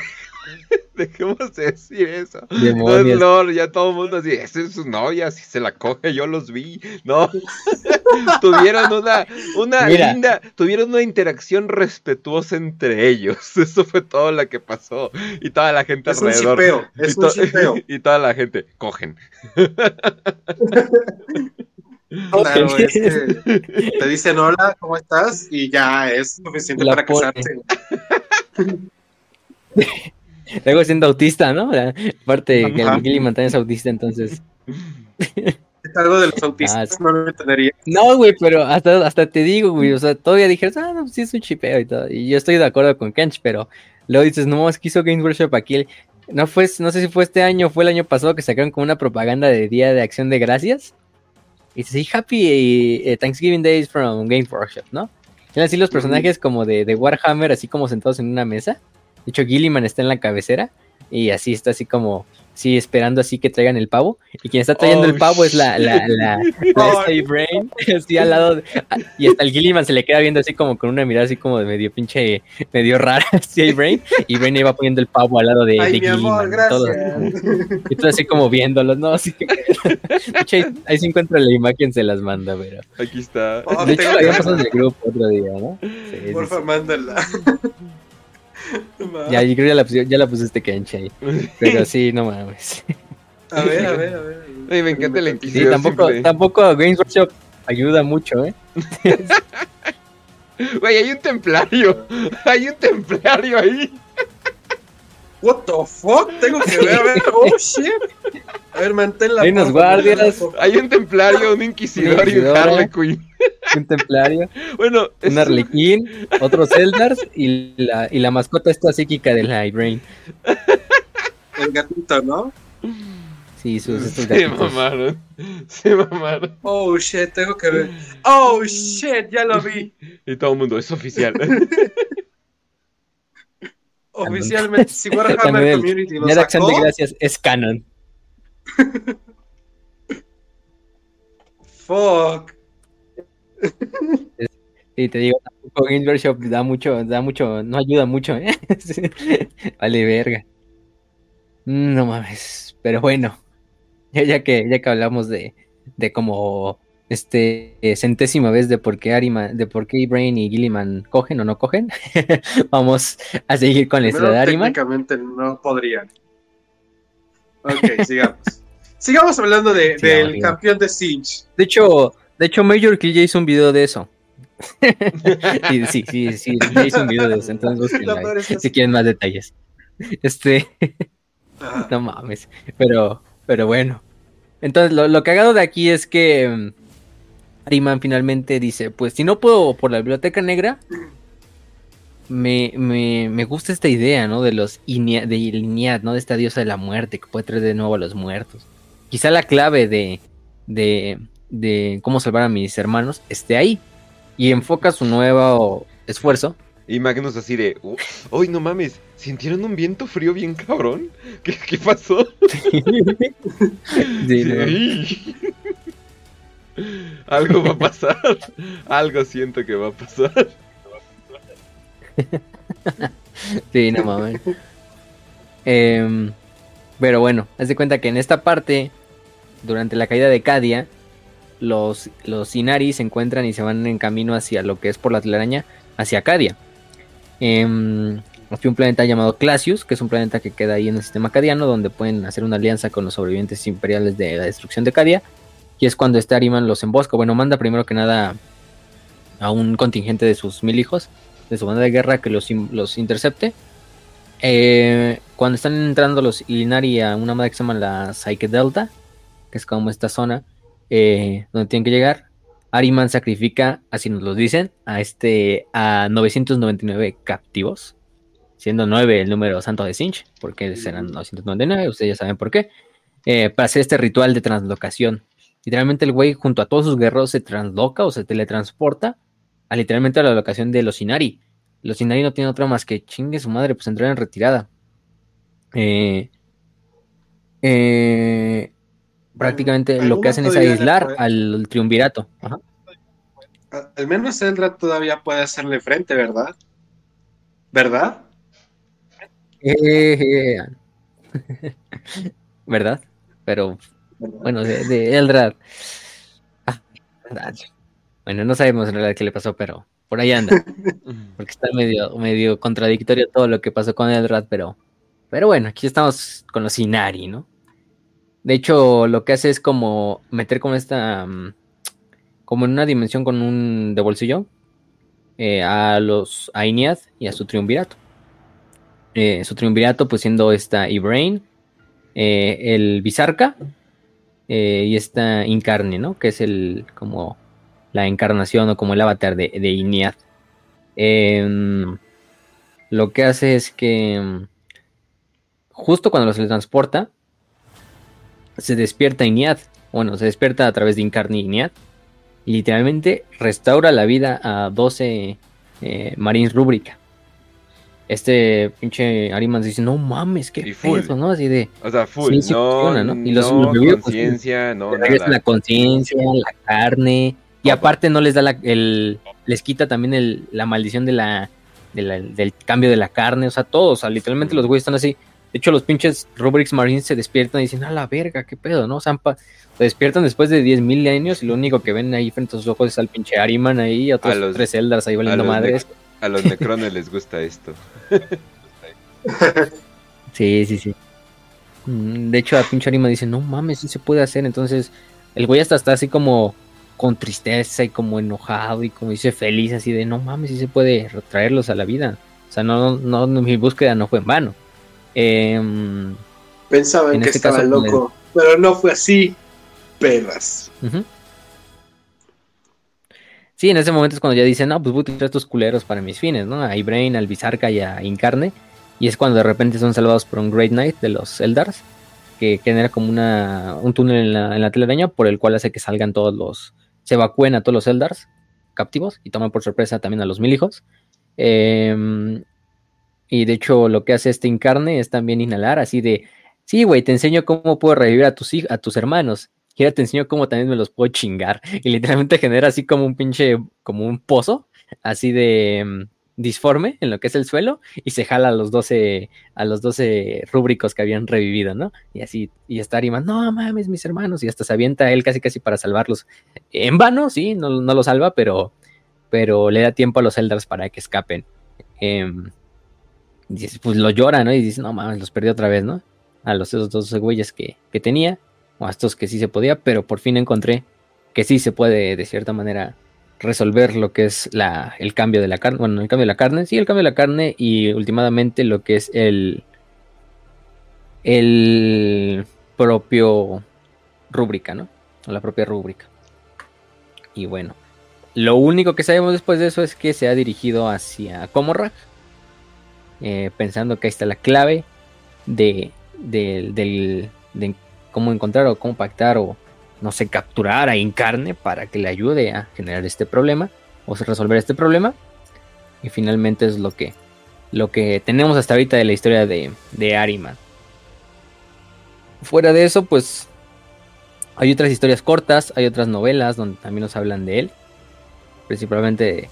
Dejemos de decir eso. No es Demonios. Lord, ya todo el mundo así, esa es su novia, si se la coge, yo los vi. No, tuvieron una, una Mira. linda, tuvieron una interacción respetuosa entre ellos. Eso fue todo lo que pasó. Y toda la gente Es un alrededor. chipeo, y, es un to- chipeo. y toda la gente, cogen. Claro, es que te dicen hola, ¿cómo estás? Y ya es suficiente La para pone. casarse. Luego siendo autista, ¿no? La- Aparte que el también es autista, entonces. Es algo de los autistas, Ah, no lo entendería. No, güey, pero hasta, hasta te digo, güey. O sea, todavía dijeras, ah, no, sí es un chipeo y todo. Y yo estoy de acuerdo con Kench, pero luego dices, no, es que hizo Games Workshop aquí. No fue, no sé si fue este año o fue el año pasado que sacaron como una propaganda de Día de Acción de Gracias. Y dice, sí, Happy eh, Thanksgiving Days from Games Workshop, ¿no? Eran así los personajes como de, de Warhammer, así como sentados en una mesa. De hecho, Gilliman está en la cabecera y así está así como, sí, esperando así que traigan el pavo. Y quien está trayendo Oh, el pavo es la, la, la, la Oh, Stay Brain, así al lado. de- y hasta el Gilliman se le queda viendo así como con una mirada así como de medio pinche, medio rara, a Brain. Y Brain iba poniendo el pavo al lado de, Ay, de mi amor, Gilliman. todo. gracias. Y todo así como viéndolos, ¿no? Así que- de hecho, ahí, ahí se encuentra la imagen, se las manda, pero. Aquí está. Oh, De hecho, que habíamos pasado en el grupo otro día, ¿no? Sí, sí, Porfa, sí. mándala. Ya, yo creo que ya la, pusi- ya la pusiste Kenchi ahí. Pero sí, no mames. A ver, a ver, a ver. Ay, me encanta la Sí, tampoco, simple. tampoco Games Workshop ayuda mucho, ¿eh? Güey, hay un templario. Hay un templario ahí. What the fuck? Tengo que ver, a ver. Oh shit. A ver, manténla. Hay unos porfa, guardias. Hay un templario, un inquisidor y un. Harley Quinn. Un templario. Bueno, es un arlequín, otros Eldars y la, y la mascota esta psíquica de la Brain. El gatito, ¿no? Sí, sus estos Se gatitos. mamaron. Se mamaron. Oh shit, tengo que ver. Oh shit, ya lo vi. Y todo el mundo, es oficial. Oficialmente, si Warhammer Community lo Día de Acción de sacó, Gracias es canon. fuck. Y te digo, tampoco Games Workshop da mucho, da mucho, no ayuda mucho, ¿eh? Sí. Vale, verga. Mm, No mames. Pero bueno, ya, ya que, ya que hablamos de, de como este eh, centésima vez de por qué Arima, de por qué Brain y Gilliman cogen o no cogen, vamos a seguir con la historia de Ariman. Técnicamente no podrían. Ok, sigamos. sigamos hablando de, del campeón de Sinch. De hecho, de hecho, Major Kill ya hizo un video de eso. sí, sí, sí, sí, ya hizo un video de eso. Entonces, si quieren más detalles. Este. no mames. Pero, pero bueno. Entonces, lo, lo cagado de aquí es que mm, Ariman finalmente dice: Pues si no puedo por la biblioteca negra, me, me, me gusta esta idea, ¿no? De los de Iliad, ¿no? De esta diosa de la muerte que puede traer de nuevo a los muertos. Quizá la clave de, de, de cómo salvar a mis hermanos esté ahí. Y enfoca su nuevo esfuerzo. Y Magnus así de, uy, no mames, ¿sintieron un viento frío bien cabrón? ¿Qué, qué pasó? sí, Algo va a pasar. Algo siento que va a pasar. sí, no mames. Em, pero bueno, haz de cuenta que en esta parte, durante la caída de Cadia, los, los Inari se encuentran y se van en camino hacia lo que es por la telaraña, hacia Cadia. Eh, un planeta llamado Clasius, que es un planeta que queda ahí en el sistema cadiano, donde pueden hacer una alianza con los sobrevivientes imperiales de la destrucción de Cadia. Y es cuando este Ariman los embosca. Bueno, manda primero que nada a un contingente de sus mil hijos, de su banda de guerra, que los, los intercepte. Eh, cuando están entrando los Inari a una madre que se llama la Psyche Delta, que es como esta zona, eh, donde tienen que llegar. Ariman sacrifica, así nos lo dicen, a este a 999 captivos, siendo 9 el número santo de Sinch, porque serán 999, ustedes ya saben por qué, eh, para hacer este ritual de translocación. Literalmente el güey junto a todos sus guerreros se transloca o se teletransporta a literalmente a la locación de los Inari. Los Inari no tienen otra más que chingue su madre, pues entrar en retirada. Eh, eh, prácticamente lo que hacen es aislar al triunvirato. Al menos Eldra todavía puede hacerle frente, ¿verdad? ¿Verdad? Eh, ¿Verdad? Pero bueno, de, Eldrad. Ah, bueno, no sabemos en realidad qué le pasó, pero por ahí anda. Porque está medio, medio contradictorio todo lo que pasó con Eldrad, pero, pero bueno, aquí estamos con los Inari, ¿no? De hecho, lo que hace es como meter como esta. Mm, como en una dimensión con un de bolsillo. Eh, a los a Inead y a su triunvirato. Eh, su triunvirato, pues siendo esta Ibrain, eh, el Bizarca y esta Incarne, ¿no? Que es el como la encarnación o como el avatar de, de. Em, lo que hace es que mm, justo cuando los transporta, se despierta Iñad, bueno, se despierta a través de Incarni Iñad, y literalmente restaura la vida a 12 eh, Marines Rúbrica. Este pinche Ariman dice, no mames, qué peso, ¿no? Así de... O sea, full, no, ¿no? Y los no pues, conciencia, no la conciencia, la carne, y aparte no les da la, el... Les quita también el, la maldición de la, del cambio de la carne, o sea, todos, o sea, literalmente los güeyes están así, de hecho, los pinches Rubrics Marines se despiertan y dicen, a la verga, qué pedo, ¿no? Zampa. Se despiertan después de 10.000 años y lo único que ven ahí frente a sus ojos es al pinche Ariman ahí y otros los, tres Eldars ahí valiendo madres. A los Necrones les gusta esto. sí, sí, sí. Mm, de hecho, a pinche Ariman dice, no mames, sí se puede hacer. Entonces, el güey hasta está así como con tristeza y como enojado y como dice feliz, así de, no mames, sí se puede retraerlos a la vida. O sea, no, no, mi búsqueda no fue en vano. Em, Pensaban que este estaba loco, pero no fue así, perras. Sí, en ese momento es cuando ya dicen, no, pues voy a utilizar estos culeros para mis fines, ¿no? A Ibrain, al Bizarca y a Incarne. Y es cuando de repente son salvados por un Great Knight de los Eldars, que genera como una, un túnel en la, en la telaraña por el cual hace que salgan todos los, se evacúen a todos los Eldars captivos y toman por sorpresa también a los mil hijos. Eh, y de hecho, lo que hace este Incarne es también inhalar, así de, sí, güey, te enseño cómo puedo revivir a tus, a tus hermanos. Y ahora te enseño cómo también me los puedo chingar. Y literalmente genera así como un pinche, como un pozo, así de, disforme en lo que es el suelo y se jala a los 12, a los 12 rúbricos que habían revivido, ¿no? Y así, y está Ariman, no mames, mis hermanos, y hasta se avienta él casi casi para salvarlos. En vano, sí, no, no lo salva, pero, pero le da tiempo a los Eldars para que escapen. Eh, pues lo llora, ¿no? Y dice, no mames, los perdió otra vez, ¿no? A los esos dos güeyes que, que tenía, o a estos que sí se podía, pero por fin encontré que sí se puede, de cierta manera, resolver lo que es la, el cambio de la carne, bueno, el cambio de la carne, sí, el cambio de la carne y últimamente lo que es el, el propio rúbrica, ¿no? La propia rúbrica. Y bueno, lo único que sabemos después de eso es que se ha dirigido hacia Comorrag, eh, pensando que ahí está la clave de, de, de cómo encontrar o cómo pactar o no sé, capturar a Incarne para que le ayude a generar este problema o resolver este problema. Y finalmente es lo que, lo que tenemos hasta ahorita de la historia de, de Ariman. Fuera de eso, pues hay otras historias cortas, hay otras novelas donde también nos hablan de él. Principalmente,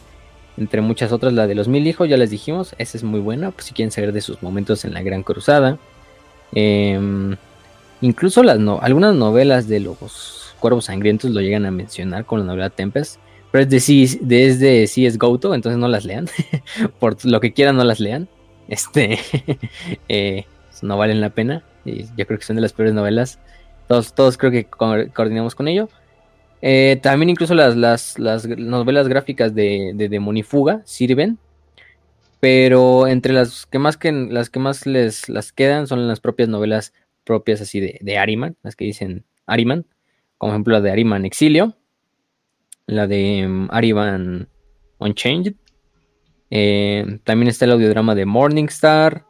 entre muchas otras, la de los mil hijos, ya les dijimos, esa es muy buena, pues si quieren saber de sus momentos en la Gran Cruzada. Eh, Incluso las no, algunas novelas de los cuervos sangrientos lo llegan a mencionar con la novela Tempest. Pero es de, desde C.S. Goto, entonces no las lean. Por lo que quieran, no las lean. Este eh, no valen la pena. Y yo creo que son de las peores novelas. Todos, todos creo que coordinamos con ello. Eh, también incluso las, las, las, novelas gráficas de, de Demonifuga sirven. Pero entre las que más que las que más les las quedan son las propias novelas propias así de, de Ariman, las que dicen Ariman, como ejemplo la de Ariman Exilio, la de um, Ariman Unchanged, eh, también está el audiodrama de Morningstar,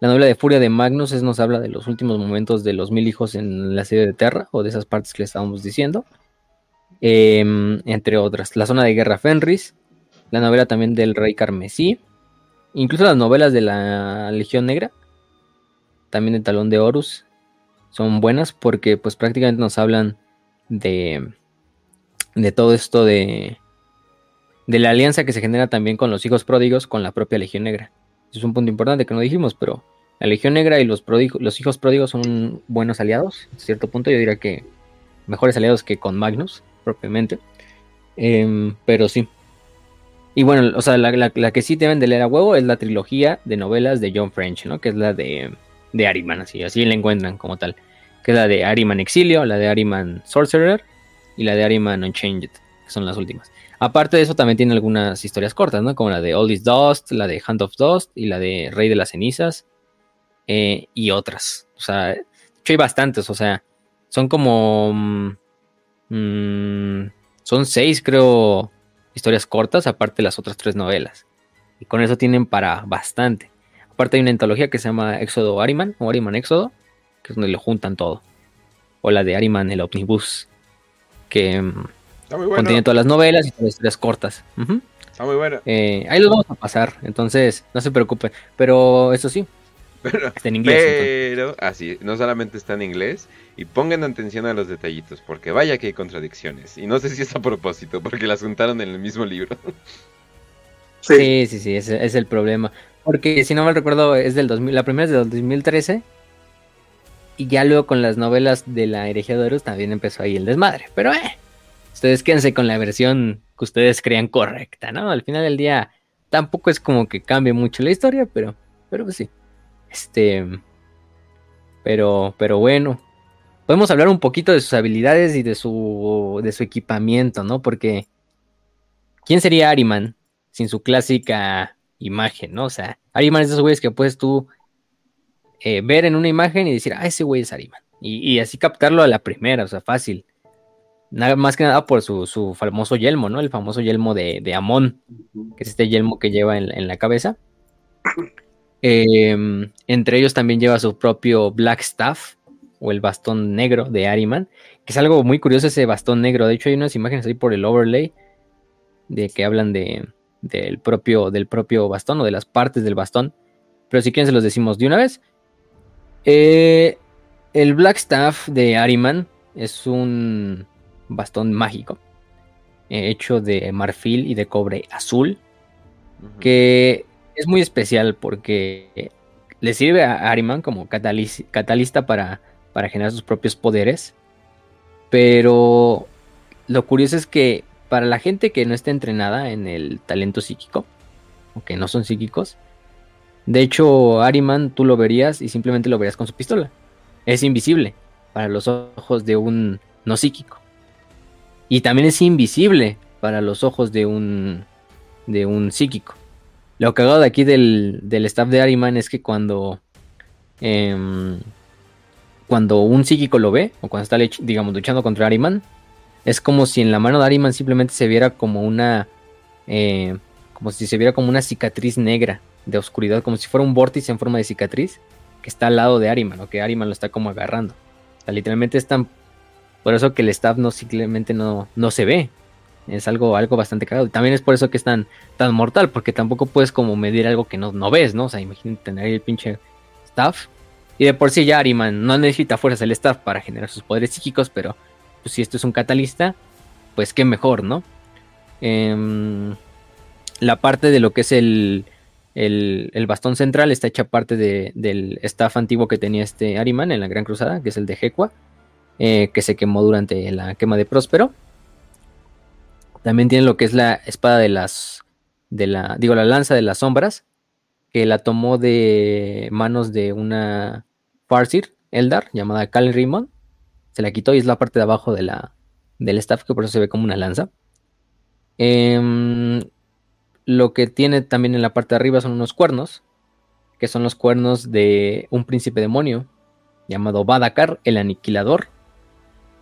la novela de Furia de Magnus es, nos habla de los últimos momentos de los mil hijos en la serie de Terra, o de esas partes que le estábamos diciendo, em, entre otras. La zona de guerra Fenris, la novela también del Rey Carmesí, incluso las novelas de la Legión Negra, también el Talón de Horus, son buenas porque pues prácticamente nos hablan de, de todo esto de, de la alianza que se genera también con los hijos pródigos con la propia Legión Negra. Es un punto importante que no dijimos, pero la Legión Negra y los, los hijos pródigos son buenos aliados. A cierto punto yo diría que mejores aliados que con Magnus, propiamente. Em, pero sí. Y bueno, o sea, la, que sí deben de leer a huevo es la trilogía de novelas de John French, ¿no? Que es la de de Ariman, así, así la encuentran como tal. Que es la de Ariman Exilio, la de Ariman Sorcerer y la de Ariman Unchanged, que son las últimas. Aparte de eso, también tiene algunas historias cortas, ¿no? Como la de All is Dust, la de Hand of Dust y la de Rey de las Cenizas eh, y otras. O sea, de hecho hay bastantes, o sea, son como... Mm, mm, son seis, creo, historias cortas, aparte de las otras tres novelas. Y con eso tienen para bastante. Aparte hay una antología que se llama Éxodo Ariman o Ariman Éxodo, que es donde lo juntan todo. O la de Ariman, el Omnibus, que mm, contiene todas las novelas y todas las historias cortas. Está muy bueno. Eh, ahí lo vamos a pasar, entonces no se preocupen. Pero eso sí, está en inglés. Pero, así, no solamente está en inglés. Y pongan atención a los detallitos, porque vaya que hay contradicciones. Y no sé si es a propósito, porque las juntaron en el mismo libro. Sí, sí, sí, ese es el problema. Porque si no mal recuerdo, es del 2000, la primera es del 2013. Y ya luego con las novelas de la herejía de Horus también empezó ahí el desmadre. Pero eh, ustedes quédense con la versión que ustedes crean correcta, ¿no? Al final del día tampoco es como que cambie mucho la historia, pero, pero pues sí. Este, pero, pero bueno. Podemos hablar un poquito de sus habilidades y de su, de su equipamiento, ¿no? Porque, ¿quién sería Ariman sin su clásica imagen, ¿no? O sea, Ariman es de esos güeyes que puedes tú eh, ver en una imagen y decir, ah, ese güey es Ariman. Y, así captarlo a la primera, o sea, fácil. Nada más que nada por su, famoso yelmo, ¿no? El famoso yelmo de, de Amon, que es este yelmo que lleva en, la cabeza. Em, entre ellos también lleva su propio Black Staff, o el bastón negro de Ariman, que es algo muy curioso ese bastón negro. De hecho, hay unas imágenes ahí por el overlay de que hablan de, del propio, del propio bastón o de las partes del bastón. Pero si quieren se los decimos de una vez. Eh, el Black Staff de Ariman es un bastón mágico. Eh, hecho de marfil y de cobre azul. que es muy especial porque le sirve a Ariman como catalista para, para generar sus propios poderes. Pero lo curioso es que para la gente que no está entrenada en el talento psíquico, o que no son psíquicos, de hecho, Ariman tú lo verías y simplemente lo verías con su pistola. Es invisible para los ojos de un no psíquico. Y también es invisible para los ojos de un, de un psíquico. Lo cagado de aquí del, staff de Ariman es que cuando, em, cuando un psíquico lo ve, o cuando está, digamos, luchando contra Ariman, es como si en la mano de Ariman simplemente se viera como una, eh, como si se viera como una cicatriz negra de oscuridad, como si fuera un vórtice en forma de cicatriz que está al lado de Ariman, o que Ariman lo está como agarrando. O sea, literalmente es tan... Por eso que el staff no simplemente no, no se ve. Es algo, algo bastante cagado. Y también es por eso que es tan, tan mortal, porque tampoco puedes como medir algo que no, no ves, ¿no? O sea, imagínate tener el pinche staff. Y de por sí ya Ariman no necesita fuerzas el staff para generar sus poderes psíquicos, pero pues si esto es un catalista, pues qué mejor, ¿no? Em, la parte de lo que es el, el, el, bastón central está hecha parte de, del staff antiguo que tenía este Ariman en la Gran Cruzada, que es el de Hekwa, eh, que se quemó durante la quema de Próspero. También tiene lo que es la espada de las. De la, digo, la lanza de las sombras. Que la tomó de manos de una Farsir Eldar llamada Kalen Rimon. Se la quitó y es la parte de abajo de la, del staff, que por eso se ve como una lanza. Em, lo que tiene también en la parte de arriba son unos cuernos. Que son los cuernos de un príncipe demonio. Llamado Badakar, el aniquilador.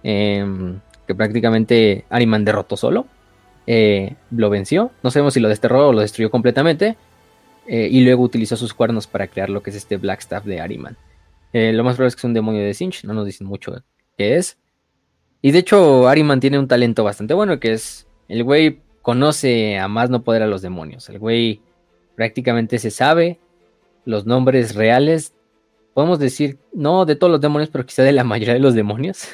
Em, que prácticamente Ariman derrotó solo. Eh, lo venció. No sabemos si lo desterró o lo destruyó completamente. Eh, y luego utilizó sus cuernos para crear lo que es este Black Staff de Ariman. Eh, lo más probable es que es un demonio de Sinch, no nos dicen mucho qué es. Y de hecho, Ariman tiene un talento bastante bueno, que es el güey conoce a más no poder a los demonios. El güey prácticamente se sabe los nombres reales. Podemos decir, no de todos los demonios, pero quizá de la mayoría de los demonios.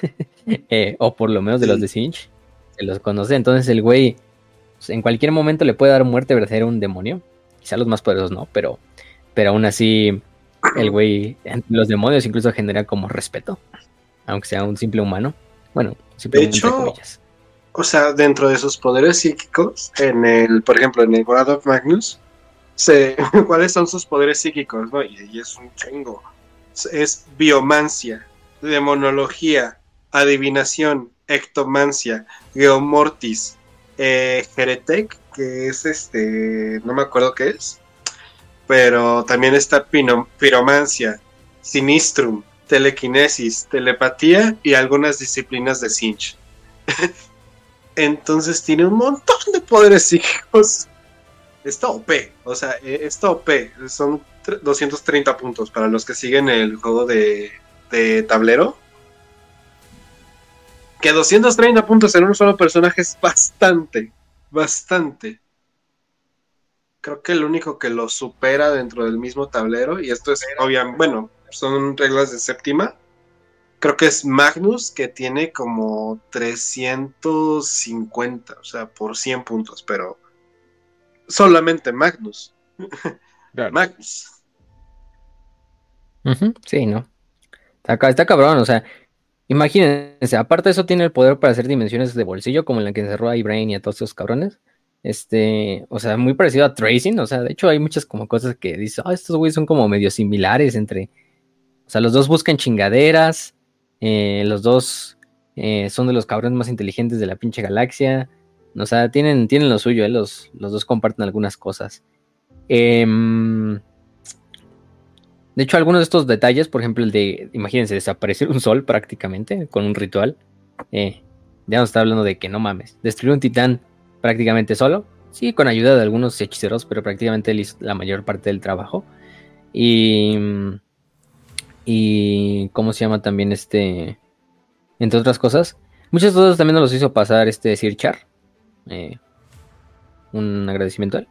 o por lo menos de los de Sinch. Se los conoce. Entonces el güey pues, en cualquier momento le puede dar muerte verdadera a un demonio. Quizá los más poderosos no, pero, pero aún así el güey, los demonios incluso genera como respeto, aunque sea un simple humano. Bueno, de hecho, o sea, dentro de sus poderes psíquicos, en el, por ejemplo, en el God of Magnus, se, ¿cuáles son sus poderes psíquicos? No? Y, y es un chingo. Es biomancia, demonología, adivinación, ectomancia, geomortis, eh, que es este, no me acuerdo qué es, pero también está piromancia, sinistrum, telequinesis, telepatía y algunas disciplinas de Sinch. Entonces tiene un montón de poderes psíquicos. Está OP, o sea, eh, está OP. Son 230 puntos para los que siguen el juego de tablero que 230 puntos en un solo personaje es bastante, bastante. Creo que el único que lo supera dentro del mismo tablero, y esto es obviamente, bueno, son reglas de séptima. Creo que es Magnus, que tiene como 350, o sea, por 100 puntos, pero solamente Magnus. Magnus. Sí, ¿no? Está, está cabrón, o sea, Imagínense, aparte de eso tiene el poder para hacer dimensiones de bolsillo, como la que encerró a Brain y a todos esos cabrones. Este, o sea, muy parecido a Tracing, o sea, de hecho hay muchas como cosas que dices, ah, estos güeyes son como medio similares entre, o sea, los dos buscan chingaderas, eh, los dos eh, son de los cabrones más inteligentes de la pinche galaxia, o sea, tienen, tienen lo suyo, eh, los, los dos comparten algunas cosas. Eh, de hecho, algunos de estos detalles, por ejemplo, el de, imagínense, desaparecer un sol prácticamente con un ritual. Eh, ya nos está hablando de que no mames. Destruir un titán prácticamente solo. Sí, con ayuda de algunos hechiceros, pero prácticamente él hizo la mayor parte del trabajo. Y. Y. ¿Cómo se llama también este? Entre otras cosas. Muchas cosas también nos los hizo pasar este Sir Char. Eh, un agradecimiento a él.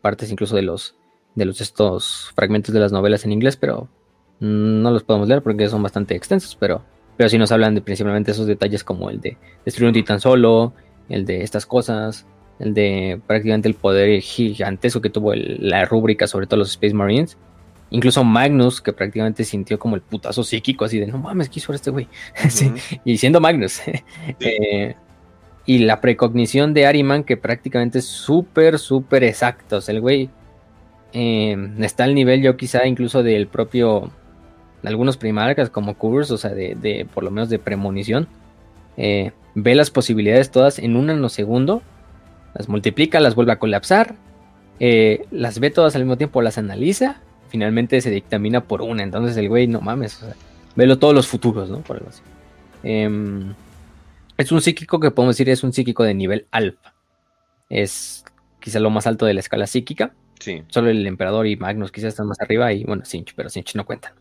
Partes incluso de los de los estos fragmentos de las novelas en inglés, pero no los podemos leer porque son bastante extensos, pero, pero sí nos hablan de principalmente esos detalles como el de destruir un titán solo, el de estas cosas, el de prácticamente el poder gigantesco que tuvo la rúbrica, sobre todo los Space Marines. Incluso Magnus, que prácticamente sintió como el putazo psíquico, así de no mames, ¿qué hizo este güey? y siendo Magnus. Eh, y la precognición de Ariman, que prácticamente es súper, súper exacto. el güey eh, está al nivel, yo quizá incluso del propio. De algunos primarcas como Curse, o sea, de, por lo menos de premonición. Eh, ve las posibilidades todas en un nanosegundo las multiplica, las vuelve a colapsar, eh, las ve todas al mismo tiempo, las analiza, finalmente se dictamina por una. Entonces el güey, no mames, o sea, velo todos los futuros, ¿no? Por algo así. Em, es un psíquico que podemos decir es un psíquico de nivel alfa. Es quizá lo más alto de la escala psíquica. Sí. Solo el emperador y Magnus quizás están más arriba y bueno, Sinch, pero Sinch no cuentan.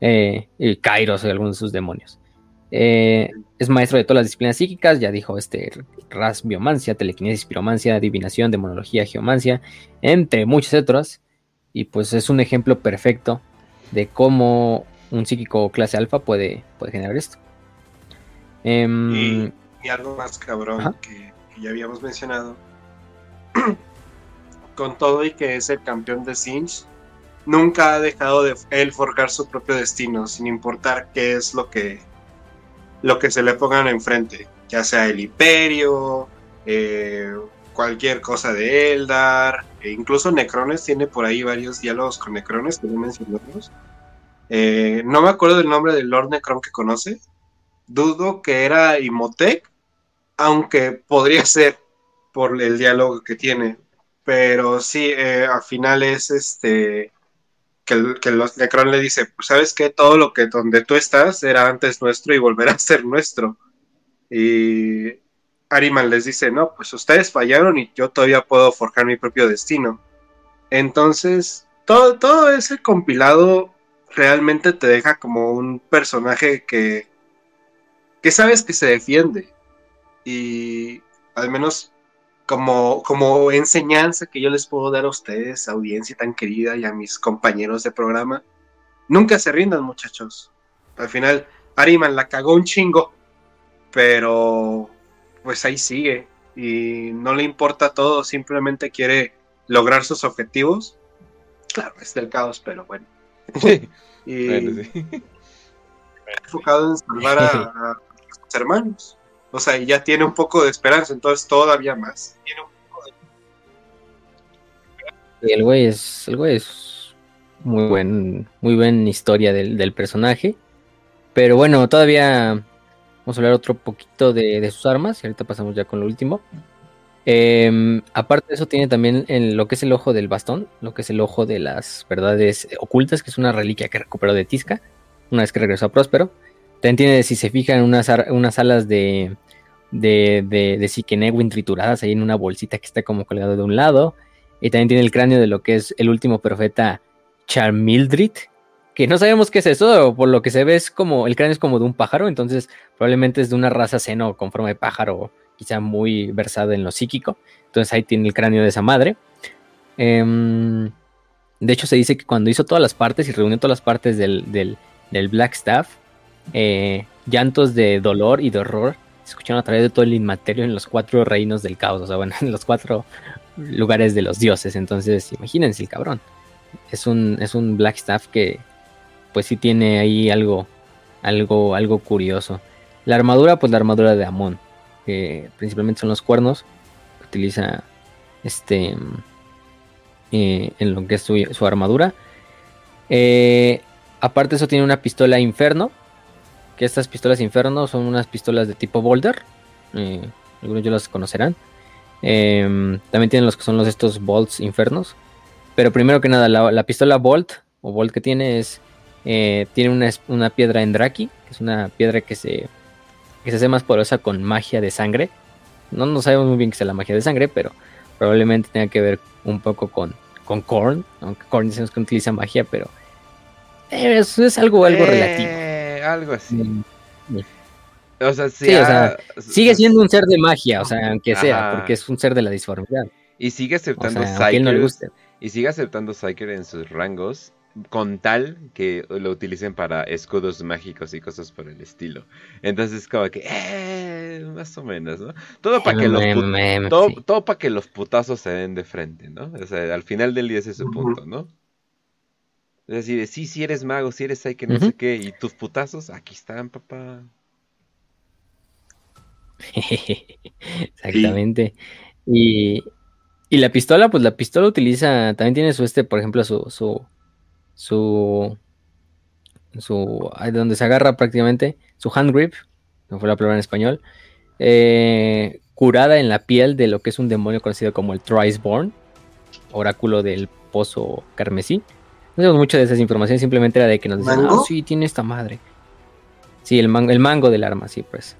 Eh, y Kairos y algunos de sus demonios. Eh, es maestro de todas las disciplinas psíquicas, ya dijo este Ras Biomancia, Telequinesis, Piromancia, Adivinación, Demonología, Geomancia, entre muchas otras. Y pues es un ejemplo perfecto de cómo un psíquico clase alfa puede, puede generar esto. Em, y, algo más cabrón que, ya habíamos mencionado. Con todo y que es el campeón de Sinch, nunca ha dejado de él forjar su propio destino, sin importar qué es lo que lo que se le pongan enfrente, ya sea el Imperio, eh, cualquier cosa de Eldar, e incluso Necrones tiene por ahí varios diálogos con Necrones que no mencionamos. Eh, no me acuerdo del nombre del Lord Necron que conoce. Dudo que era Imhotep, aunque podría ser por el diálogo que tiene. Pero sí, eh, al final es este que, que los Necron le dice, pues sabes que todo lo que donde tú estás era antes nuestro y volverá a ser nuestro. Y Ariman les dice, no, pues ustedes fallaron y yo todavía puedo forjar mi propio destino. Entonces, todo, todo ese compilado realmente te deja como un personaje que, que sabes que se defiende. Y al menos como, como enseñanza que yo les puedo dar a ustedes, audiencia tan querida y a mis compañeros de programa, nunca se rindan muchachos. Al final, Ariman la cagó un chingo, pero pues ahí sigue y no le importa todo, simplemente quiere lograr sus objetivos. Claro, es del caos, pero bueno. y enfocado en salvar a, a sus hermanos. O sea, ya tiene un poco de esperanza, entonces todavía más. Tiene un poco de... El güey es, el güey es muy buen, muy buena historia del, personaje. Pero bueno, todavía vamos a hablar otro poquito de, sus armas. Y ahorita pasamos ya con lo último. Em, aparte de eso, tiene también en lo que es el ojo del bastón, lo que es el ojo de las verdades ocultas, que es una reliquia que recuperó de Tisca, una vez que regresó a Próspero. También tiene, si se fijan, unas, unas alas de, de, de, de trituradas ahí en una bolsita que está como colgado de un lado. Y también tiene el cráneo de lo que es el último profeta Charmildrit, que no sabemos qué es eso, por lo que se ve es como, el cráneo es como de un pájaro, entonces probablemente es de una raza seno con forma de pájaro, quizá muy versado en lo psíquico. Entonces ahí tiene el cráneo de esa madre. Em, de hecho se dice que cuando hizo todas las partes y reunió todas las partes del, del, Black Staff, eh, llantos de dolor y de horror se escucharon a través de todo el inmaterio en los cuatro reinos del caos, o sea, bueno, en los cuatro lugares de los dioses. Entonces, imagínense el cabrón. Es un, es un Black Staff que, pues sí tiene ahí algo, algo, algo curioso. La armadura, pues la armadura de Amon, que principalmente son los cuernos que utiliza este eh, en lo que es su, armadura. Eh, aparte eso tiene una pistola inferno que estas pistolas Inferno son unas pistolas de tipo Boulder. Eh, algunos ya las conocerán. Em, también tienen los que son los estos Bolts Infernos. Pero primero que nada, la, pistola Bolt o Bolt que tiene es. Eh, tiene una, una, piedra Endraki, que es una piedra que se, que se hace más poderosa con magia de sangre. No, no sabemos muy bien qué es la magia de sangre, pero probablemente tenga que ver un poco con, con Korn. Aunque Korn decimos que utiliza magia, pero es, es algo, algo relativo algo así. Mm, o sea, sigue siendo un ser de magia, o sea, aunque sea, porque es un ser de la disformidad. Y sigue aceptando o Y sigue aceptando Psyker en sus rangos, con tal que lo utilicen para escudos mágicos y cosas por el estilo. Entonces, como que, eh, Eh, más o menos, ¿no? Todo para que, los todo, para que los putazos se den de frente, ¿no? O sea, al final del día ese es su punto, ¿no? Es decir, sí, si eres mago, si eres hay que no sé qué, y tus putazos, aquí están, papá. Exactamente. Y, y la pistola, pues la pistola utiliza, también tiene su este, por ejemplo, su, su, su, su, donde se agarra prácticamente, su hand grip, no fue la palabra en español, eh, curada en la piel de lo que es un demonio conocido como el Triceborn, oráculo del pozo carmesí. No tenemos mucho de esas informaciones, simplemente era de que nos decían, ah, sí, tiene esta madre. Sí, el mango, el mango del arma, sí, pues.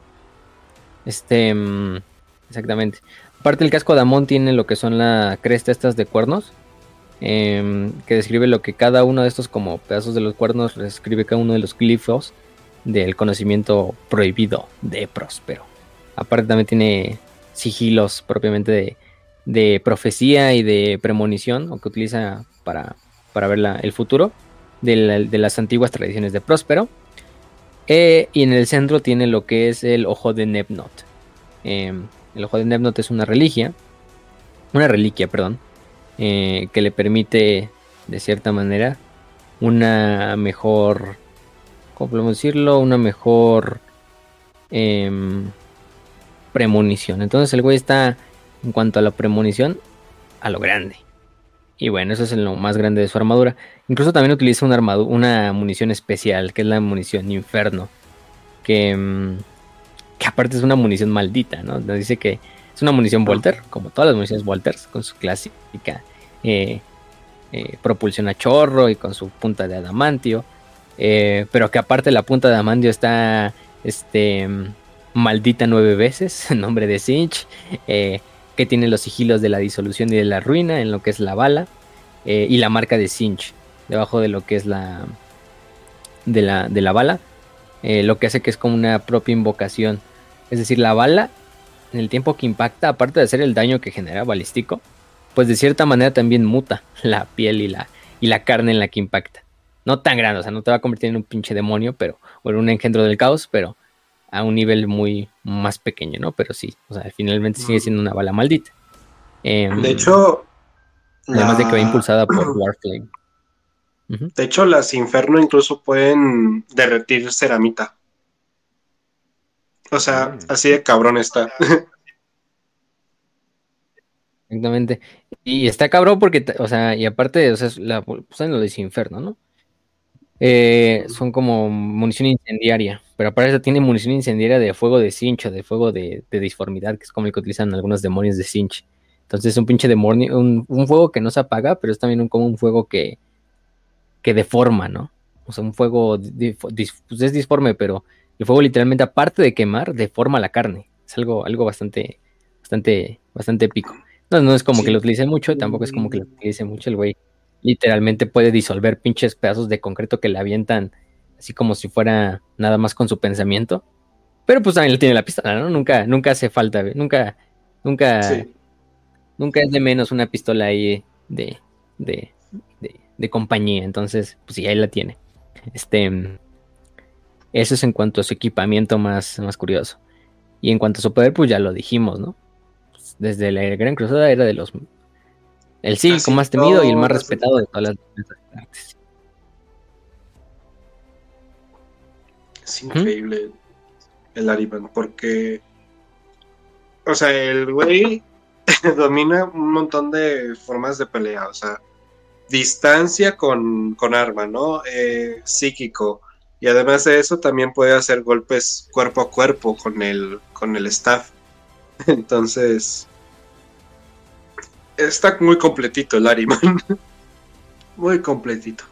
Este, mm, exactamente. Aparte el casco de Amon tiene lo que son la cresta estas de cuernos, em, que describe lo que cada uno de estos como pedazos de los cuernos describe cada uno de los glifos del conocimiento prohibido de Próspero. Aparte también tiene sigilos propiamente de, de profecía y de premonición, o que utiliza para para ver el futuro de, las antiguas tradiciones de Próspero. Eh, y en el centro tiene lo que es el ojo de Nebnot. Em, el ojo de Nebnot es una reliquia, una reliquia, perdón, eh, que le permite, de cierta manera, una mejor, ¿cómo podemos decirlo? Una mejor em, premonición. Entonces el güey está, en cuanto a la premonición, a lo grande. Y bueno, eso es lo más grande de su armadura. Incluso también utiliza una, armadura, una munición especial, que es la munición Inferno. Que, mm, que aparte es una munición maldita, ¿no? Nos dice que es una munición Volter, como todas las municiones Volters, con su clásica eh, eh, propulsión a chorro y con su punta de adamantio. Eh, pero que aparte la punta de adamantio está este, maldita nueve veces, en nombre de Sinch que tiene los sigilos de la disolución y de la ruina en lo que es la bala eh, y la marca de Sinch debajo de lo que es la de la, de la bala, eh, lo que hace que es como una propia invocación. Es decir, la bala, en el tiempo que impacta, aparte de hacer el daño que genera balístico, pues de cierta manera también muta la piel y la, y la carne en la que impacta. No tan grande, o sea, no te va a convertir en un pinche demonio, pero, o en un engendro del caos, pero a un nivel muy más pequeño, ¿no? Pero sí, o sea, finalmente sigue siendo una bala maldita. Em, de hecho, además de que va impulsada por Warflame. De hecho, las Inferno incluso pueden derretir ceramita. O sea, mm. así de cabrón está. Exactamente. Y está cabrón porque, o sea, y aparte, o sea, la, pues, lo de Inferno, ¿no? Eh, son como munición incendiaria, pero aparte tiene munición incendiaria de fuego de cincho, de fuego de, disformidad, que es como el que utilizan algunos demonios de cinch. Entonces es un pinche demonio, un, fuego que no se apaga, pero es también un, como un fuego que, que deforma, ¿no? O sea, un fuego pues es disforme, pero el fuego literalmente, aparte de quemar, deforma la carne. Es algo, algo bastante, bastante, bastante épico. No, no es como que lo utilice mucho, tampoco es como que lo utilice mucho el güey literalmente puede disolver pinches pedazos de concreto que le avientan así como si fuera nada más con su pensamiento. Pero pues también lo tiene la pistola, ¿no? Nunca, nunca hace falta, nunca, nunca, nunca es de menos una pistola ahí de, de, de, compañía. Entonces, pues sí, ahí la tiene. Este, eso es en cuanto a su equipamiento más, más curioso. Y en cuanto a su poder, pues ya lo dijimos, ¿no? Desde la Gran Cruzada era de los el Silco más temido y el más respetado de todas las artes. Es increíble el Ariban, porque. O sea, el güey domina un montón de formas de pelea. O sea, distancia con, arma, ¿no? Eh, psíquico. Y además de eso, también puede hacer golpes cuerpo a cuerpo con el, con el staff. Entonces, está muy completito el Ariman. muy completito.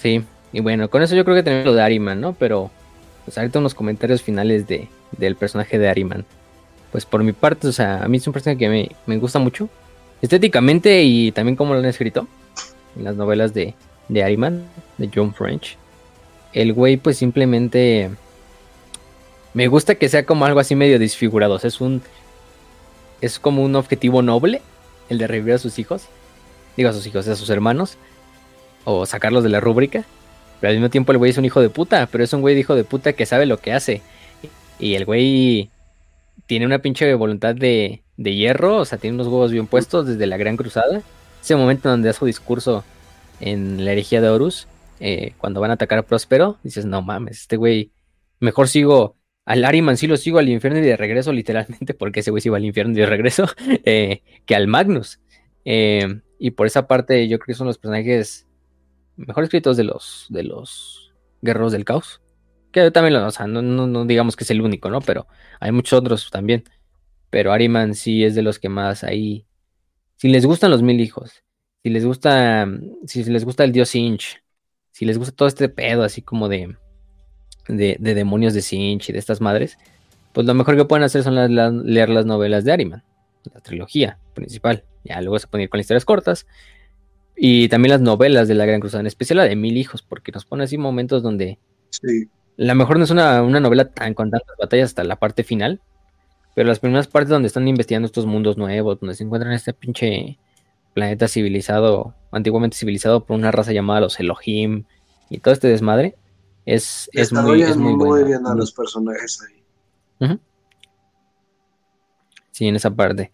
Sí, y bueno, con eso yo creo que tenemos lo de Ariman, ¿no? Pero, pues ahorita unos comentarios finales de, del personaje de Ariman. Pues por mi parte, o sea, a mí es un personaje que me, me gusta mucho. Estéticamente y también como lo han escrito en las novelas de, de Ariman, de John French. El güey, pues simplemente. Me gusta que sea como algo así medio disfigurado. O sea, es un es como un objetivo noble el de revivir a sus hijos. Digo a sus hijos, a sus hermanos. O sacarlos de la rúbrica. Pero al mismo tiempo el güey es un hijo de puta. Pero es un güey de hijo de puta que sabe lo que hace. Y el güey tiene una pinche voluntad de, de hierro, o sea, tiene unos huevos bien puestos desde la Gran Cruzada. Ese momento donde da su discurso en la herejía de Horus, eh, cuando van a atacar a Próspero, dices, no mames, este güey, mejor sigo al Ariman, sí lo sigo al infierno y de regreso, literalmente, porque ese güey se iba al infierno y de regreso, eh, que al Magnus. Eh, y por esa parte, yo creo que son los personajes mejor escritos de los, de los guerreros del caos. Que también lo, o sea, no, no, digamos que es el único, ¿no? Pero hay muchos otros también. Pero Ariman sí es de los que más ahí. Si les gustan los mil hijos, si les gusta, si les gusta el dios Inch, si les gusta todo este pedo así como de, de, demonios de Sinch y de estas madres, pues lo mejor que pueden hacer son leer las novelas de Ariman, la trilogía principal. Ya luego se pueden ir con historias cortas. Y también las novelas de la Gran Cruzada, en especial la de Mil Hijos, porque nos pone así momentos donde sí. la mejor no es una, novela tan con tantas batallas hasta la parte final, pero las primeras partes donde están investigando estos mundos nuevos, donde se encuentran este pinche planeta civilizado, antiguamente civilizado por una raza llamada los Elohim y todo este desmadre, es, es muy, es muy, muy bien a los personajes ahí. Sí, en esa parte.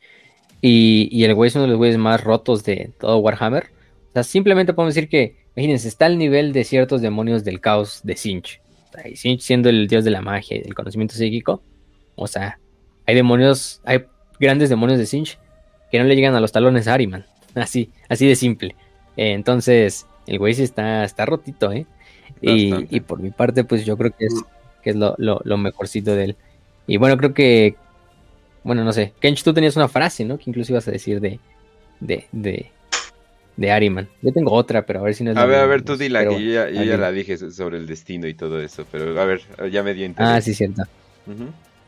Y, y, el güey es uno de los güeyes más rotos de todo Warhammer. O sea, simplemente podemos decir que, imagínense, está al nivel de ciertos demonios del caos de Sinch. y Sinch siendo el dios de la magia y del conocimiento psíquico. O sea, hay demonios, hay grandes demonios de Sinch que no le llegan a los talones a Ariman. Así, así de simple. Eh, entonces, el güey sí está, está rotito, ¿eh? Y, por mi parte, pues yo creo que es, que es lo, lo, mejorcito de él. Y bueno, creo que, bueno, no sé, Kench, tú tenías una frase, ¿no? Que incluso ibas a decir de, de, de, de Ariman. Yo tengo otra, pero a ver si no es A ver, a ver, tú dila, que yo ya, la dije sobre el destino y todo eso, pero a ver, ya me dio interés. Ah, sí, cierto.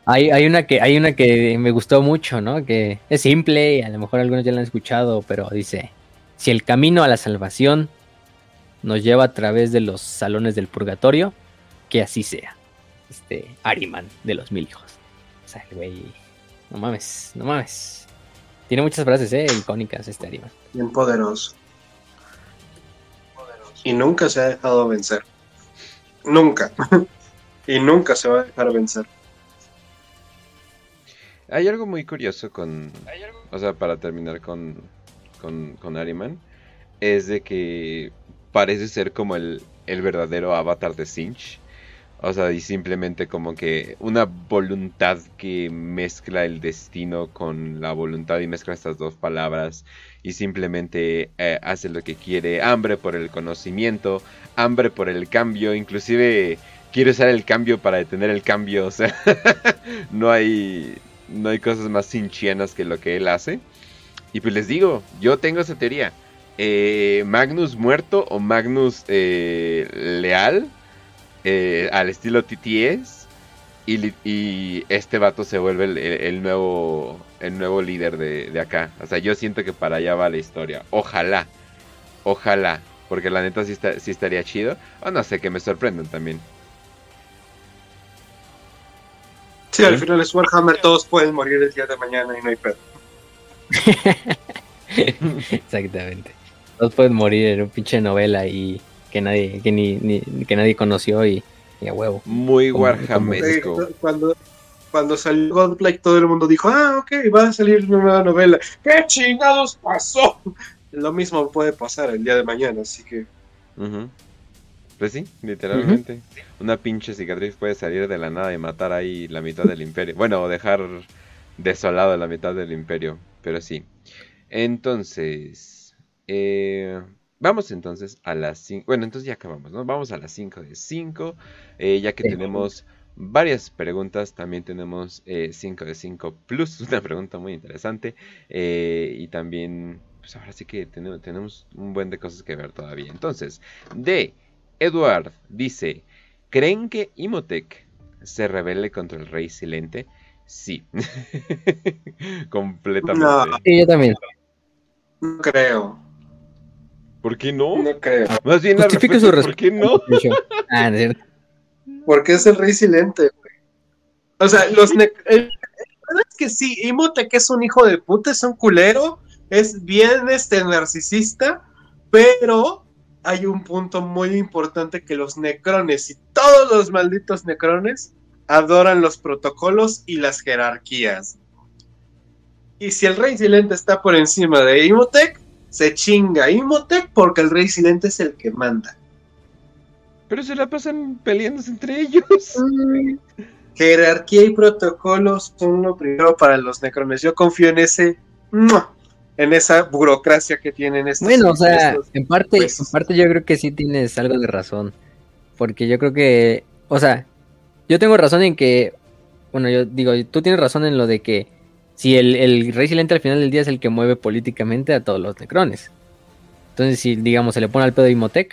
hay, hay, una que, hay una que me gustó mucho, ¿no? Que es simple y a lo mejor algunos ya la han escuchado, pero dice, si el camino a la salvación nos lleva a través de los salones del purgatorio, que así sea. Este Ariman de los mil hijos. O sea, el güey, no mames, no mames. Tiene muchas frases, eh, icónicas este Ariman. Bien poderoso. Y nunca se ha dejado vencer. Nunca. y nunca se va a dejar vencer. Hay algo muy curioso con. O sea, para terminar con, con, con Ariman. Es de que parece ser como el, el verdadero avatar de Sinch. O sea, y simplemente como que una voluntad que mezcla el destino con la voluntad y mezcla estas dos palabras y simplemente eh, hace lo que quiere. Hambre por el conocimiento, hambre por el cambio, inclusive quiere usar el cambio para detener el cambio. O sea, no hay no hay cosas más sinchianas que lo que él hace. Y pues les digo, yo tengo esa teoría. Eh, Magnus muerto o Magnus eh, leal eh, al estilo TTS y, este vato se vuelve el, nuevo el nuevo líder de, acá. O sea, yo siento que para allá va la historia. Ojalá, ojalá, porque la neta sí, estaría chido. O no sé, que me sorprendan también. Sí, al final es Warhammer, todos pueden morir el día de mañana y no hay pedo. Exactamente todos pueden morir en un pinche novela y que nadie, que ni, que nadie conoció y, a huevo. Muy Warhammeresco. Cuando, cuando salió Godlike todo el mundo dijo, ah, ok, va a salir una nueva novela. ¿Qué chingados pasó? Lo mismo puede pasar el día de mañana, así que... Pues sí, literalmente. Una pinche cicatriz puede salir de la nada y matar ahí la mitad del imperio. Bueno, o dejar desolado la mitad del imperio, pero sí. Entonces, eh, vamos entonces a las 5. Bueno, entonces ya acabamos, ¿no? Vamos a las 5 de 5. Eh, ya que tenemos varias preguntas, también tenemos 5 eh, de 5 plus, una pregunta muy interesante. y también, pues ahora sí que tenemos, tenemos un buen de cosas que ver todavía. Entonces, de Eduard dice: ¿Creen que Imotech se rebele contra el rey silente? Sí, completamente. No, yo también. No creo. ¿Por qué no? No creo. Más bien la respuesta, su ¿por qué no? ah, ¿no es Porque es el rey silente, güey. O sea, los... La verdad es que sí, Imhotep es un hijo de puta, es un culero, es bien este narcisista, pero hay un punto muy importante que los necrones y todos los malditos necrones adoran los protocolos y las jerarquías. Y si el rey silente está por encima de Imhotep, se chinga Imhotep porque el rey silente es el que manda. Pero se la pasan peleándose entre ellos. Jerarquía y protocolos son lo primero para los necrones. Yo confío en ese en esa burocracia que tienen estos. Bueno, o sea, en parte, en parte yo creo que sí tienes algo de razón. Porque yo creo que, o sea, yo tengo razón en que, bueno, yo digo, tú tienes razón en lo de que si el, rey silente al final del día es el que mueve políticamente a todos los necrones. Entonces, si digamos se le pone al pedo Imhotep,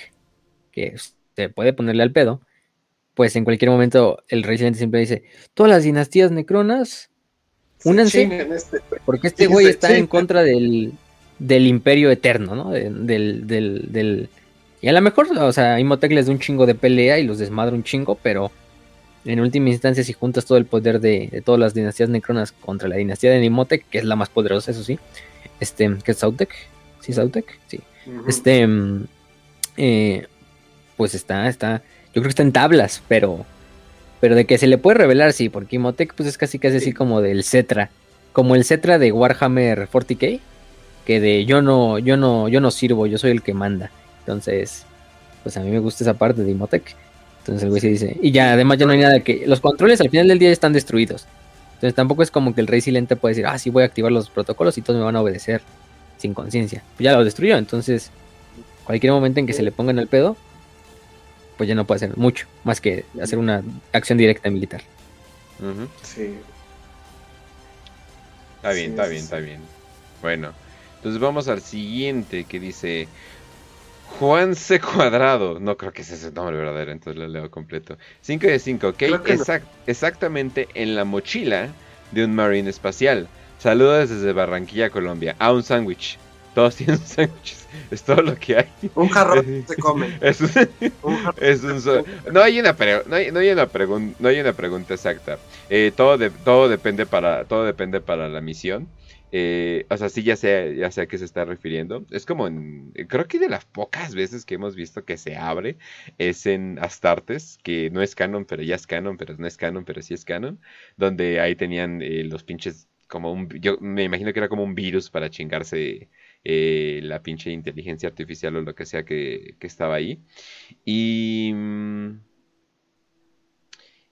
que se puede ponerle al pedo, pues en cualquier momento el rey silente siempre dice, todas las dinastías necronas Únanse. Este porque este güey está en contra del, del imperio eterno, ¿no? del, del, Y a lo mejor, o sea, Imhotep les da un chingo de pelea y los desmadra un chingo, pero en última instancia, si juntas todo el poder de, todas las dinastías necronas contra la dinastía de Imhotep, que es la más poderosa, eso sí, este, que es Sautek, ¿sí Sautek? Sí. Este, mm, eh, pues está, está, yo creo que está en tablas, pero pero de que se le puede revelar, sí, porque Imhotep pues es casi casi así como del Cetra. Como el Cetra de Warhammer 40k. Que de yo no, yo no, yo no sirvo, yo soy el que manda. Entonces, pues a mí me gusta esa parte de Imhotep. Entonces el güey se dice. Y ya, además ya no hay nada que. Los controles al final del día están destruidos. Entonces tampoco es como que el rey silente puede decir, ah, sí voy a activar los protocolos y todos me van a obedecer sin conciencia. Pues ya lo destruyó, entonces cualquier momento en que se le pongan el pedo, pues ya no puede hacer mucho, más que hacer una acción directa militar. Sí. Está bien, está bien, está bien. Bueno, entonces vamos al siguiente que dice Juan C. Cuadrado. No creo que sea ese nombre verdadero, entonces lo leo completo. 5 de 5, ok. exactamente en la mochila de un marine espacial. Saludos desde Barranquilla, Colombia. A un sándwich. Todos tienen sándwiches. Es todo lo que hay. Un jarrón se come. Es, un, no hay una no hay, no hay una pregunta no hay una pregunta exacta. Eh, todo de, todo depende para todo depende para la misión. Eh, o sea, sí ya sé, ya sé a qué se está refiriendo. Es como en. Creo que de las pocas veces que hemos visto que se abre es en Astartes, que no es canon, pero ya es canon, pero no es canon, pero sí es canon. Donde ahí tenían eh, los pinches. Como un. Yo me imagino que era como un virus para chingarse eh, la pinche inteligencia artificial o lo que sea que, estaba ahí. Y... Mm,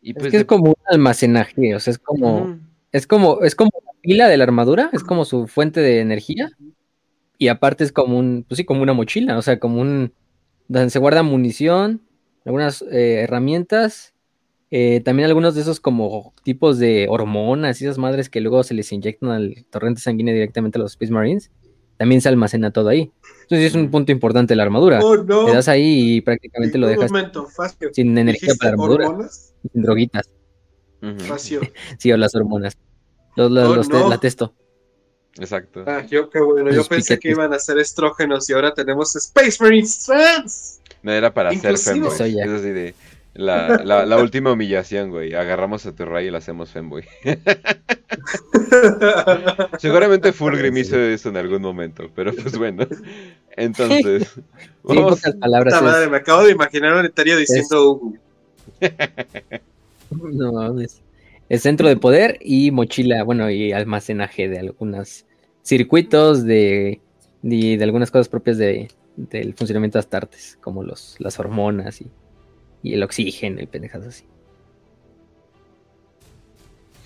y pues es que es como un almacenaje, o sea, es como, es como, es como pila de la armadura, es como su fuente de energía, y aparte es como un, pues sí, como una mochila, o sea, como un, donde se guarda munición, algunas eh, herramientas, eh, también algunos de esos como tipos de hormonas y esas madres que luego se les inyectan al torrente sanguíneo directamente a los Space Marines también se almacena todo ahí. Entonces es un punto importante la armadura. Oh, Te das ahí y prácticamente lo dejas sin energía para la armadura. Hormonas? Sin droguitas. sí, o las hormonas. Los, los, oh, la testo. Exacto. Ah, yo qué bueno. yo pensé que iban a ser estrógenos y ahora tenemos Space Marines Trans. No era para hacer femboy. Es así de la, la, la, última humillación, güey. Agarramos a tu rey y lo hacemos femboy. Seguramente Fulgrim hizo eso en algún momento, pero pues bueno. Entonces. Vamos... palabras madre, me acabo de imaginar un etario diciendo no, es el centro de poder y mochila, bueno, y almacenaje de algunos circuitos de, de, de algunas cosas propias de, del funcionamiento de Astartes, como los, las hormonas y y el oxígeno y pendejas así.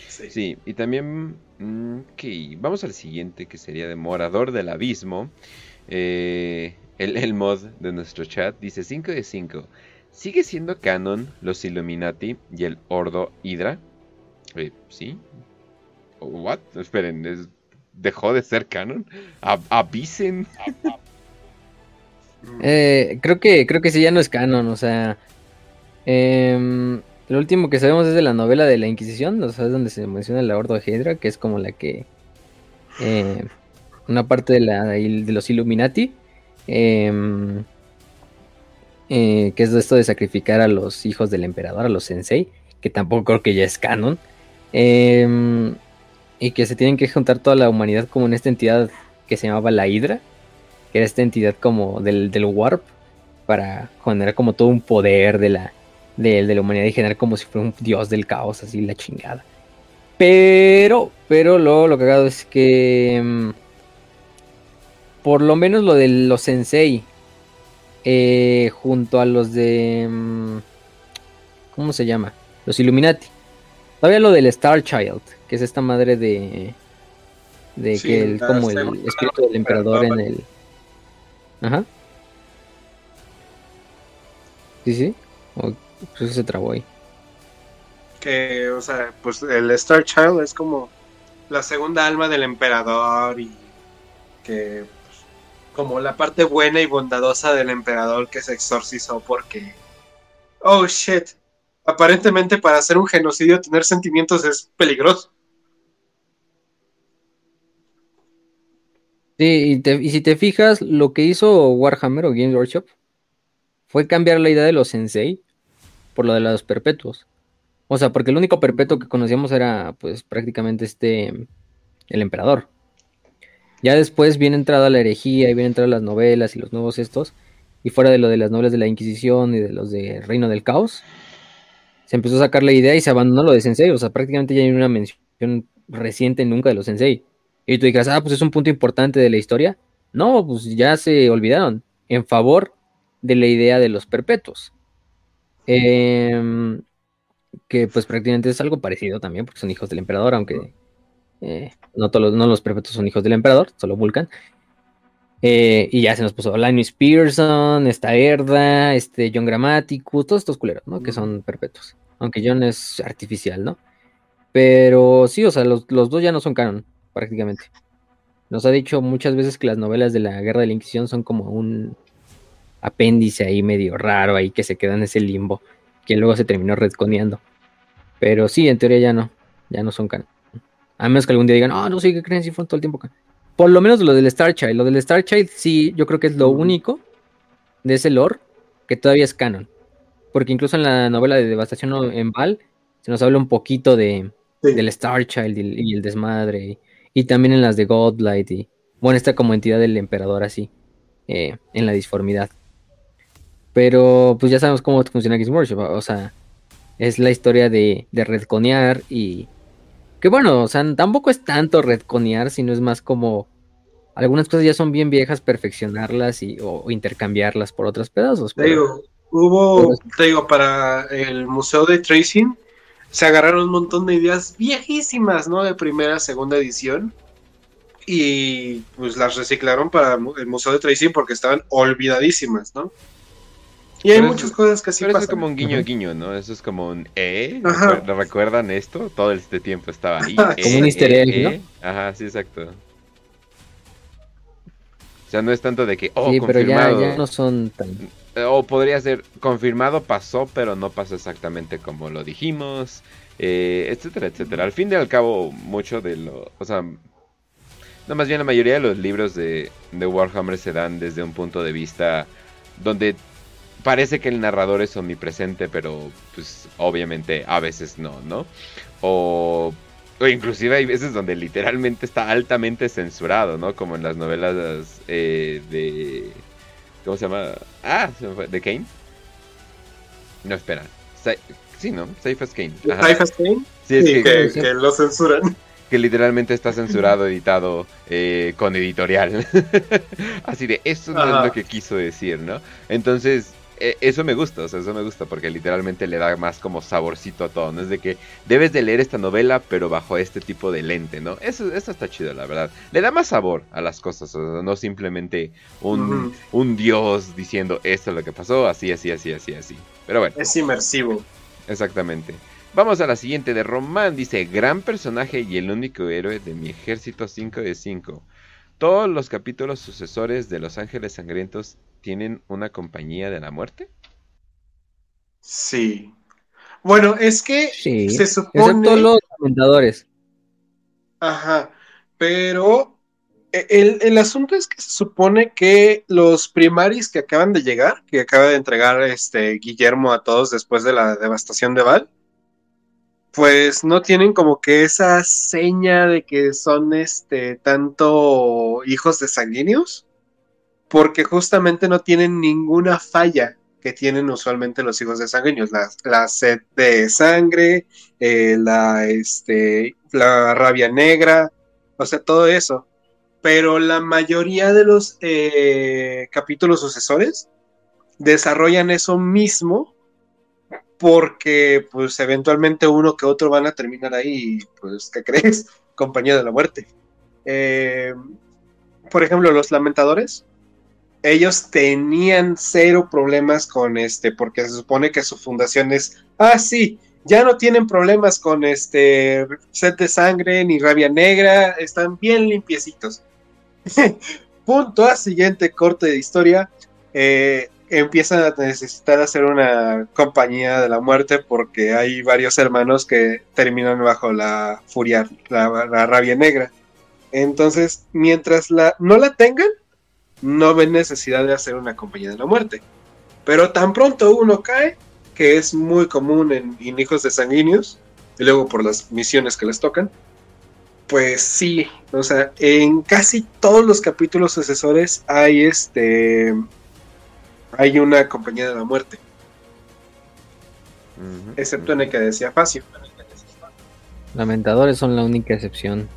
Sí. y también. Mm, vamos al siguiente que sería de Morador del Abismo. Eh, el, mod de nuestro chat dice 5 de 5. ¿Sigue siendo canon los Illuminati y el Ordo Hydra? ¿Sí? ¿What? Esperen, ¿dejó de ser canon? ¿Avisen? Eh, creo que creo que sí ya no es canon, o sea, eh, lo último que sabemos es de la novela de la Inquisición, ¿no sabes donde se menciona el Ordo de Hydra, que es como la que eh, una parte de la de los Illuminati, em, eh, que es esto de sacrificar a los hijos del emperador, a los sensei, que tampoco creo que ya es canon, em, y que se tienen que juntar toda la humanidad como en esta entidad que se llamaba la Hydra, que era esta entidad como del, del Warp, para generar como todo un poder de la de, de la humanidad y generar como si fuera un dios del caos, así la chingada. Pero, pero lo, lo cagado es que mm, por lo menos lo de los sensei, eh, junto a los de... mm, ¿Cómo se llama? Los Illuminati. Todavía lo del Star Child, que es esta madre de... De Sí, que el, como el espíritu del emperador en el... Ajá. Sí, sí. O, pues se trabó ahí. Que, o sea, pues el Star Child es como la segunda alma del emperador y que pues, como la parte buena y bondadosa del emperador que se exorcizó porque oh shit aparentemente para hacer un genocidio tener sentimientos es peligroso Sí, y, si te fijas, lo que hizo Warhammer o Games Workshop fue cambiar la idea de los sensei por lo de los perpetuos. O sea, porque el único perpetuo que conocíamos era, pues, prácticamente este, el emperador. Ya después viene entrada la herejía y viene entrada las novelas y los nuevos estos, y fuera de lo de las novelas de la Inquisición y de los de Reino del Caos, se empezó a sacar la idea y se abandonó lo de sensei. O sea, prácticamente ya hay una mención reciente nunca de los sensei. Y tú digas, ah, pues es un punto importante de la historia. No, pues ya se olvidaron. En favor de la idea de los perpetuos. Em, que pues prácticamente es algo parecido también, porque son hijos del emperador, aunque eh, no todos los, no los perpetuos son hijos del emperador, solo Vulcan. Eh, y ya se nos puso Linus Pearson, esta Herda, este John Grammaticus, todos estos culeros, ¿no? Que son perpetuos. Aunque John es artificial, ¿no? Pero sí, o sea, los, los dos ya no son canon, prácticamente. Nos ha dicho muchas veces que las novelas de la Guerra de la Inquisición son como un apéndice ahí medio raro, ahí que se queda en ese limbo, que luego se terminó redconeando. Pero sí, en teoría ya no, ya no son canon. A menos que algún día digan, ah, no sé qué creen si fueron todo el tiempo canon. Por lo menos lo del Star Child. Lo del Star Child sí, yo creo que es lo único de ese lore que todavía es canon. Porque incluso en la novela de Devastación en Val se nos habla un poquito de, Sí. del Star Child y, el- y el desmadre. Y, y también en las de Godlight. Y bueno, esta como entidad del emperador así. eh, en la disformidad. Pero pues ya sabemos cómo funciona Games Workshop. O sea, es la historia de, de redconear y... Que bueno, o sea, tampoco es tanto redconear, sino es más como... Algunas cosas ya son bien viejas, perfeccionarlas y, o, o intercambiarlas por otros pedazos. Pero- digo, hubo, te digo, para el Museo de Tracing se agarraron un montón de ideas viejísimas, ¿no? De primera, segunda edición. Y pues las reciclaron para el Museo de Tracing porque estaban olvidadísimas, ¿no? Y hay Pero muchas eso- cosas que así Pero eso es pasan. como un guiño guiño, ¿no? Eso es como un ¿eh? Ajá. ¿Recuer- ¿Recuerdan esto? Todo este tiempo estaba ahí. Como ¿eh? un easter ¿eh? egg, ¿no? ¿eh? Ajá, sí, exacto. O sea, no es tanto de que, oh, sí, pero ya, confirmado. ya no son tan... Eh, O podría ser confirmado, pasó, pero no pasó exactamente como lo dijimos, eh, etcétera, etcétera. Al fin y al cabo, mucho de lo. O sea, no, más bien la mayoría de los libros de, de Warhammer se dan desde un punto de vista donde parece que el narrador es omnipresente, pero pues obviamente a veces no, ¿no? O, o inclusive hay veces donde literalmente está altamente censurado, ¿no? Como en las novelas eh, de... ¿Cómo se llama? Ah, se me fue. ¿De Kane? No, espera. Sa- sí, ¿no? Safe as Kane. Ajá. Cypher Kane, Sí, es sí, que, que, sí. que lo censuran. que literalmente está censurado, editado eh, con editorial. Así de, eso no Ajá. es lo que quiso decir, ¿no? Entonces, eso me gusta, o sea, eso me gusta porque literalmente le da más como saborcito a todo, ¿no? Es de que debes de leer esta novela, pero bajo este tipo de lente, ¿no? Eso, eso está chido, la verdad. Le da más sabor a las cosas, o sea, no simplemente un, un dios diciendo esto es lo que pasó, así, así, así, así, así. Pero bueno. Es inmersivo. Exactamente. Vamos a la siguiente de Román. Dice, gran personaje y el único héroe de mi ejército 5 de 5. Todos los capítulos sucesores de Los Ángeles Sangrientos tienen una compañía de la muerte. Sí. Bueno, es que Sí, se excepto supone. los comentadores. Ajá, pero e- el, el asunto es que se supone que los primaris que acaban de llegar, que acaba de entregar este Guillermo a todos después de la devastación de Val, pues no tienen como que esa seña de que son este tanto hijos de sanguíneos, porque justamente no tienen ninguna falla que tienen usualmente los hijos de sanguíneos, la, sed de sangre, eh, la, este, la rabia negra, o sea, todo eso. Pero la mayoría de los eh, capítulos sucesores desarrollan eso mismo porque pues eventualmente uno que otro van a terminar ahí, pues, ¿qué crees? Compañía de la muerte. Eh, por ejemplo, los lamentadores, ellos tenían cero problemas con este, porque se supone que su fundación es, ah, sí, ya no tienen problemas con este sed de sangre ni rabia negra, están bien limpiecitos. Punto a siguiente corte de historia. Eh, empiezan a necesitar hacer una compañía de la muerte porque hay varios hermanos que terminan bajo la furia, la, rabia negra. Entonces, mientras la, no la tengan, no ven necesidad de hacer una compañía de la muerte. Pero tan pronto uno cae, que es muy común en, en hijos de sanguíneos, y luego por las misiones que les tocan, pues sí, o sea, en casi todos los capítulos sucesores hay este hay una compañía de la muerte. excepto en el que decía Facio. Lamentadores son la única excepción.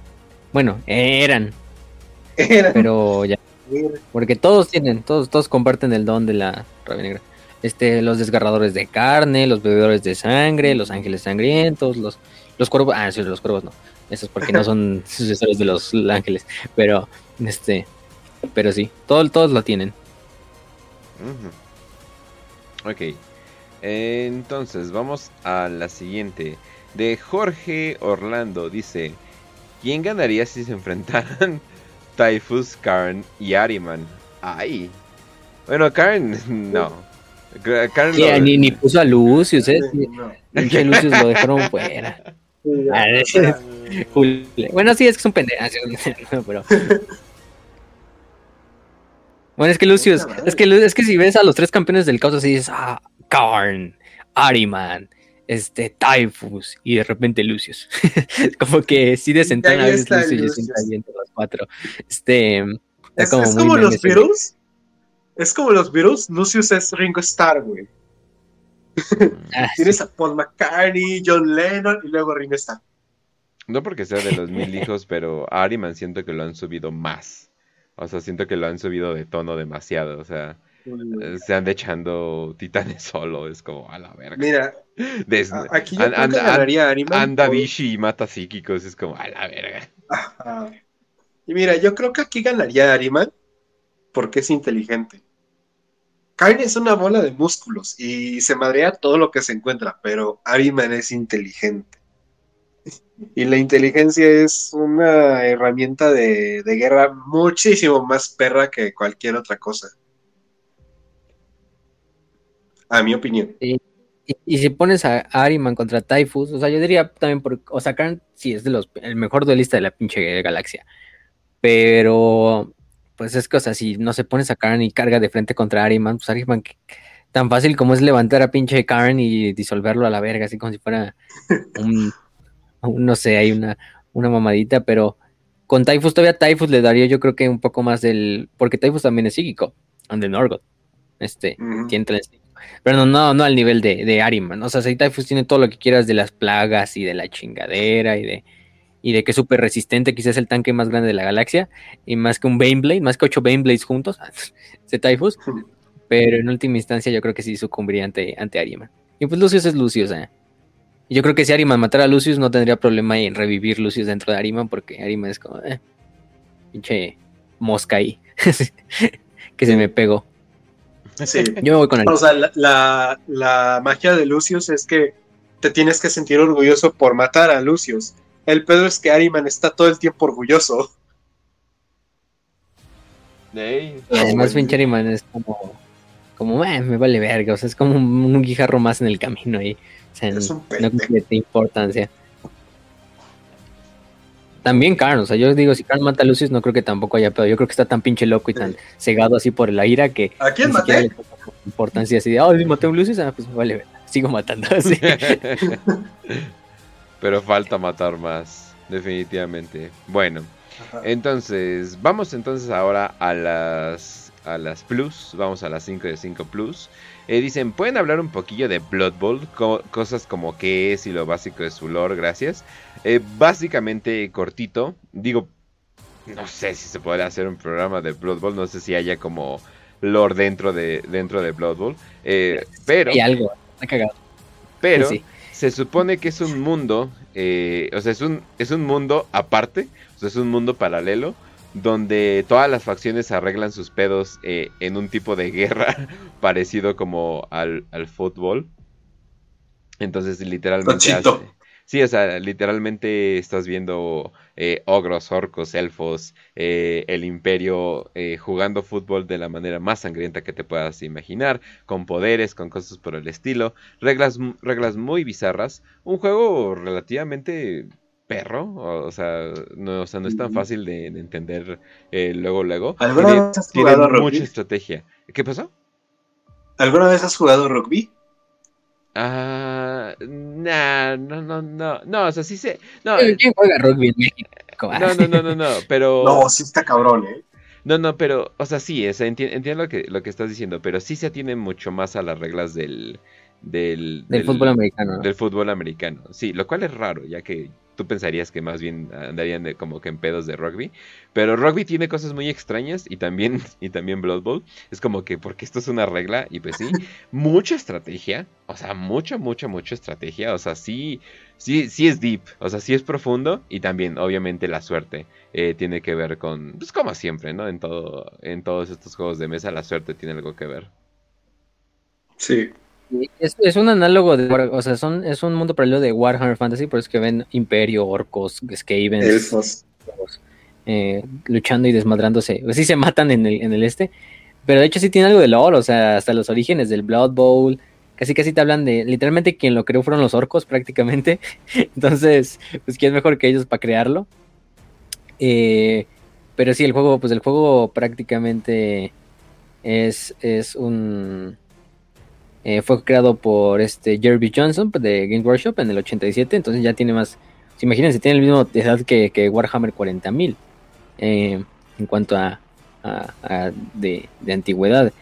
Bueno, eran. Eran. Pero ya. Porque todos tienen, todos, todos comparten el don de la rabia negra. Este, los desgarradores de carne, los bebedores de sangre, los ángeles sangrientos, los, los cuervos. Ah, sí, los cuervos no. Eso es porque no son sucesores de los ángeles. Pero, este, pero sí, todos, todos lo tienen. Ok. Entonces, vamos a la siguiente. De Jorge Orlando dice: ¿Quién ganaría si se enfrentaran Typhus, Karn y Ariman? Ay. Bueno, Karn, no. Karn ni, ni, puso a Lucius, ¿eh? Lucius lo dejaron fuera. Ah, bueno, sí, es que es un pendejo. pero, bueno, es que Lucius, es que, es que si ves a los tres campeones del caos así dices, ah, Karn, Ariman, este, Typhus y de repente Lucius. como que sí desentona a veces Lucius y ahí entre los cuatro. Este, es como, los Beatles. Es como los Beatles, Lucius es Ringo Starr, güey. Ah, Tienes a Paul McCartney, John Lennon y luego Ringo Starr. No porque sea de los mil hijos, pero a Ariman siento que lo han subido más. O sea, siento que lo han subido de tono demasiado. O sea, se han echando titanes solo. Es como a la verga. Mira, aquí yo ganaría Ariman. Anda Vichy y mata psíquicos. Es como a la verga. Y mira, yo creo que aquí ganaría Ariman porque es inteligente. Kain es una bola de músculos y se madrea todo lo que se encuentra, pero Ariman es inteligente. Y la inteligencia es una herramienta de, guerra muchísimo más perra que cualquier otra cosa. A mi opinión. Y, si pones a Ariman contra Typhus, o sea, yo diría también, por, o sea, Karen sí es de los, el mejor duelista de la pinche galaxia. Pero, pues es que, o sea, si no se pones a Karen y carga de frente contra Ariman, pues Ariman, tan fácil como es levantar a pinche Karen y disolverlo a la verga, así como si fuera un no sé, hay una, una mamadita, pero con Typhus todavía Typhus le daría yo creo que un poco más del, porque Typhus también es psíquico, and the Norgot, este, tiene pero no, no, no al nivel de, de Ariman, o sea, si Typhus tiene todo lo que quieras de las plagas y de la chingadera y de, y de que es súper resistente, quizás el tanque más grande de la galaxia, y más que un Baneblade, más que ocho Baneblades juntos, Typhus, pero en última instancia yo creo que sí sucumbiría ante, ante Ariman. Y pues Lucius es Lucius, ¿eh? Yo creo que si Ariman matara a Lucius no tendría problema en revivir Lucius dentro de Ariman porque Ariman es como, eh, pinche mosca ahí, que se me pegó. Sí. Yo me voy con O sea, la, la, magia de Lucius es que te tienes que sentir orgulloso por matar a Lucius. El pedo es que Ariman está todo el tiempo orgulloso. Además, pinche Ariman es como, como, eh, me vale verga, o sea, es como un guijarro más en el camino ahí es un no tiene importancia. También Karn, o sea, yo digo, si Karn mata a Lucius, no creo que tampoco haya pedo. Yo creo que está tan pinche loco y tan cegado así por la ira que. ¿A quién maté? importancia así de, oh, maté a un Lucius, ah, pues vale, sigo matando así. Pero falta matar más, definitivamente. Bueno, entonces, vamos entonces ahora a las a las Plus, vamos a las 5 de 5 Plus. Eh, dicen, ¿pueden hablar un poquillo de Blood Bowl? cosas como qué es y lo básico de su lore, gracias. Eh, básicamente cortito, digo, no sé si se puede hacer un programa de Blood Bowl, no sé si haya como lore dentro de, dentro de Blood Bowl, eh, pero... Hay algo, está cagado. Pero se supone que es un mundo, o sea, es un, es un mundo aparte, o sea, es un mundo paralelo donde todas las facciones arreglan sus pedos eh, en un tipo de guerra parecido como al, fútbol. Entonces, literalmente... sí, o sea, literalmente estás viendo eh, ogros, orcos, elfos, eh, el imperio jugando fútbol de la manera más sangrienta que te puedas imaginar, con poderes, con cosas por el estilo, reglas, reglas muy bizarras, un juego relativamente perro, o, sea, no, o sea, no es tan fácil de, entender eh, luego, luego. ¿Alguna tiene, vez has jugado rugby? mucha estrategia. ¿Qué pasó? ¿Alguna vez has jugado rugby? Ah, nah, no, no, no, no, o sea, sí sé. No, ¿Quién juega rugby en México? No, no, no, no, no, pero. No, sí está cabrón, ¿eh? No, no, pero, o sea, sí, o sea, entiendo lo que, lo que estás diciendo, pero sí se atiene mucho más a las reglas del, del, del, fútbol americano. Del fútbol americano, sí, lo cual es raro, ya que tú pensarías que más bien andarían de, como que en pedos de rugby. Pero rugby tiene cosas muy extrañas y también, y también Blood Bowl. Es como que, porque esto es una regla, y pues sí, mucha estrategia. O sea, mucha, mucha, mucha estrategia. O sea, sí, sí, sí es deep. O sea, sí es profundo. Y también, obviamente, la suerte eh, tiene que ver con, pues como siempre, ¿no? En, todo, en todos estos juegos de mesa, la suerte tiene algo que ver. Sí, es, un análogo de, o sea, son, es un mundo paralelo de Warhammer Fantasy, por eso que ven Imperio, Orcos, Skavens, Elfos. Eh, luchando y desmadrándose. Pues sí se matan en el, en el este, pero de hecho sí tiene algo de lore, o sea, hasta los orígenes del Blood Bowl, casi casi te hablan de, literalmente quien lo creó fueron los orcos prácticamente, entonces, pues quién es mejor que ellos para crearlo. Eh, pero sí, el juego, pues el juego prácticamente es, es un eh, fue creado por este Jeremy Johnson de Game Workshop en el 87, entonces ya tiene más. Imagínense, tiene el mismo edad que, Warhammer 40.000 eh, en cuanto a, de, antigüedad.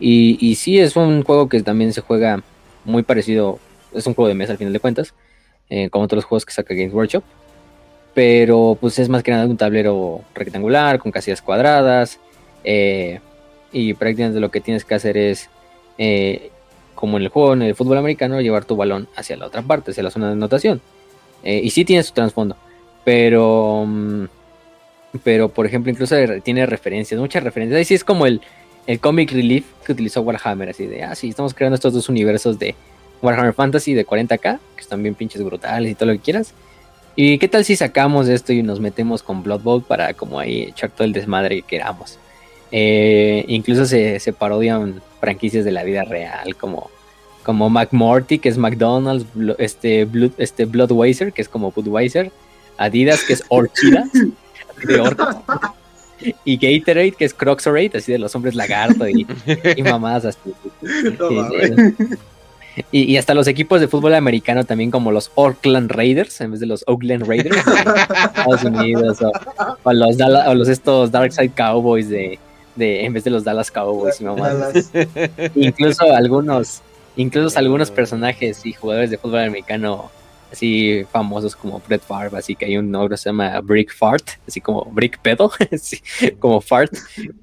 Y, y sí, es un juego que también se juega muy parecido. Es un juego de mesa al final de cuentas, eh, como todos los juegos que saca Games Workshop. Pero pues es más que nada un tablero rectangular con casillas cuadradas. y prácticamente lo que tienes que hacer es como en el juego, en el fútbol americano, llevar tu balón hacia la otra parte, hacia la zona de anotación. Eh, y sí tiene su trasfondo, pero, mm, pero por ejemplo, incluso tiene referencias, muchas referencias. Ahí sí es como el, el comic relief que utilizó Warhammer, así de, ah, sí, estamos creando estos dos universos de Warhammer Fantasy de 40k, que están bien pinches brutales y todo lo que quieras. ¿Y qué tal si sacamos esto y nos metemos con Blood Bowl para como ahí echar todo el desmadre que queramos? Eh, incluso se, se, parodian franquicias de la vida real, como, como McMorty, que es McDonald's, este, Blood, este Bloodweiser, que es como Budweiser, Adidas, que es Orchida, y Gatorade, que es Croxorade, así de los hombres lagarto y, y mamás así. y, hasta los equipos de fútbol americano también como los Oakland Raiders en vez de los Oakland Raiders Estados Unidos o, los, o los estos Darkside Cowboys de, en vez de los Dallas Cowboys y mamás. incluso algunos, incluso algunos personajes y jugadores de fútbol americano así famosos como Brett Favre, así que hay un nombre que se llama Brick Fart, así como Brick Pedo, como Fart,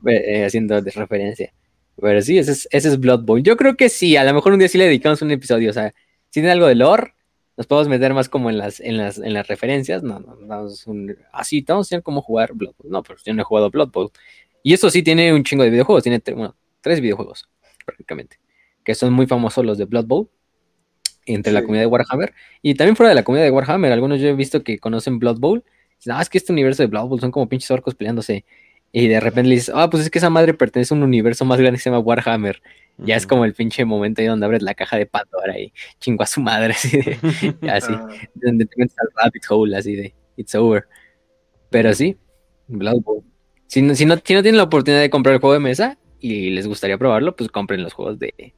eh, haciendo de referencia. Pero sí, ese es, ese es Blood Bowl. Yo creo que sí, a lo mejor un día sí le dedicamos un episodio, o sea, si tiene algo de lore, nos podemos meter más como en las, en las, en las referencias, no, no, no, un, así, vamos a cómo jugar Blood Bowl. No, pero yo no he jugado Blood Bowl. Y eso sí tiene un chingo de videojuegos, tiene tres videojuegos prácticamente, que son muy famosos los de Blood Bowl entre la comunidad de Warhammer y también fuera de la comunidad de Warhammer. Algunos yo he visto que conocen Blood Bowl. Dicen, ah, es que este universo de Blood Bowl son como pinches orcos peleándose. Y de repente le dices, ah, pues es que esa madre pertenece a un universo más grande que se llama Warhammer. Ya es como el pinche momento ahí donde abres la caja de Pandora y chingo a su madre, así de, así, donde te metes al rabbit hole, así de, it's over. Pero sí, Blood Bowl. Si no, si, no, tienen la oportunidad de comprar el juego de mesa y les gustaría probarlo, pues compren los juegos de,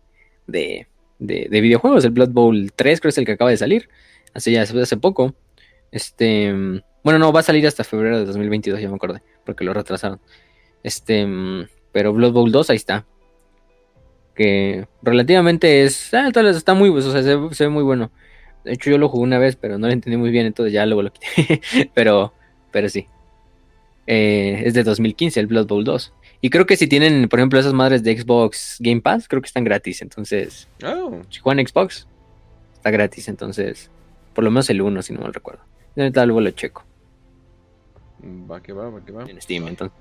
de, de, videojuegos. El Blood Bowl 3 creo es el que acaba de salir. Hace ya hace poco. Este. Bueno, no, va a salir hasta febrero de 2022, ya me acordé, porque lo retrasaron. Este. Pero Blood Bowl 2 ahí está. Que relativamente es. Ah, está muy. O sea, se, se ve muy bueno. De hecho, yo lo jugué una vez, pero no lo entendí muy bien, entonces ya luego lo quité. pero, pero sí. Eh, es de 2015, el Blood Bowl 2. Y creo que si tienen, por ejemplo, esas madres de Xbox Game Pass, creo que están gratis. Entonces, Oh, si juegan Xbox, está gratis. Entonces, por lo menos el 1, si no mal recuerdo. Ahorita luego lo checo va que va, va que va. en Steam. Entonces,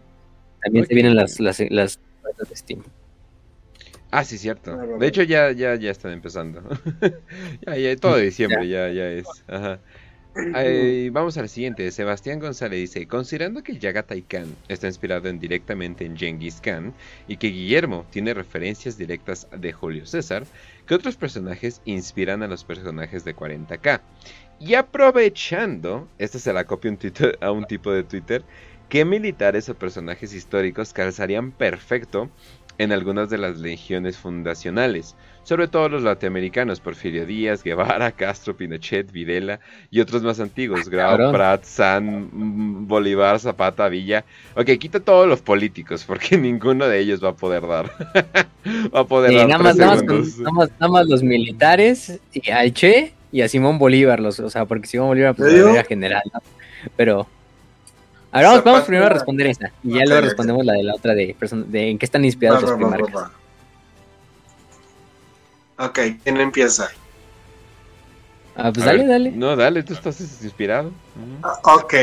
también se vienen las, las, las de Steam. Ah, sí, cierto. Claro. De hecho, ya, ya, ya están empezando. ya, ya, todo diciembre ya, ya es. Ajá. Vamos al siguiente. Sebastián González dice: Considerando que Yagatai Khan está inspirado en, directamente en Genghis Khan y que Guillermo tiene referencias directas de Julio César, ¿qué otros personajes inspiran a los personajes de 40k? Y aprovechando, esta se la copio un a un tipo de Twitter, ¿qué militares o personajes históricos calzarían perfecto en algunas de las legiones fundacionales? Sobre todo los latinoamericanos, Porfirio Díaz, Guevara, Castro, Pinochet, Videla y otros más antiguos, Grau, cabrón. Prat, San, Bolívar, Zapata, Villa. Ok, quita todos los políticos porque ninguno de ellos va a poder dar. va a poder Sí, dar nada, más, nada, más nada más- nada más los militares y al Che y a Simón Bolívar, los, o sea, porque Simón Bolívar pues, era general, ¿no? Pero. A ver, vamos, vamos primero a responder esta. Y ya luego respondemos la de la otra de, de en qué están inspirados va, los va, va, primarcas. va. Ok, ¿quién empieza? Ah, pues A dale, ver, dale. No, dale, tú estás inspirado. Ujú. Ah, ok.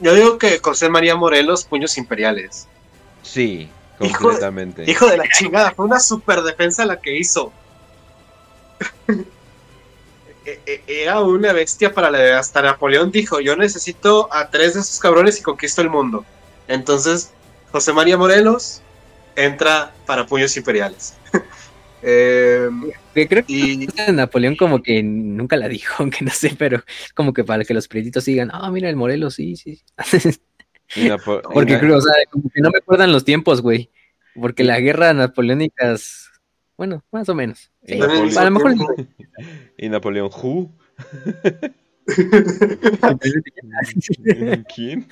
Yo digo que José María Morelos, puños imperiales. Sí, Hijo de- completamente. Hijo de la chingada, fue una super defensa la que hizo. E- e- Era una bestia para la hasta Napoleón dijo, yo necesito a tres de esos cabrones y conquisto el mundo. Entonces, José María Morelos entra para puños imperiales. Eh, Que Creo que y Napoleón como que nunca la dijo, aunque no sé, pero como que para que los pretitos digan, ah, mira el Morelos, sí, sí. sí". Y Napo- Porque creo, o sea, como que no me acuerdan los tiempos, güey. Porque la guerra napoleónica es, bueno, más o menos. Sí, Napoleón- a lo mejor y Napoleón Who? ¿Quién?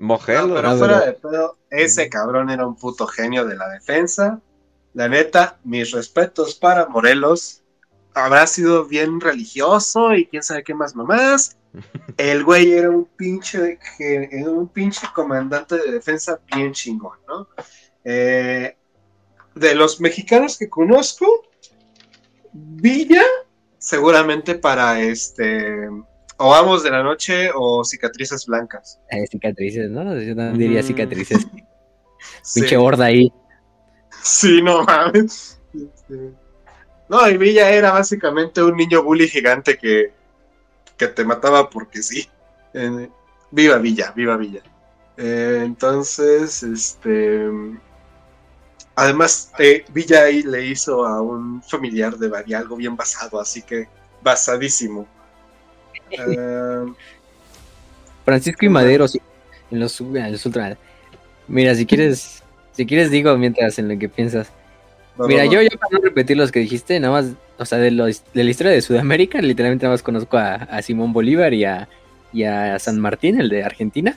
No, Mogelos. pero fuera de pedo, ese cabrón era un puto genio de la defensa. La neta, mis respetos para Morelos. Habrá sido bien religioso y quién sabe qué más mamás. El güey era un pinche, era un pinche comandante de defensa bien chingón, ¿no? Eh, de los mexicanos que conozco, Villa, seguramente para este, o Amos de la Noche o Cicatrices Blancas. Eh, cicatrices, ¿no? Yo no diría Mm. cicatrices. Sí. Pinche horda ahí. Sí, no mames. Este, No, y Villa era básicamente un niño bully gigante que, que te mataba porque sí. Eh, viva Villa, viva Villa. Eh, entonces, este. Además, eh, Villa ahí le hizo a un familiar de Bari algo bien basado, así que basadísimo. Eh, Francisco y Madero, sí, en los, en los ultra. Mira, si quieres, si quieres digo mientras en lo que piensas. Mira, yo, yo para no repetir los que dijiste, nada más, o sea, de, los, de la historia de Sudamérica, literalmente nada más conozco a, a Simón Bolívar y a, y a San Martín, el de Argentina,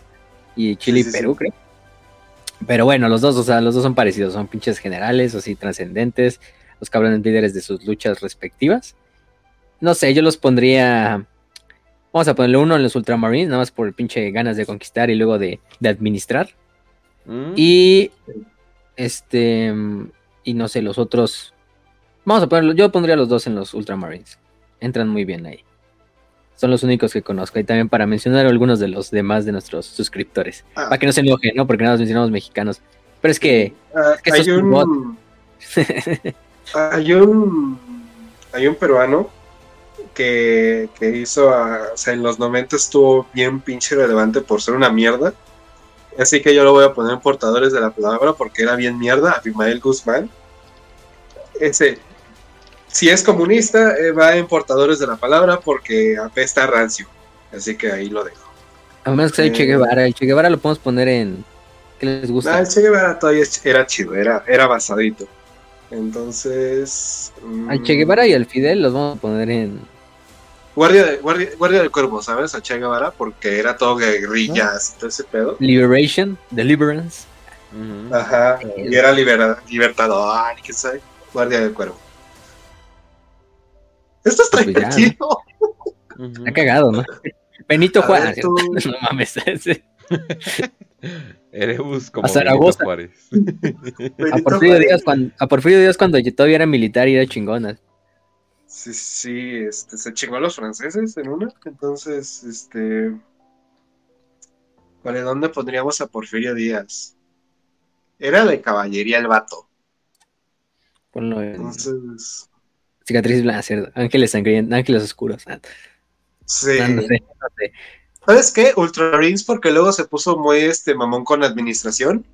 y Chile Sí, sí, y Perú, sí. creo. Pero bueno, los dos, o sea, los dos son parecidos, son pinches generales, o así, trascendentes, los cabrones líderes de sus luchas respectivas. No sé, yo los pondría. Vamos a ponerle uno en los Ultramarines, nada más por el pinche ganas de conquistar y luego de, de administrar. ¿Mm? Y este y no sé, los otros. Vamos a ponerlo, yo pondría los dos en los Ultramarines. Entran muy bien ahí. Son los únicos que conozco. Y también para mencionar algunos de los demás de nuestros suscriptores. Ah. Para que no se enojen, ¿no? Porque nada más mencionamos mexicanos. Pero es que. Que hay, esto es un bot. un, hay un hay un peruano que, que hizo a- o sea en los 90 estuvo bien pinche relevante por ser una mierda así que yo lo voy a poner en portadores de la palabra porque era bien mierda Abimael Guzmán ese si es comunista eh, va en portadores de la palabra porque apesta a rancio así que ahí lo dejo A menos que sea el Che Eh. Guevara. El Che Guevara lo podemos poner en. ¿Qué les gusta? Ah, el Che Guevara todavía era chido era, era basadito entonces mm, Al Che Guevara y al Fidel los vamos a poner en. Guardia, de, guardia, guardia del cuervo, ¿sabes? A Che Guevara, porque era todo guerrillas y todo ese pedo. Liberation, Deliverance. Ajá. Eh. Y era libera- libertador, qué sé. Guardia del cuervo. Esto está Pues ya, ¿no? divertido. Ujú. Ha cagado, ¿no? Benito A Juárez. ver, tú. No mames. ese. Erebus como A Zaragoza. Benito Juárez. A Porfirio. Díaz cuando, a Porfirio Díaz cuando yo todavía era militar y era chingona. Sí, sí, este, se chingó a los franceses en una. Entonces, este. ¿Para dónde pondríamos a Porfirio Díaz? Era de caballería el vato. Ponlo en Entonces, cicatriz blanca, ángeles sangrientos, ángeles oscuros. Ah, sí. no, no sé, no sé. ¿Sabes qué? Ultramarines porque luego se puso muy este mamón con administración.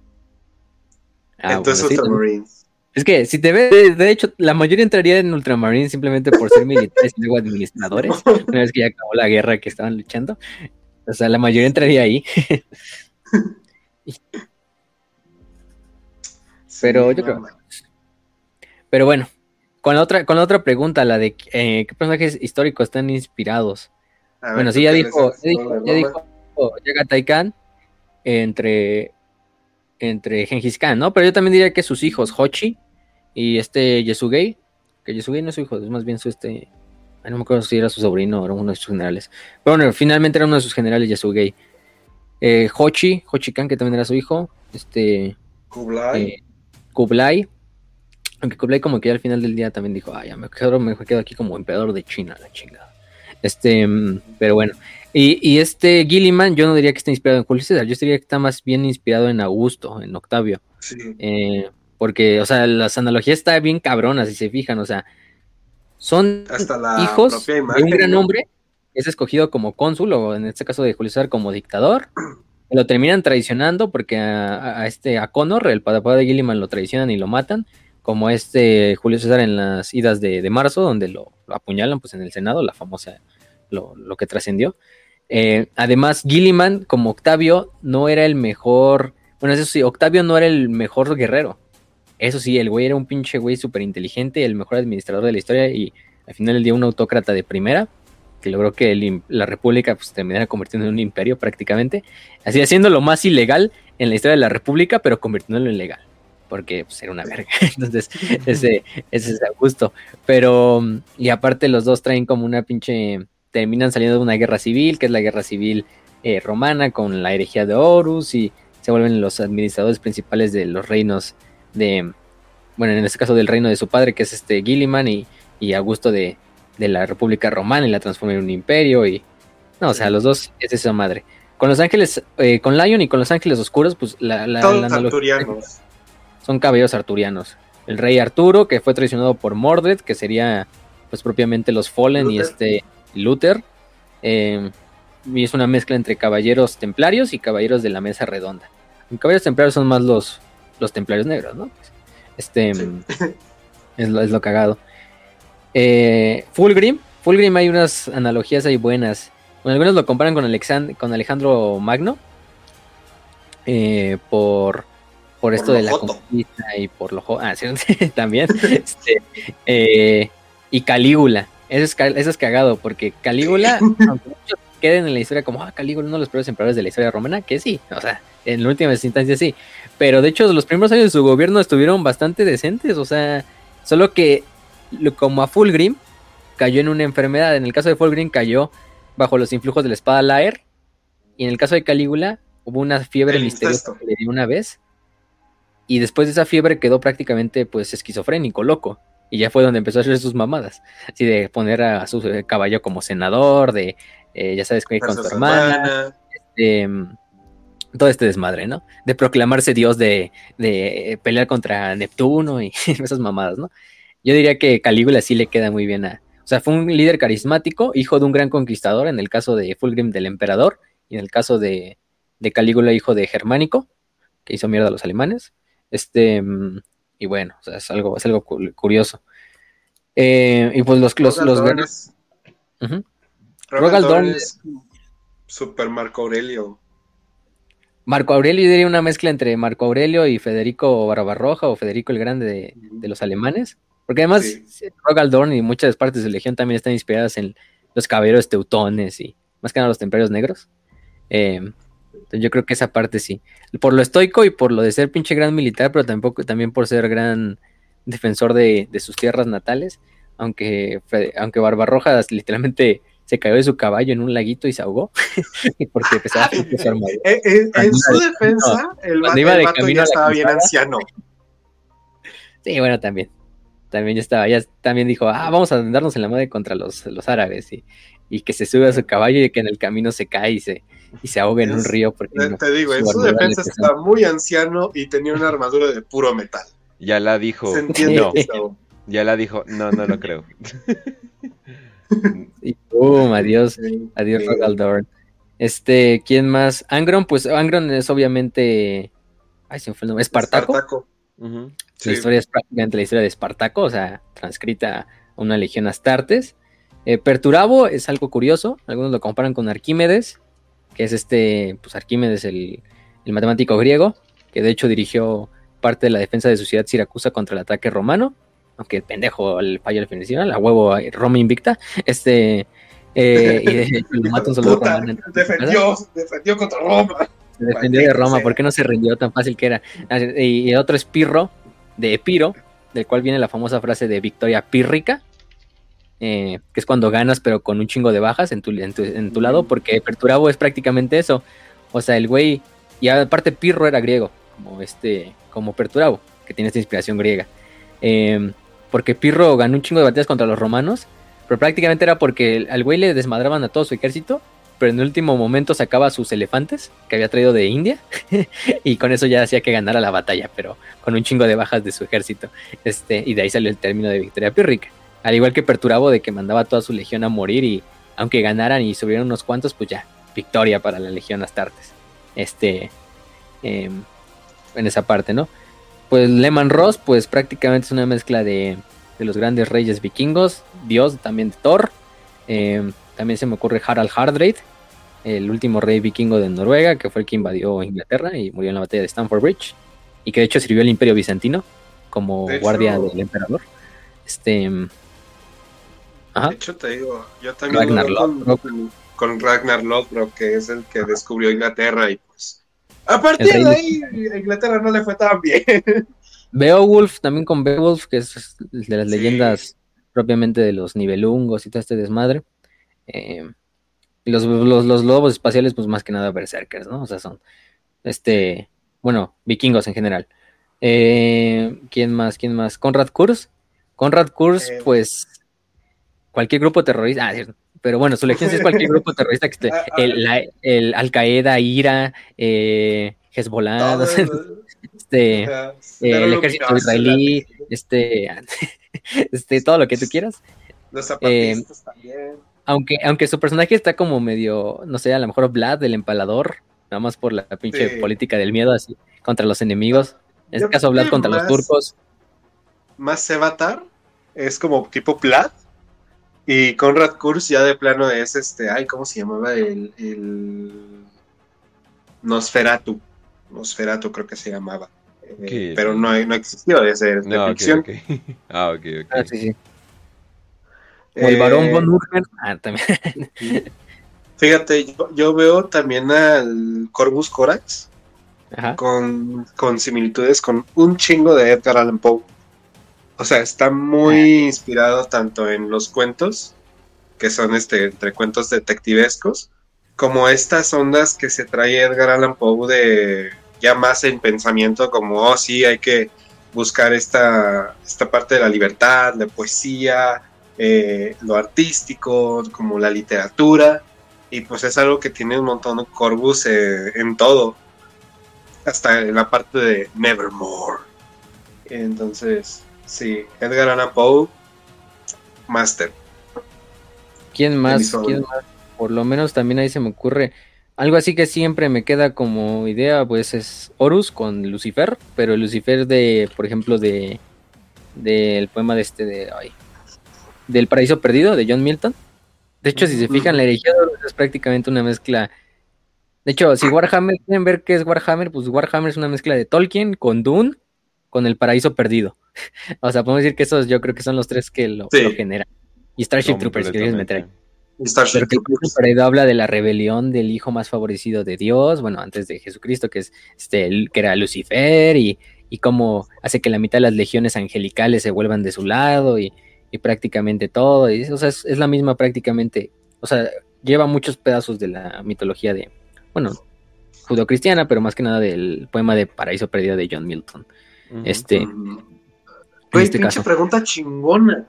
Ah, Entonces bueno, sí, Ultramarines. Es que si te ves, de, de hecho, la mayoría entraría en Ultramarine simplemente por ser militares y luego administradores, una vez que ya acabó la guerra que estaban luchando. O sea, la mayoría entraría ahí. Pero Sí, yo creo- Pero bueno, con la otra, con la otra pregunta, la de eh, qué personajes históricos están inspirados. ver, Bueno, ¿tú sí, ya dijo, ya dijo, ya dijo Yagatai Khan entre, entre Genghis Khan, ¿no? Pero yo también diría que sus hijos, Hochi y este Yesugei, que Yesugei no es su hijo, es más bien su este, ay, no me acuerdo si era su sobrino o era uno de sus generales. Pero bueno, finalmente era uno de sus generales, Yesugei. Eh, Hochi, Hochi Khan, que también era su hijo, este, Kublai. eh, Kublai. Aunque Kublai como que ya al final del día también dijo, ah, ya me quedo, me quedo aquí como emperador de China, la chingada. Este, mm, pero bueno. Y, y este Gilliman, yo no diría que esté inspirado en Julio César, yo diría que está más bien inspirado en Augusto, en Octavio. sí. Eh, porque, o sea, las analogías están bien cabronas, si se fijan, o sea, son Hasta la hijos de un gran hombre, es escogido como cónsul, o en este caso de Julio César como dictador, lo terminan traicionando porque a, a- este a Connor, el papá de Gilliman, lo traicionan y lo matan, como este Julio César en las idas de, de marzo, donde lo, lo apuñalan pues en el Senado, la famosa, lo, lo que trascendió. Eh, además, Gilliman, como Octavio, no era el mejor, bueno, eso sí, Octavio no era el mejor guerrero. Eso sí, el güey era un pinche güey súper inteligente, el mejor administrador de la historia y al final del día un autócrata de primera, que logró que el la república pues, terminara convirtiendo en un imperio prácticamente, así haciendo lo más ilegal en la historia de la república, pero convirtiéndolo en legal, porque pues, era una verga. Entonces, ese, ese es Augusto. Pero, y aparte los dos traen como una pinche, terminan saliendo de una guerra civil, que es la guerra civil eh, romana, con la herejía de Horus, y se vuelven los administradores principales de los reinos de, bueno, en este caso del reino de su padre, que es este Gilliman, y, y Augusto de, de la República Romana, y la transforma en un imperio, y, no, o sea, los dos es esa madre. Con los ángeles, eh, con Lion y con los ángeles oscuros, pues la, la, Todos la arturianos. son caballeros arturianos. El rey Arturo, que fue traicionado por Mordred, que sería pues propiamente los Fallen y este Luther. Eh, y es una mezcla entre caballeros templarios y caballeros de la mesa redonda. Caballeros templarios son más los, los templarios negros, ¿no? Este Sí. mm, es, lo, es lo cagado. Eh, Fulgrim, Fulgrim hay unas analogías ahí buenas. Bueno, algunos lo comparan con, Alexan- con Alejandro Magno. eh, por, por esto de la joto. conquista y por lo ah, sí, también. Este, eh, y Calígula. Eso es, ca- eso es cagado, porque Calígula, aunque muchos queden en la historia como, ah, Calígula, uno de los peores emperadores de la historia romana, que sí, o sea, en la última instancia sí. Pero de hecho, los primeros años de su gobierno estuvieron bastante decentes, o sea, solo que como a Fulgrim cayó en una enfermedad. En el caso de Fulgrim cayó bajo los influjos de la espada Laer. Y en el caso de Calígula hubo una fiebre El misteriosa que le dio una vez. Y después de esa fiebre quedó prácticamente pues esquizofrénico, loco. Y ya fue donde empezó a hacer sus mamadas. Así de poner a su eh, caballo como senador, de eh, ya sabes, con Versus su hermana, hermana. este, todo este desmadre, ¿no? De proclamarse dios de, de pelear contra Neptuno y esas mamadas, ¿no? Yo diría que Calígula sí le queda muy bien a... O sea, fue un líder carismático, hijo de un gran conquistador, en el caso de Fulgrim del emperador, y en el caso de, de Calígula, hijo de Germánico, que hizo mierda a los alemanes. Este, mm, y bueno, o sea, es algo, es algo cu- curioso. Eh, y pues los, los, los guerreros- es-. Rogal Super Marco Aurelio. Marco Aurelio, yo diría una mezcla entre Marco Aurelio y Federico Barbarroja o Federico el Grande de, de los alemanes. Porque además, Sí. Rogal Dorn y muchas partes de Legión también están inspiradas en, los caballeros teutones y más que nada los templarios negros. Eh, yo creo que esa parte sí. Por lo estoico y por lo de ser pinche gran militar, pero tampoco, también por ser gran defensor de, sus tierras natales. Aunque, aunque Barbarroja literalmente se cayó de su caballo en un laguito y se ahogó. porque empezaba a su armadura. En, su defensa, el, vato ya estaba bien anciano. Sí, bueno, también. También ya estaba, ya también dijo, ah, vamos a darnos en la madre contra los, los árabes y, y que se sube a su caballo y que en el camino se cae y se, y se ahoga en un río. Porque te, digo, en su defensa estaba muy anciano y tenía una armadura de puro metal. Ya la dijo. no. Ya la dijo, no, no lo creo. y boom, adiós, adiós Rogaldorn. Este, ¿quién más? Angron, pues Angron es obviamente. Ay, se me fue el nombre. Espartaco. Espartaco. La historia es prácticamente la historia de Espartaco, o sea, transcrita a una legión Astartes. Eh, Perturabo es algo curioso, algunos lo comparan con Arquímedes, que es este, pues Arquímedes, el, matemático griego, que de hecho dirigió parte de la defensa de su ciudad Siracusa contra el ataque romano, aunque el pendejo el fallo al final, la huevo Roma invicta, este, eh, y de hecho lo mata un soldado romano. Defendió, defendió contra Roma. Se defendió de Roma, ¿por qué no se rindió tan fácil que era? Ah, y, otro es Pirro, de Epiro, del cual viene la famosa frase de victoria pírrica, eh, que es cuando ganas pero con un chingo de bajas en tu, en tu, lado, porque Perturabo es prácticamente eso. O sea, el güey, y aparte Pirro era griego, como este, como Perturabo, que tiene esta inspiración griega. Em, porque Pirro ganó un chingo de batallas contra los romanos, pero prácticamente era porque al güey le desmadraban a todo su ejército, pero en el último momento sacaba sus elefantes que había traído de India y con eso ya hacía que ganara la batalla, pero con un chingo de bajas de su ejército. Este, y de ahí salió el término de victoria pírrica. Al igual que Perturabo de que mandaba a toda su legión a morir y aunque ganaran y subieron unos cuantos, pues ya, victoria para la legión Astartes. Este, em, en esa parte, ¿no? Pues Lehman Ross, pues prácticamente es una mezcla de, de los grandes reyes vikingos, Dios también de Thor. Em, también se me ocurre Harald Hardrade, el último rey vikingo de Noruega, que fue el que invadió Inglaterra y murió en la batalla de Stamford Bridge. Y que de hecho sirvió al Imperio Bizantino como guardia del emperador. Este, de hecho, te digo, yo también con, con, Ragnar Lothbrok, que es el que descubrió Inglaterra y pues a partir de ahí Inglaterra no le fue tan bien. Beowulf, también con Beowulf, que es de las leyendas propiamente de los nivelungos y todo este desmadre. Eh, los, los, lobos espaciales, pues más que nada berserkers, ¿no? O sea, son, este, bueno, vikingos en general. Eh, ¿Quién más? ¿Quién más? Conrad Kurz. Conrad Kurz, eh, pues cualquier grupo terrorista, ah, pero bueno, su legión es cualquier grupo terrorista que esté, ah, ah. el, Al Qaeda, IRA, eh, Hezbollah, este, eh, el ejército israelí, este, este, todo lo que tú quieras. Los eh, también. Aunque, aunque su personaje está como medio, no sé, a lo mejor Vlad, el empalador, nada más por la pinche política del miedo así, contra los enemigos. En este caso, Vlad contra los turcos. Más Sevatar es como tipo Vlad, y Conrad Kurz ya de plano es este, ay, ¿cómo se llamaba? El, el Nosferatu. Nosferatu creo que se llamaba. Eh, pero no, no existió, es de, no, ficción. Ah, ok, ok. Ah, sí, sí. el varón eh, von Urgen. Ah, también. Fíjate, yo, veo también al Corvus Corax Con, con similitudes con un chingo de Edgar Allan Poe. O sea, está muy inspirado tanto en los cuentos, que son este, entre cuentos detectivescos, como estas ondas que se trae Edgar Allan Poe de ya más en pensamiento, como, oh sí, hay que buscar esta, esta parte de la libertad, la poesía, eh, lo artístico, como la literatura, y pues es algo que tiene un montón de Corbus eh, en todo, hasta en la parte de Nevermore. Entonces, Sí, Edgar Allan Poe, Master. ¿Quién más? ¿Quién más? Por lo menos también ahí se me ocurre algo así que siempre me queda como idea, pues es Horus con Lucifer, pero Lucifer de, por ejemplo, de del poema de este de ay, del Paraíso Perdido de John Milton. De hecho, si se fijan, la herejía es prácticamente una mezcla. De hecho, si Warhammer quieren ver qué es Warhammer, pues Warhammer es una mezcla de Tolkien con Dune con el Paraíso Perdido. o sea, podemos decir que esos yo creo que son los tres que lo, generan. Y Starship Troopers, que quieres meter Starship Pero que Troopers. Habla de la rebelión del hijo más favorecido de Dios, bueno, antes de Jesucristo, que es este, que era Lucifer, y, y cómo hace que la mitad de las legiones angelicales se vuelvan de su lado, y, y prácticamente todo, y, o sea, es, es la misma prácticamente, o sea, lleva muchos pedazos de la mitología de, bueno, judeocristiana, pero más que nada del poema de Paraíso Perdido de John Milton. Este. Güey, este pinche caso. pregunta chingona.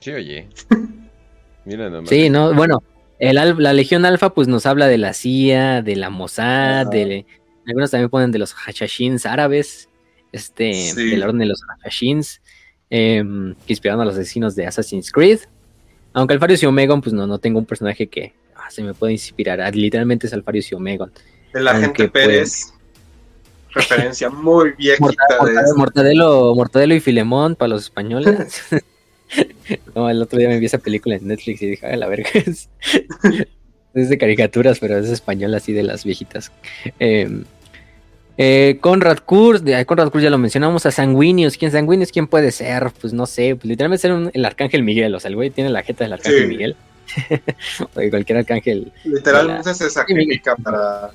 Sí, oye. Mira nomás. Sí, no, bueno, el, al- la Legión Alfa pues nos habla de la CIA, de la Mossad, Ajá. de algunos también ponen de los Hashashins árabes, este, Sí. del orden de los Hashashins, em, que inspiraron a los asesinos de Assassin's Creed. Aunque Alfarius y Omegon, pues no, no tengo un personaje que ah, se me puede inspirar. Ah, literalmente es Alfarius y Omegon. El agente pues, Pérez. Referencia muy viejita Morta- de Morta- Mortadelo, Mortadelo y Filemón para los españoles. no, el otro día me vi esa película en Netflix y dije, a la verga. Es, es de caricaturas, pero es español así de las viejitas. Eh, eh, Conrad Kurz, de, Conrad Kurz ya lo mencionamos, a Sanguinius. ¿Quién Sanguinius? ¿Quién puede ser? Pues no sé, pues literalmente ser un- el Arcángel Miguel. O sea, el güey tiene la jeta del Arcángel Sí. Miguel. o de cualquier arcángel Literalmente se sacrifica para.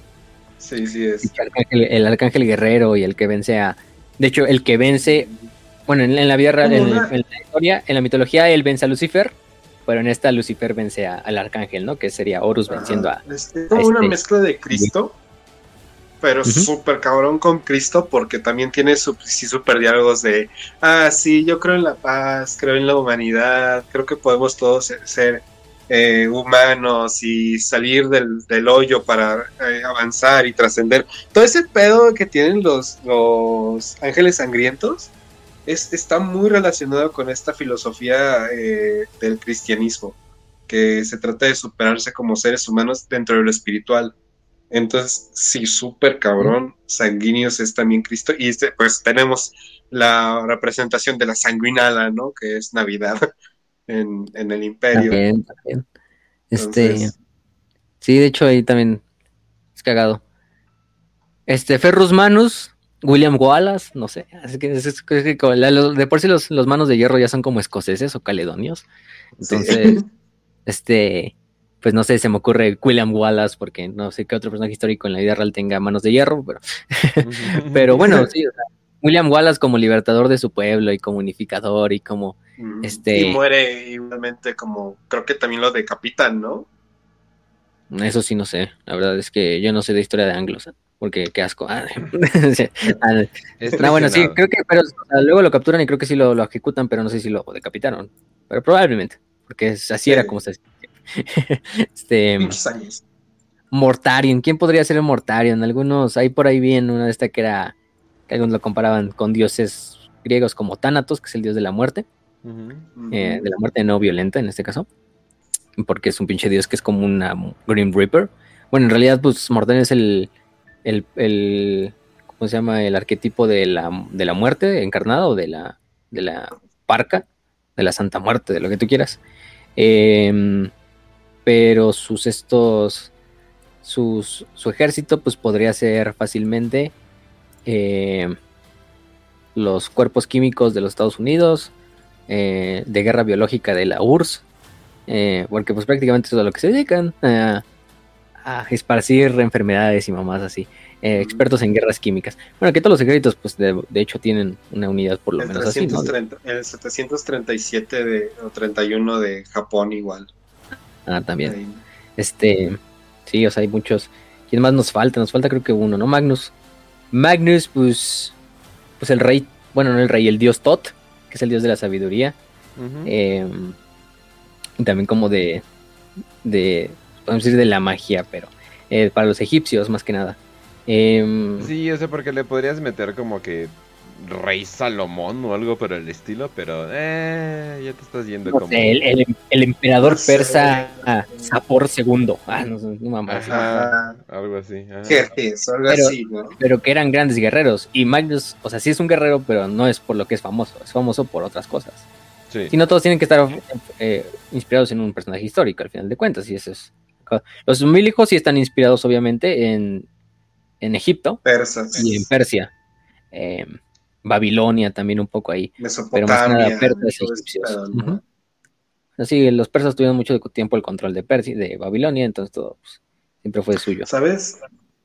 Sí, sí es. el arcángel, el arcángel guerrero y el que vence a. De hecho, el que vence. Bueno, en, en la vida real, en, Como una- en la historia, en la mitología, él vence a Lucifer. Pero en esta, Lucifer vence a- al arcángel, ¿no? Que sería Horus venciendo a. Es como una este- mezcla de Cristo, pero Ujú. súper cabrón con Cristo, porque también tiene su, sí, diálogos de, ah, sí, yo creo en la paz, creo en la humanidad, creo que podemos todos ser, ser, eh, humanos y salir del, hoyo para eh, avanzar y trascender. Todo ese pedo que tienen los, los ángeles sangrientos es, está muy relacionado con esta filosofía eh, del cristianismo que se trata de superarse como seres humanos dentro de lo espiritual. Entonces, sí, súper cabrón. Sanguíneos es también Cristo. Y este, pues tenemos la representación de la sanguinala, ¿no? Que es Navidad en, en el imperio. También, también. Este. Entonces, Sí, de hecho, ahí también es cagado. Este, Ferrus Manus, William Wallace, no sé. Es que, es- es que como la- los- de por sí los, los manos de hierro ya son como escoceses o caledonios. sí. Entonces, este, pues no sé, se me ocurre William Wallace, porque no sé qué otro personaje histórico en la vida real tenga manos de hierro, pero, pero bueno, sí, o sea, William Wallace como libertador de su pueblo y como unificador y como, Mm, este- Y muere igualmente como, creo que también lo decapitan, ¿no? eso sí no sé, la verdad es que yo no sé de historia de anglos, porque qué asco. Ah, no, bueno, sí, creo que, pero o sea, luego lo capturan y creo que sí lo, lo ejecutan, pero no sé si lo decapitaron, pero probablemente, porque es- así era como se... este... Pinches años. Mortarion, ¿quién podría ser el Mortarion? Algunos, hay por ahí bien una de esta que era, que algunos lo comparaban con dioses griegos como Thanatos, que es el dios de la muerte, eh, de la muerte no violenta en este caso, porque es un pinche dios que es como una Grim Reaper. Bueno, en realidad, pues Mortarion es el, el, el ¿cómo se llama? El arquetipo de la, de la muerte encarnada o de la, de la parca, de la santa muerte, de lo que tú quieras. Em, pero sus estos, sus, su ejército, pues podría ser fácilmente em, los cuerpos químicos de los Estados Unidos, eh, de guerra biológica de la URSS, eh, porque pues prácticamente eso es a lo que se dedican, eh, a esparcir enfermedades y mamás así, eh, expertos en guerras químicas. Bueno, que todos los ejércitos pues de, de hecho tienen una unidad por lo El, menos así, ¿no? 330 el 737 de, o 31 de Japón igual. Ah, también. Ahí. Este, sí, o sea, hay muchos. ¿Quién más nos falta? Nos falta creo que uno, ¿no? Magnus. Magnus, pues, pues el rey, bueno, no el rey, el dios Tot, que es el dios de la sabiduría. Eh, y también como de, de, podemos decir de la magia, pero eh, para los egipcios más que nada. Em, Sí, o sea, porque le podrías meter como que Rey Salomón o algo por el estilo, pero eh, ya te estás yendo no como... sé, el, el- el emperador persa ah, Sapor II. Ah, no, sé, no. Ajá, algo así. ajá. Algo Pero- así, ¿no? pero que eran grandes guerreros. Y Magnus, o sea, sí es un guerrero, pero no es por lo que es famoso, es famoso por otras cosas. Sí. Si no, todos tienen que estar eh, inspirados en un personaje histórico, al final de cuentas, y eso es. Los mil hijos sí están inspirados, obviamente, en, en Egipto Persas, y en Persia. Eh, Babilonia también un poco ahí. Pero más Mesopotamia, nada persas los persas tuvieron mucho tiempo el control de Persia, de Babilonia, entonces todo pues, siempre fue suyo. ¿Sabes?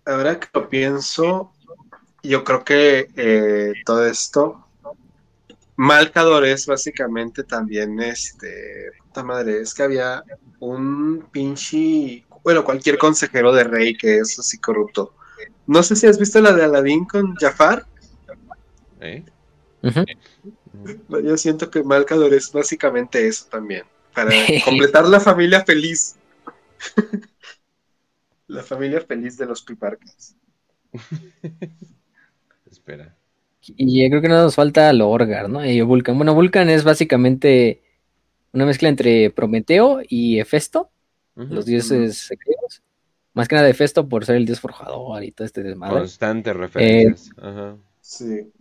Ahora que lo pienso, yo creo que eh, todo esto, Malcador es básicamente también, este, puta madre, es que había un pinche, bueno, cualquier consejero de rey que es así corrupto. No sé si has visto la de Aladín con Jafar. ¿Eh? Ujú. Yo siento que Malcador es básicamente eso también, para completar la familia feliz. la familia feliz de los piparcas. Espera. Y yo creo que no nos falta Lorgar, ¿no? Y Vulcan. Bueno, Vulcan es básicamente una mezcla entre Prometeo y Hefesto, los dioses griegos. Más que nada Hefesto por ser el dios forjador y todo este desmadre. Constantes referencias. Ajá. Sí.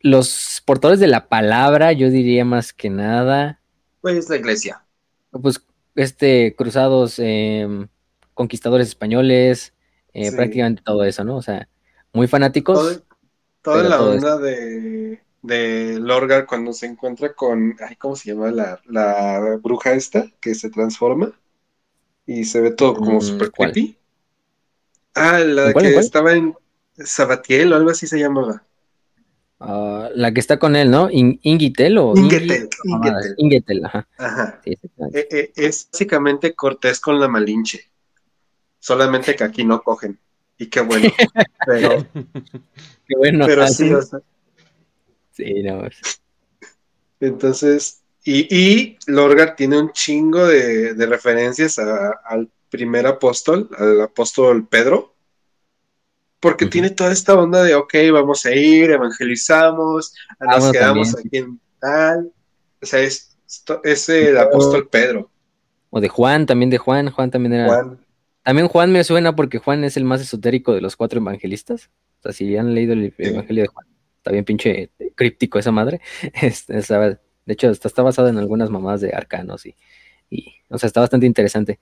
Los portadores de la palabra, yo diría más que nada, Pues es la iglesia. pues, este, cruzados, em, conquistadores españoles, eh, Sí. prácticamente todo eso, ¿no? O sea, muy fanáticos. Todo- toda la todo onda de, de Lorgar cuando se encuentra con, ay, ¿cómo se llama la, la bruja esta que se transforma? Y se ve todo como Mm, super ¿cuál? creepy. Ah, la ¿En cuál, que en cuál? estaba en Sabatiel o algo así se llamaba. Ah, la que está con él, ¿no? In- Ingitel o ah, Ingetel. Ingetel, ajá. Ajá. Sí. Eh, eh, es básicamente Cortés con la Malinche. Solamente que aquí no cogen. Y qué bueno. Pero, Qué bueno. pero ah, sí, o sea, sí, no, Entonces, y, y Lorgar tiene un chingo de, de referencias a- al primer apóstol, al apóstol Pedro, porque tiene toda esta onda de, ok, vamos a ir, evangelizamos, nos Ah, bueno, quedamos también. aquí en tal. O sea, es, es el apóstol Pedro, O de Juan, también de Juan. Juan también era. Juan. También Juan me suena porque Juan es el más esotérico de los cuatro evangelistas. O sea, si han leído el evangelio de Juan, está bien pinche críptico esa madre. Este, estaba- de hecho, está, está basado en algunas mamás de arcanos y, y, o sea, está bastante interesante.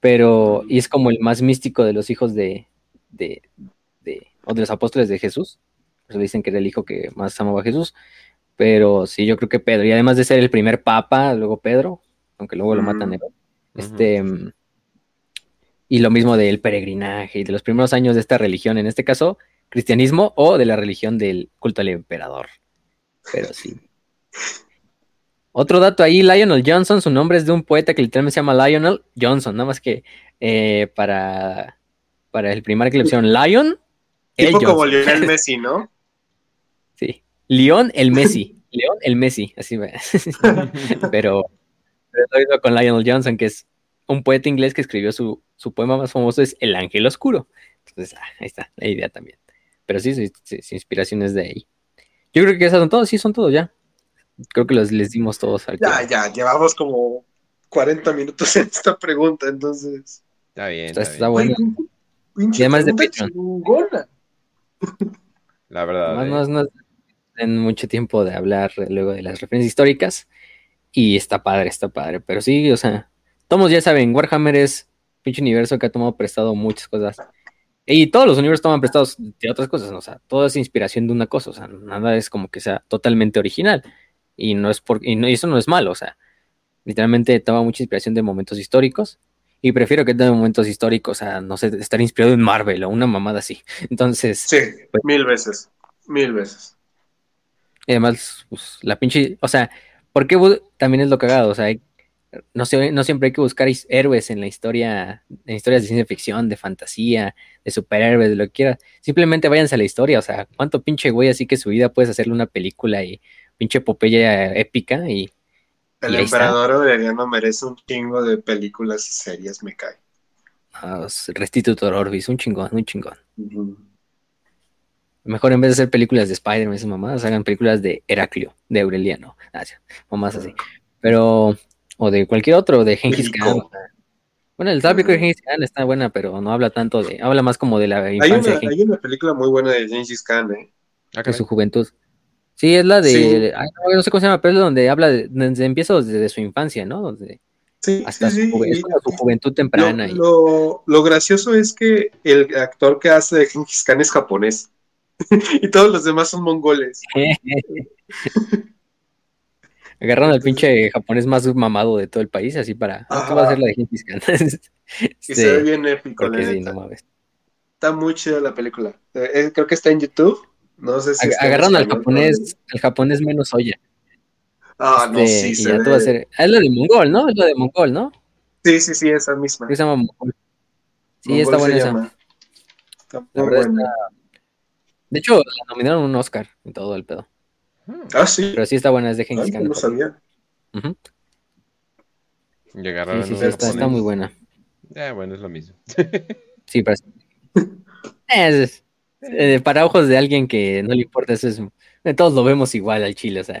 Pero, y es como el más místico de los hijos de, de- o de los apóstoles de Jesús. Por eso dicen que era el hijo que más amaba a Jesús. Pero sí, yo creo que Pedro, y además de ser el primer papa, luego Pedro, aunque luego lo Mm. matan. Este, mm, y lo mismo del peregrinaje y de los primeros años de esta religión, en este caso, cristianismo o de la religión del culto al emperador. Pero sí. Otro dato ahí, Lionel Johnson, su nombre es de un poeta que literalmente se llama Lionel Johnson, nada más que eh, para, para el primario que le pusieron Lion, el Tipo como Johnson. Lionel Messi, ¿no? Sí. León el Messi. León el Messi, así va. pero, pero con Lionel Johnson, que es un poeta inglés que escribió su, su poema más famoso, es El Ángel Oscuro. Entonces, ah, ahí está, la idea también. Pero sí, sí, sí, su inspiración es de ahí. Yo creo que esas son todos, sí, son todos ya. Creo que los, les dimos todos al Ya, ya, llevamos como 40 minutos en esta pregunta, entonces. Está bien, Está, está está bien. bueno. Pinche Y además de Patreon. chingona. La verdad. Además, eh. no, no mucho tiempo de hablar luego de las referencias históricas. Y está padre, está padre. Pero sí, o sea, todos ya saben, Warhammer es un pinche universo que ha tomado prestado muchas cosas. Y todos los universos toman prestados de otras cosas, ¿no? o sea, todo es inspiración de una cosa, o sea, nada es como que sea totalmente original. Y no es por, y, no, y eso no es malo, o sea, literalmente toma mucha inspiración de momentos históricos. Y prefiero que de momentos históricos a, no sé, estar inspirado en Marvel o una mamada así. Entonces, Sí, mil veces. Mil veces. Y además, pues, la pinche, o sea, porque también es lo cagado, o sea, hay- no, no siempre hay que buscar héroes en la historia, en historias de ciencia ficción, de fantasía, de superhéroes, de lo que quiera. Simplemente váyanse a la historia, o sea, cuánto pinche güey así que su vida puedes hacerle una película y pinche epopeya épica y El emperador Aureliano merece un chingo de películas y series, me cae. ah, Restitutor Orbis, un chingón, un chingón. Mejor en vez de hacer películas de Spider-Man, hagan películas de Heraclio, de Aureliano, ah, sí, mamás así. Pero, o de cualquier otro, de Genghis México. Khan. Bueno, el tópico de Genghis Khan está buena, pero no habla tanto de, habla más como de la Hay infancia una, de, Genghis- hay una película muy buena de Gengis Khan, ¿eh? Ah, de su juventud. Sí, es la de, Sí. ay, no, no sé cómo se llama, pero es la donde habla, de, desde, empieza desde su infancia, ¿no? Donde, Sí, hasta sí, su, sí. juve- es y- como su juventud Lo, temprana. y- lo- lo gracioso es que el actor que hace de Gengis Khan es japonés. y todos los demás son mongoles. Agarraron al pinche japonés más mamado de todo el país, así para. Ah, ¿qué va a hacer la de Gengis Khan? y se ve bien épico, sí, no mames. Está muy chida la película. Eh, creo que está en YouTube. No sé si. Agarraron al japonés, al japonés menos olla. Ah, no, este, sí, se ve. Va a ser... Ah, es lo de Mongol, ¿no? Es lo de Mongol, ¿no? Sí, sí, sí, esa misma. se llama Mongol. Sí, está buena esa. Está la verdad está... De hecho, la nominaron un Oscar en todo el pedo. Ah, sí. Pero sí está buena, es de Gengis Khan. No sabía. Llegaron sí, sí, está, está, muy buena. Eh, bueno, es lo mismo. sí, pero es, eh, para ojos de alguien que no le importa eso es todos lo vemos igual al chile, o sea,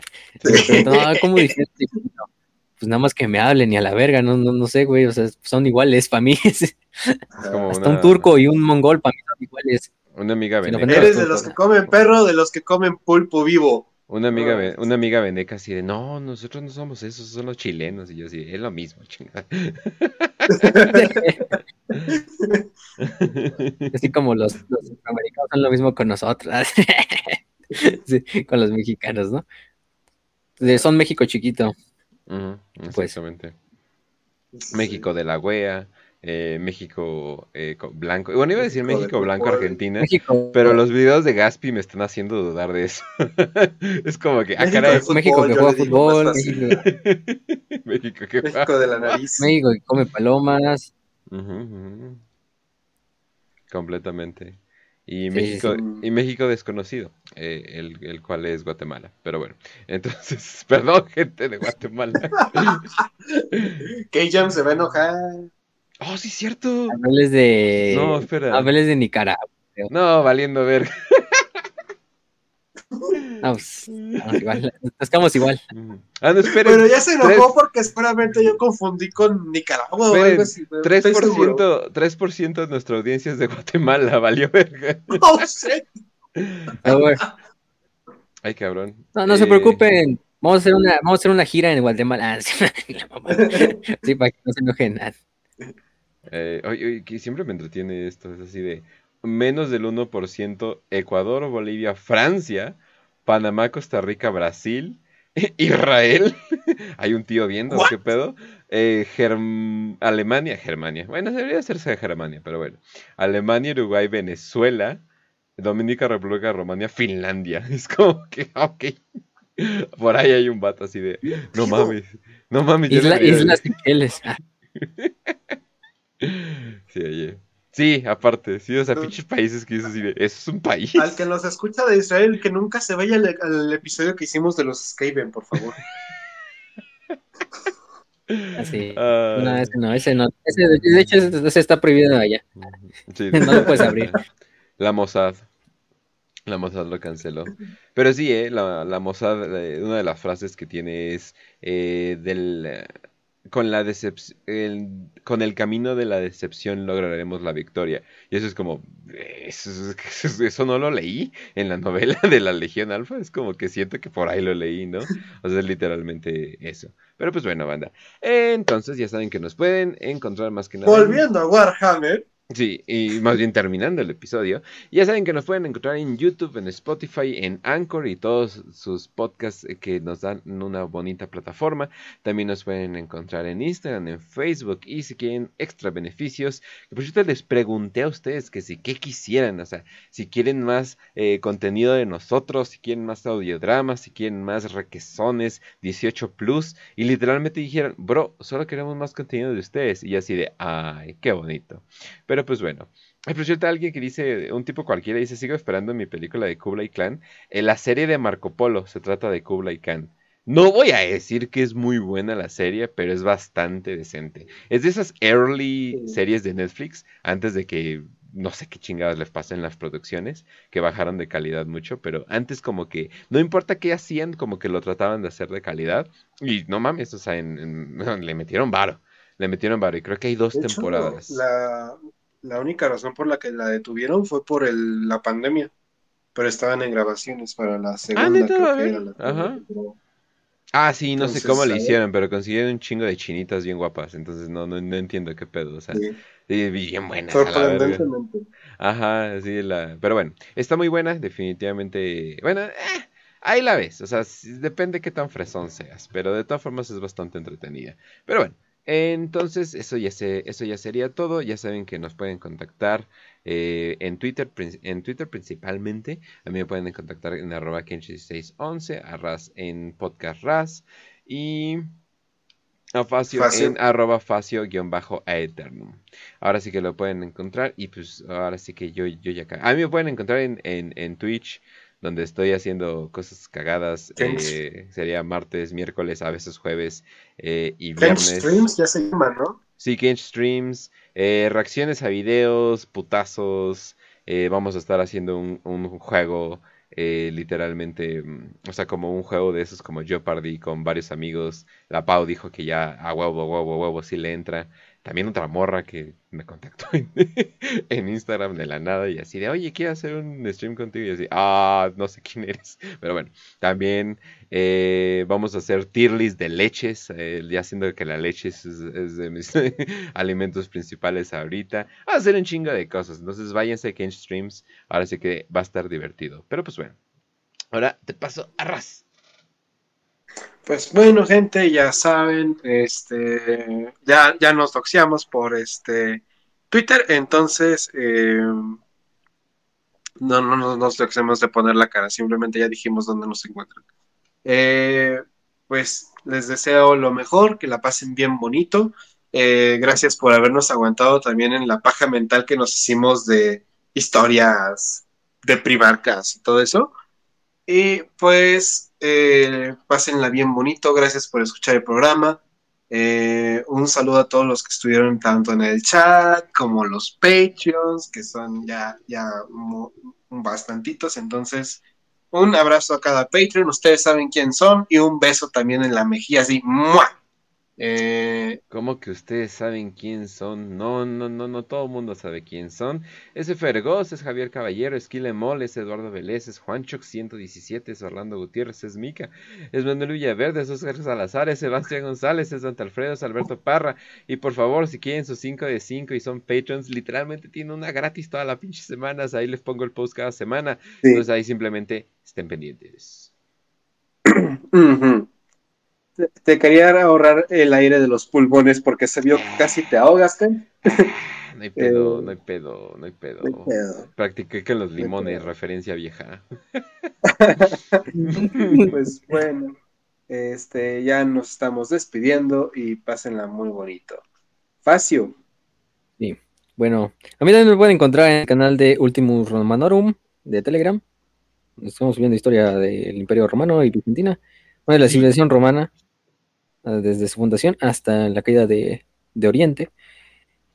no, ¿cómo dices? Pues nada más que me hablen y a la verga, no, no, no sé, güey, o sea, son iguales para mí. Hasta un turco y un mongol para mí son iguales. Una amiga veneca. Eres de los que comen perro, de los que comen pulpo vivo. Una amiga, una amiga veneca así de, no, nosotros no somos esos, son los chilenos. Y yo así, es lo mismo, chingada. Así como los, los americanos son lo mismo con nosotros. con los mexicanos, ¿no? son México chiquito. Pues. exactamente. México de la wea, eh, México eh, blanco. Bueno, iba a decir México, blanco Argentina, pero los videos de Gaspi me están haciendo dudar de eso. es como que, ah, México, que juega fútbol, México, que México de la nariz. México que come palomas. Completamente. Y México, y México desconocido, eh, el, el, cual es Guatemala. Pero bueno, entonces, perdón, gente de Guatemala. K-Jam se va a enojar. Oh, sí, cierto. Hables de. No, espera. De Nicaragua. No, valiendo ver. Pues, vamos, igual, estamos igual. Ah, no, esperen. Pero ya se enojó porque seguramente yo confundí con Nicaragua o algo así. 3%, 3 de nuestra audiencia es de Guatemala, valió verga. No sé. Ah, Ay, cabrón. No, no se eh, preocupen. Vamos a hacer una, vamos a hacer una gira en Guatemala. sí, para que no se enojen. Eh, oye, que siempre me entretiene esto, es así de menos del 1% Ecuador, Bolivia, Francia, Panamá, Costa Rica, Brasil, Israel, hay un tío viendo, ¿qué pedo? Eh, Alemania, Germania, bueno, debería hacerse de Germania, pero bueno, Alemania, Uruguay, Venezuela, Dominica, República, Romania, Finlandia, es como que, ok, por ahí hay un vato así de, no mames, no mames. Isla, Islas sí, oye. Sí, aparte, sí, o sea, pinches países que dices así de, eso es un país. Al que nos escucha de Israel, que nunca se vaya al, episodio que hicimos de los Skaven, por favor. Así. Ah. no, ese no, ese no. Ese, de hecho, ese está prohibido allá. Sí, no lo puedes abrir. La Mossad. La Mossad lo canceló. Pero sí, eh, la, la Mossad, eh, una de las frases que tiene es eh, del con la decepción, con el camino de la decepción lograremos la victoria. Y eso es como, eso, no lo leí en la novela de la Legión Alfa, es como que siento que por ahí lo leí, ¿no? O sea, es literalmente eso. Pero pues bueno, banda. Entonces ya saben que nos pueden encontrar más que nada. Volviendo a Warhammer. Sí, y más bien terminando el episodio. Ya saben que nos pueden encontrar en YouTube, en Spotify, en Anchor y todos sus podcasts que nos dan una bonita plataforma. También nos pueden encontrar en Instagram, en Facebook y si quieren extra beneficios. Por cierto les pregunté a ustedes que si qué quisieran, o sea, si quieren más eh, contenido de nosotros, si quieren más audiodramas, si quieren más requesones 18 plus y literalmente dijeron, bro, solo queremos más contenido de ustedes y así de, ay, qué bonito. Pero pues bueno. Por cierto, alguien que dice, un tipo cualquiera dice, sigo esperando mi película de Kublai Khan. En la serie de Marco Polo se trata de Kublai Khan. No voy a decir que es muy buena la serie, pero es bastante decente. Es de esas early series de Netflix, antes de que no sé qué chingadas les pasen en las producciones, que bajaron de calidad mucho, pero antes como que no importa qué hacían, como que lo trataban de hacer de calidad. Y no mames, o sea, le metieron varo. Le metieron varo y creo que hay dos temporadas. La, la única razón por la que la detuvieron fue por el, la pandemia. Pero estaban en grabaciones para la segunda. Ah, Ah, sí, no sé cómo le hicieron, pero consiguieron un chingo de chinitas bien guapas. Entonces no, no, no entiendo qué pedo. O sea, bien buenas. Sorprendentemente. Ajá, sí, la... pero bueno, está muy buena, definitivamente. Bueno, eh, ahí la ves. O sea, depende qué tan fresón seas. Pero de todas formas es bastante entretenida. Pero bueno, entonces eso ya, se, eso ya sería todo. Ya saben que nos pueden contactar eh, en, Twitter, en Twitter principalmente. A mí me pueden contactar en arroba kenshi1611, a Raz en podcast Raz. Y a Facio, en arroba facio-aeternum. Ahora sí que lo pueden encontrar y pues ahora sí que yo, yo ya... A mí me pueden encontrar en, en, Twitch, donde estoy haciendo cosas cagadas. Eh, sería martes, miércoles, a veces jueves eh, y viernes. Streams ya se llama, ¿no? Sí, Kench Streams, eh, reacciones a videos, putazos. vamos a estar haciendo un, un juego eh, literalmente, mm, o sea, como un juego de esos como Jeopardy con varios amigos. La Pau dijo que ya a huevo, huevo, huevo, sí le entra. También otra morra que me contactó en, Instagram de la nada y así de, oye, quiero hacer un stream contigo. Y así, ah, no sé quién eres. Pero bueno, también eh, vamos a hacer tier list de leches, eh, ya siendo que la leche es, de mis alimentos principales ahorita. A hacer un chingo de cosas. Entonces váyanse a Kench Streams. Ahora sí que va a estar divertido. Pero pues bueno, ahora te paso a Raz. Pues bueno, gente, ya saben, este, ya, ya nos doxiamos por este Twitter, entonces eh, no, no, nos doxiamos de poner la cara, simplemente ya dijimos dónde nos encuentran. Eh, pues les deseo lo mejor, que la pasen bien bonito. Eh, gracias por habernos aguantado también en la paja mental que nos hicimos de historias de primarcas y todo eso. Y pues eh, pásenla bien bonito, gracias por escuchar el programa. Eh, un saludo a todos los que estuvieron tanto en el chat como los Patreons, que son ya, ya bastantitos. Entonces, un abrazo a cada Patreon, ustedes saben quién son, y un beso también en la mejilla, así. Eh, ¿Cómo que ustedes saben quién son? No, no, no, no, todo el mundo sabe quién son. Ese Fergoz, es Javier Caballero, es Mol, es Eduardo Vélez, es Juanchoc 117, es Orlando Gutiérrez, es Mica, es Manuel Villaverde, es Oscar Salazar, es Sebastián González, es Don Alfredo, es Alberto Parra. Y por favor, si quieren sus 5 de 5 y son patrons, literalmente tienen una gratis toda la pinche semana. Ahí les pongo el post cada semana. Entonces ahí simplemente estén pendientes. Te, quería ahorrar el aire de los pulmones porque se vio que casi te ahogaste. No hay pedo, eh, no hay pedo, no hay pedo. Practiqué que los limones, referencia vieja. pues bueno, este, ya nos estamos despidiendo y pásenla muy bonito. Facio. Sí, bueno, a mí también me pueden encontrar en el canal de Ultimus Romanorum de Telegram. Estamos subiendo historia del Imperio Romano y Bizantina. Bueno, la civilización romana desde su fundación hasta la caída de, Oriente.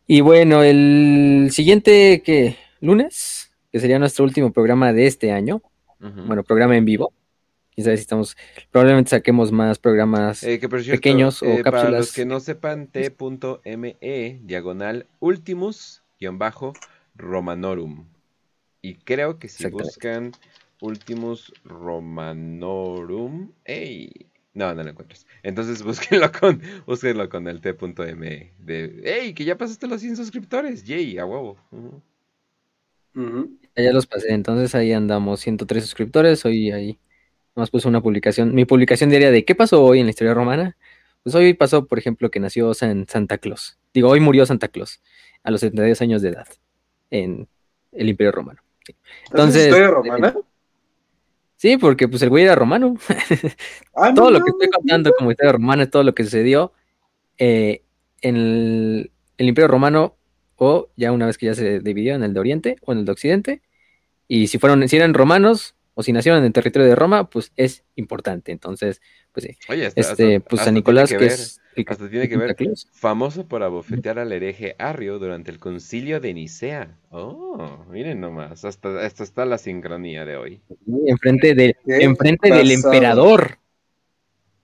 Y bueno, el siguiente que lunes, que sería nuestro último programa de este año, bueno, programa en vivo. Quizás si estamos, probablemente saquemos más programas eh, pequeños o eh, cápsulas. Para los que no sepan, t.me diagonal ultimus bajo romanorum. Y creo que si buscan ultimus romanorum, ¡ey! No, no lo encuentras. Entonces búsquenlo con, búsquenlo con el t.m de, ¡Ey! Que ya pasaste los 100 suscriptores. ¡Yay! A huevo. Ya los pasé. Entonces ahí andamos. 103 suscriptores. Hoy ahí más puse una publicación. Mi publicación diaria de ¿qué pasó hoy en la historia romana? Pues hoy pasó, por ejemplo, que nació Santa Claus. Digo, hoy murió Santa Claus a los 72 años de edad en el Imperio Romano. Entonces, ¿Historia romana? Sí, porque pues el güey era romano. Ah, todo lo que estoy contando como historia romana es todo lo que sucedió eh, en el, Imperio Romano o ya una vez que ya se dividió en el de Oriente o en el de Occidente. Y si fueron, si eran romanos o si nacieron en el territorio de Roma, pues es importante. Entonces, pues sí. Oye, este, pues San Nicolás, que, es hasta tiene que ver, famoso por abofetear al hereje Arrio durante el concilio de Nicea. Oh, miren nomás, hasta, hasta está la sincronía de hoy. enfrente, de, enfrente del emperador.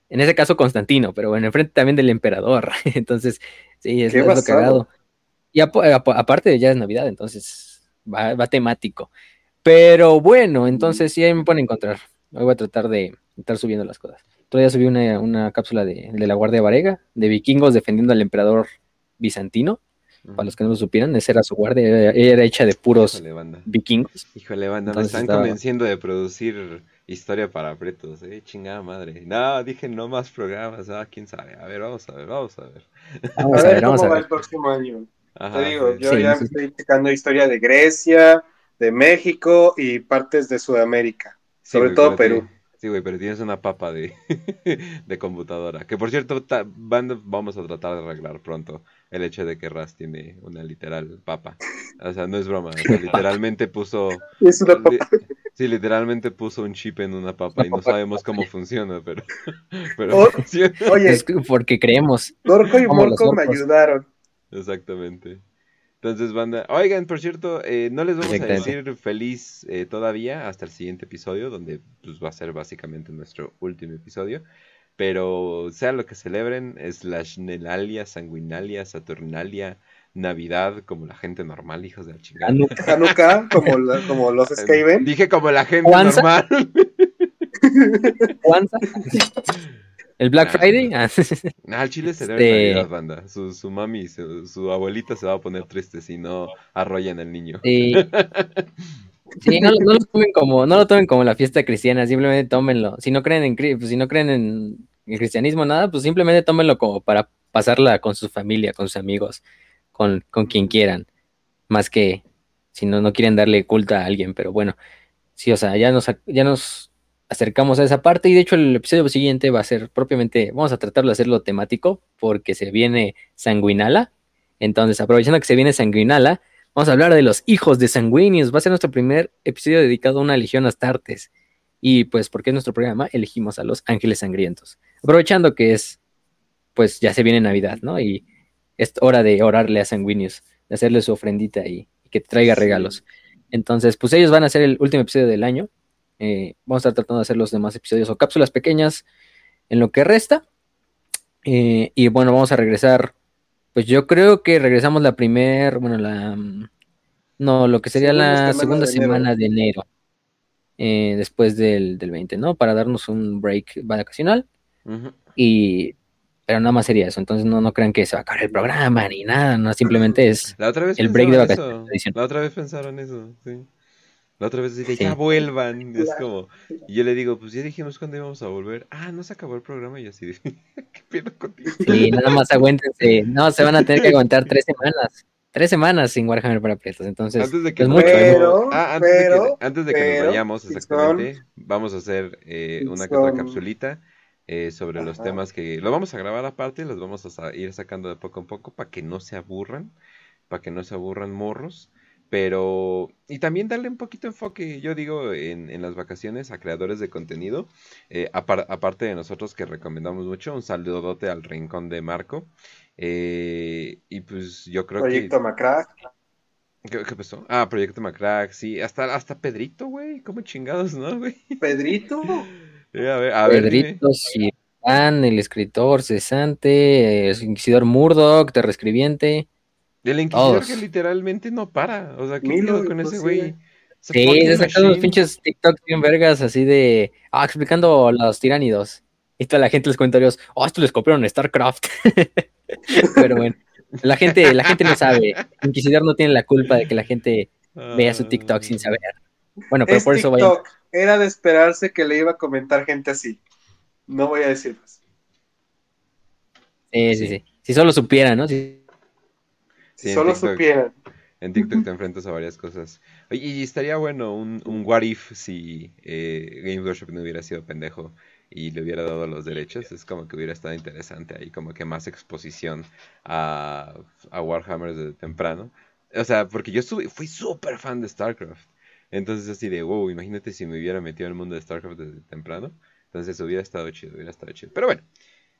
En ese caso Constantino, pero bueno, enfrente también del emperador. Entonces, sí, es, lo cagado. Y aparte ya es Navidad, entonces va, va, temático. Pero bueno, entonces sí ahí me pueden encontrar. Hoy voy a tratar de estar subiendo las cosas. Todavía subí una, cápsula de, la Guardia Varega, de vikingos defendiendo al emperador bizantino. Para los que no lo supieran, esa era su guardia, ella era hecha de puros vikingos. Híjole, banda, me están convenciendo de producir Historia para pretos, eh, chingada madre. No, dije no más programas, ah, quién sabe. A ver, vamos a ver, vamos a ver. Vamos a ver, cómo va el próximo año. Te digo, yo ya estoy checando historia de Grecia, de México y partes de Sudamérica, sobre todo Perú. Sí, güey, pero tienes una papa de, de computadora. Que por cierto, vamos a tratar de arreglar pronto el hecho de que Raz tiene una literal papa. O sea, no es broma. literalmente puso. Es una papa. Sí, literalmente puso un chip en una papa y no sabemos cómo funciona, pero, pero funciona. Oye, es porque creemos. Dorco y Morco me ayudaron. Exactamente. Entonces, banda, oigan, por cierto, eh, no les vamos a decir feliz eh, todavía hasta el siguiente episodio, donde pues, va a ser básicamente nuestro último episodio. Pero sea lo que celebren, es la Schnellalia, Sanguinalia, Saturnalia, Navidad, como la gente normal, hijos de la chingada. Hanukkah, como, como los Skaven. Dije como la gente normal. ¿El Black Friday? Ah. el chile se debe este... banda. Su, su mami, su, abuelita se va a poner triste si no arrollan al niño. Sí. Sí, no, lo tomen como, no lo tomen como la fiesta cristiana, simplemente tómenlo. Si no creen en pues, si no creen en el cristianismo, nada, pues simplemente tómenlo como para pasarla con su familia, con sus amigos, con, con quien quieran. Más que si no, no quieren darle culta a alguien, pero bueno, sí, o sea, ya nos, ya nos acercamos a esa parte y de hecho el episodio siguiente va a ser propiamente, vamos a tratar de hacerlo temático porque se viene Sanguinala. Entonces, aprovechando que se viene Sanguinala, vamos a hablar de los hijos de Sanguinius. Va a ser nuestro primer episodio dedicado a una legión Astartes. Y pues, porque es nuestro programa, elegimos a los ángeles sangrientos. Aprovechando que es, pues ya se viene Navidad, ¿no? Y es hora de orarle a Sanguinius, de hacerle su ofrendita y, y que traiga regalos. Entonces, pues ellos van a ser el último episodio del año. Eh, vamos a estar tratando de hacer los demás episodios o cápsulas pequeñas en lo que resta. Eh, y bueno, vamos a regresar. Pues yo creo que regresamos la primera, bueno, la... No, lo que sería la segunda semana de enero. Eh, después del, 20, ¿no? Para darnos un break vacacional. Y pero nada más sería eso. Entonces no, no crean que se va a acabar el programa ni nada, no, simplemente es el break de vacaciones. La otra vez pensaron eso, sí. La otra vez decía, ya vuelvan. es como, y yo le digo, pues ya dijimos cuándo íbamos a volver. Ah, no se acabó el programa y así, ¿qué pierdo contigo? Sí, nada más aguántense. No, se van a tener que aguantar tres semanas. Tres semanas sin Warhammer para pretos, entonces antes de que, mucho, ah, antes, de que antes de que nos vayamos exactamente, vamos a hacer eh, una que otra capsulita eh, sobre los temas que lo vamos a grabar aparte, los vamos a ir sacando de poco a poco para que no se aburran, para que no se aburran morros. Pero, y también darle un poquito de enfoque, yo digo, en, en las vacaciones a creadores de contenido. Eh, aparte de nosotros que recomendamos mucho, un saludote al rincón de Marco. Eh, y pues yo creo Proyecto que... Macrack. ¿Qué, ¿Qué, pasó? Ah, Proyecto Macrack, sí. Hasta, hasta Pedrito, güey. ¿Cómo chingados, no, güey? ¿Pedrito? Eh, a ver, a Pedrito, sí. el escritor cesante, el inquisidor Murdoch, de reescribiente. El Inquisidor que literalmente no para. O sea, ¿qué con ese güey? Sí, se sacan unos pinches TikToks bien vergas así de. Ah, explicando los tiránidos. Y toda la gente en los comentarios, oh, esto les copiaron StarCraft. Pero bueno, la gente, la gente no sabe. Inquisidor no tiene la culpa de que la gente vea su TikTok sin saber. Bueno, pero por eso vaya. Era de esperarse que le iba a comentar gente así. No voy a decir más. Sí, sí, sí. Si solo supiera, ¿no? Si Solo supieran. En TikTok te enfrentas a varias cosas. y estaría bueno un, un what if si eh, Game Workshop no hubiera sido pendejo y le hubiera dado los derechos. Es como que hubiera estado interesante ahí, como que más exposición a, a Warhammer desde temprano. O sea, porque yo fui súper fan de StarCraft. Entonces así de, wow, imagínate si me hubiera metido en el mundo de StarCraft desde temprano. Entonces hubiera estado chido, hubiera estado chido. Pero bueno,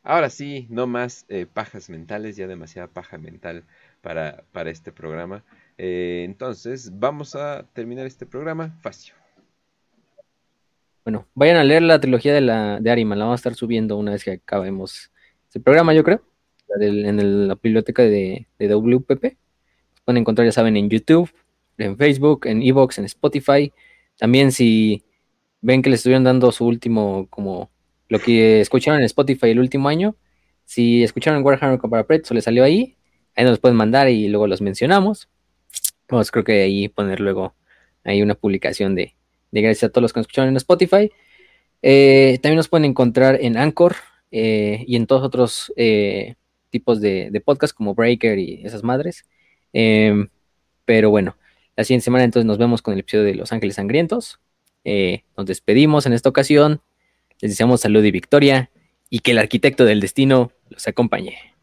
ahora sí, no más eh, pajas mentales, ya demasiada paja mental para, para este programa. Eh, entonces, vamos a terminar este programa. Facio. Bueno, vayan a leer la trilogía de, la, de Ariman, la vamos a estar subiendo una vez que acabemos el programa, yo creo, en la biblioteca de, de WPP. pueden encontrar, ya saben, en YouTube, en Facebook, en Evox, en Spotify. También si ven que les estuvieron dando su último, como lo que escucharon en Spotify el último año, si escucharon Warhammer para Preto, les salió ahí, Ahí nos pueden mandar y luego los mencionamos. Vamos, creo que ahí poner luego ahí una publicación de, de gracias a todos los que nos escucharon en Spotify. Eh, también nos pueden encontrar en Anchor eh, y en todos otros eh, tipos de, de podcast como Breaker y esas madres. Em, pero bueno, la siguiente semana entonces nos vemos con el episodio de Los Ángeles Sangrientos. nos despedimos en esta ocasión. Les deseamos salud y victoria y que el arquitecto del destino los acompañe.